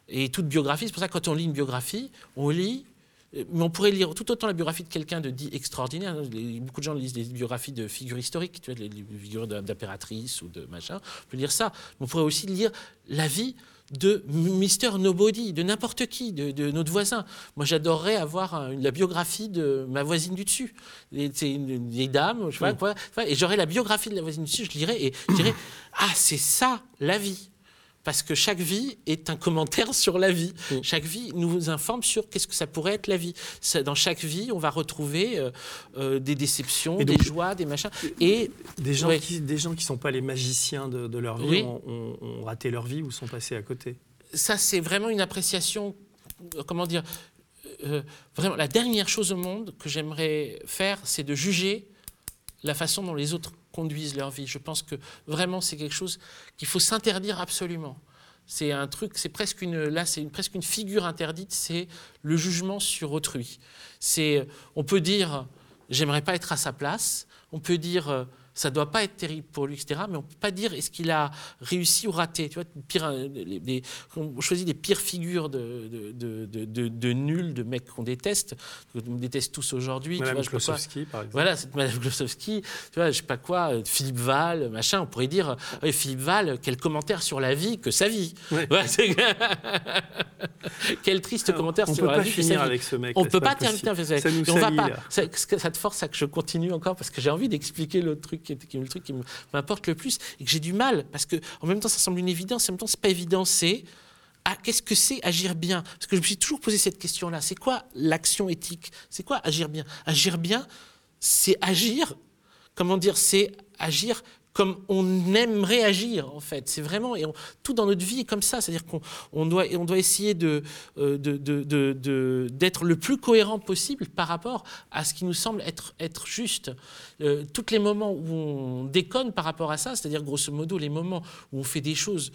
Et toute biographie, c'est pour ça que quand on lit une biographie, on lit mais on pourrait lire tout autant la biographie de quelqu'un de dit extraordinaire. Beaucoup de gens lisent des biographies de figures historiques, tu vois, les figures d'impératrices ou de machin. On peut lire ça. Mais on pourrait aussi lire la vie de Mister Nobody, de n'importe qui, de, notre voisin. Moi, j'adorerais avoir la biographie de ma voisine du dessus. C'est une vieille dame, je sais pas quoi. Et j'aurais la biographie de la voisine du dessus, je lirais et je dirais Ah, c'est ça la vie parce que chaque vie est un commentaire sur la vie. Chaque vie nous informe sur qu'est-ce que ça pourrait être la vie. Dans chaque vie, on va retrouver euh, euh, des déceptions, des joies, des machins. Et des gens qui des gens qui sont pas les magiciens de, leur vie ont, raté leur vie ou sont passés à côté. Ça, c'est vraiment une appréciation. Euh, comment dire Vraiment, la dernière chose au monde que j'aimerais faire, c'est de juger la façon dont les autres conduisent leur vie. Je pense que vraiment c'est quelque chose qu'il faut s'interdire absolument. C'est un truc, c'est presque une, là c'est presque une figure interdite, c'est le jugement sur autrui. C'est, on peut dire, j'aimerais pas être à sa place. On peut dire, ça ne doit pas être terrible pour lui, etc. Mais on ne peut pas dire est-ce qu'il a réussi ou raté. Tu vois, pire, on choisit les pires figures de, de, de, de, nuls, de mecs qu'on déteste, qu'on déteste tous aujourd'hui. Madame Klosowski, par exemple. Voilà, cette Madame Klosowski, tu vois, je sais pas quoi, euh, Philippe Val, machin, on pourrait dire, euh, Philippe Val, quel commentaire sur la vie que sa vie. [laughs] quel triste commentaire sur la vie que sa vie. avec ce mec. On ne peut pas terminer avec ça. Nous on va pas, ça, ça te force à que je continue encore parce que j'ai envie d'expliquer le truc qui est, le truc qui m'importe le plus et que j'ai du mal parce que en même temps ça semble une évidence, en même temps c'est pas évident, c'est ah, qu'est-ce que c'est agir bien? Parce que je me suis toujours posé cette question-là. C'est quoi l'action éthique? C'est quoi agir bien? Agir bien, c'est agir, comment dire, c'est agir comme on aime réagir en fait. C'est vraiment et tout dans notre vie est comme ça, c'est-à-dire qu'on on doit, essayer euh, d'être le plus cohérent possible par rapport à ce qui nous semble être, juste. Euh, tous les moments où on déconne par rapport à ça, c'est-à-dire grosso modo les moments où on fait des choses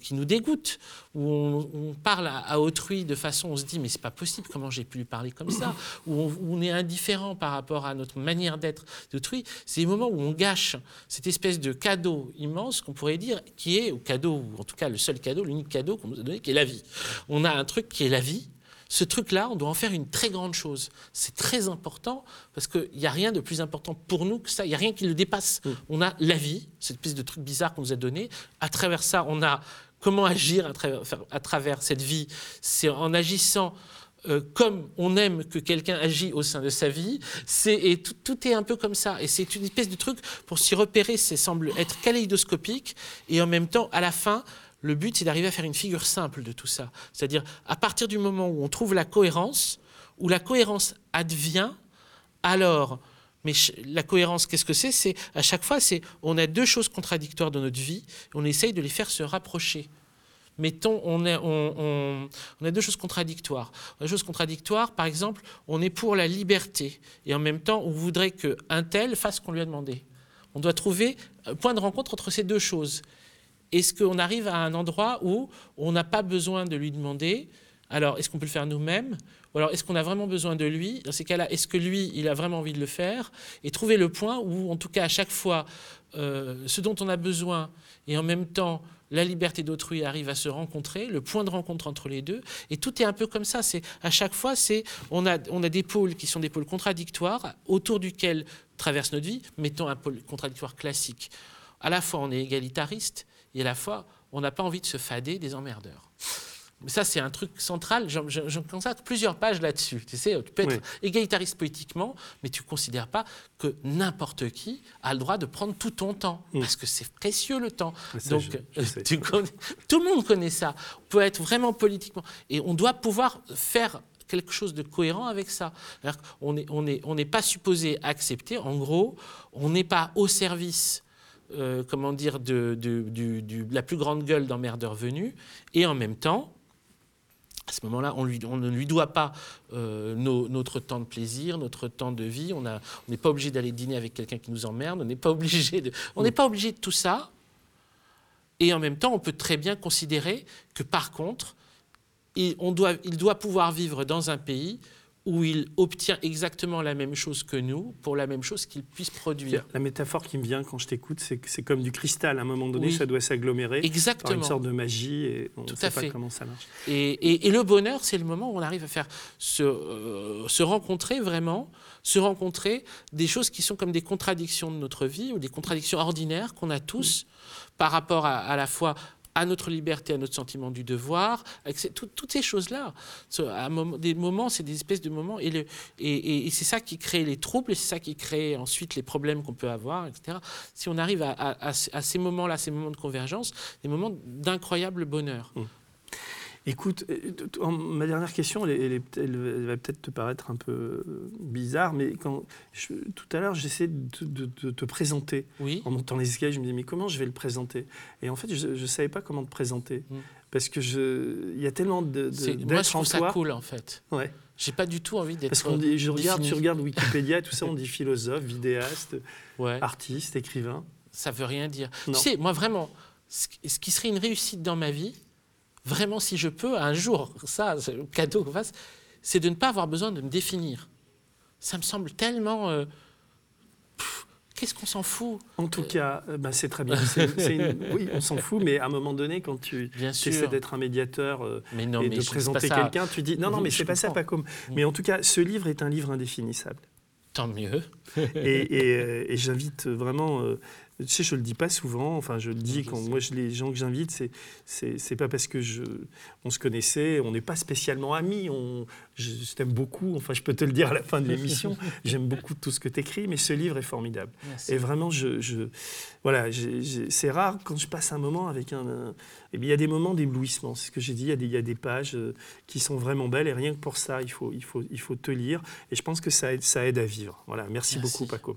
qui nous dégoûtent, où on, parle à, autrui de façon, on se dit mais c'est pas possible, comment j'ai pu lui parler comme ça, où on, où on est indifférent par rapport à notre manière d'être d'autrui, c'est les moments où on gâche cette espèce de cadeau immense qu'on pourrait dire, qui est, au cadeau, ou en tout cas le seul cadeau, l'unique cadeau qu'on nous a donné, qui est la vie. On a un truc qui est la vie. Ce truc-là, on doit en faire une très grande chose. C'est très important parce qu'il n'y a rien de plus important pour nous que ça. Il n'y a rien qui le dépasse. Mm. On a la vie, cette espèce de truc bizarre qu'on nous a donné. À travers ça, on a comment agir à travers, à travers cette vie. C'est en agissant euh, comme on aime que quelqu'un agit au sein de sa vie. et tout, est un peu comme ça. Et c'est une espèce de truc pour s'y repérer, ça semble être kaléidoscopique. Et en même temps, à la fin, le but, c'est d'arriver à faire une figure simple de tout ça. C'est-à-dire, à partir du moment où on trouve la cohérence, où la cohérence advient, alors. Mais la cohérence, qu'est-ce que c'est? C'est à chaque fois, c'est on a deux choses contradictoires dans notre vie, on essaye de les faire se rapprocher mettons, on, a deux choses contradictoires. Deux choses contradictoires, par exemple, on est pour la liberté et en même temps, on voudrait qu'un tel fasse ce qu'on lui a demandé. On doit trouver un point de rencontre entre ces deux choses. Est-ce qu'on arrive à un endroit où on n'a pas besoin de lui demander alors, est-ce qu'on peut le faire nous-mêmes Ou alors, est-ce qu'on a vraiment besoin de lui? Dans ces cas-là, est-ce que lui, il a vraiment envie de le faire? Et trouver le point où, en tout cas, à chaque fois, euh, ce dont on a besoin et en même temps la liberté d'autrui arrive à se rencontrer, le point de rencontre entre les deux, et tout est un peu comme ça. C'est à chaque fois, on a on a des pôles qui sont des pôles contradictoires autour duquel traverse notre vie. Mettons un pôle contradictoire classique. À la fois, on est égalitariste, et à la fois, on n'a pas envie de se fader des emmerdeurs. Mais ça, c'est un truc central. J'en constate plusieurs pages là-dessus. Tu sais, tu peux être égalitariste politiquement, mais tu ne considères pas que n'importe qui a le droit de prendre tout ton temps, mm. parce que c'est précieux le temps. Donc, tout le monde connaît ça. On peut être vraiment politiquement, et on doit pouvoir faire quelque chose de cohérent avec ça. On n'est on est, on pas supposé accepter, en gros, on n'est pas au service euh, comment dire, de, la plus grande gueule d'emmerdeur venu, et en même temps, à ce moment-là, on, ne lui doit pas euh, notre temps de plaisir, notre temps de vie. On n'est pas obligé d'aller dîner avec quelqu'un qui nous emmerde. On n'est pas obligé de, on n'est pas obligé de tout ça. Et en même temps, on peut très bien considérer que par contre, il, on doit, il doit pouvoir vivre dans un pays où il obtient exactement la même chose que nous pour la même chose qu'il puisse produire. La métaphore qui me vient quand je t'écoute, c'est que c'est comme du cristal. À un moment donné, ça doit s'agglomérer exactement. par une sorte de magie et on ne sait pas comment ça marche. Et, le bonheur, c'est le moment où on arrive à faire se, euh, se rencontrer vraiment, se rencontrer des choses qui sont comme des contradictions de notre vie ou des contradictions ordinaires qu'on a tous par rapport à, à la fois à notre liberté, à notre sentiment du devoir, toutes ces choses-là. Des moments, c'est des espèces de moments, et, et, c'est ça qui crée les troubles, et c'est ça qui crée ensuite les problèmes qu'on peut avoir, etc. Si on arrive à, ces moments-là, ces moments de convergence, des moments d'incroyable bonheur. Mmh. Écoute, euh, ma dernière question, elle, va peut-être te paraître un peu euh, bizarre, mais quand tout à l'heure, j'essaie de, te présenter. En montant les escaliers, je me disais, mais comment je vais le présenter? Et en fait, je ne savais pas comment te présenter. Mm. Parce que il y a tellement de, de Moi, je trouve ça cool, en fait. Ouais. J'ai pas du tout envie d'être. Parce qu'on je regarde, tu regardes Wikipédia, tout ça, on [laughs] dit philosophe, vidéaste, artiste, écrivain. Ça veut rien dire. Tu sais, moi vraiment, ce qui serait une réussite dans ma vie, vraiment, si je peux, un jour, ça, c'est le cadeau qu'on fasse, c'est de ne pas avoir besoin de me définir. Ça me semble tellement. Euh, qu'est-ce qu'on s'en fout? En tout cas, euh, bah, c'est très bien. [laughs] oui, on s'en fout, mais à un moment donné, quand tu essaies d'être un médiateur euh, et de présenter quelqu'un, tu dis non, non, mais c'est pas ça, pas comme. Mais en tout cas, ce livre est un livre indéfinissable. Tant mieux. et, et [laughs] j'invite vraiment tu sais, je le dis pas souvent. Enfin, je le dis quand moi, je, les gens que j'invite, c'est c'est pas parce que je on se connaissait, on n'est pas spécialement amis. On, je, t'aime beaucoup. Enfin, je peux te le dire à la fin de l'émission. [laughs] J'aime beaucoup tout ce que tu écris, mais ce livre est formidable. Et vraiment, je, je voilà, c'est rare quand je passe un moment avec un. eh bien, il y a des moments d'éblouissement. C'est ce que j'ai dit. Il y, a des, il y a des pages euh, qui sont vraiment belles, et rien que pour ça, il faut il faut il faut te lire. Et je pense que ça aide ça aide à vivre. Voilà. Merci, merci. beaucoup, Paco.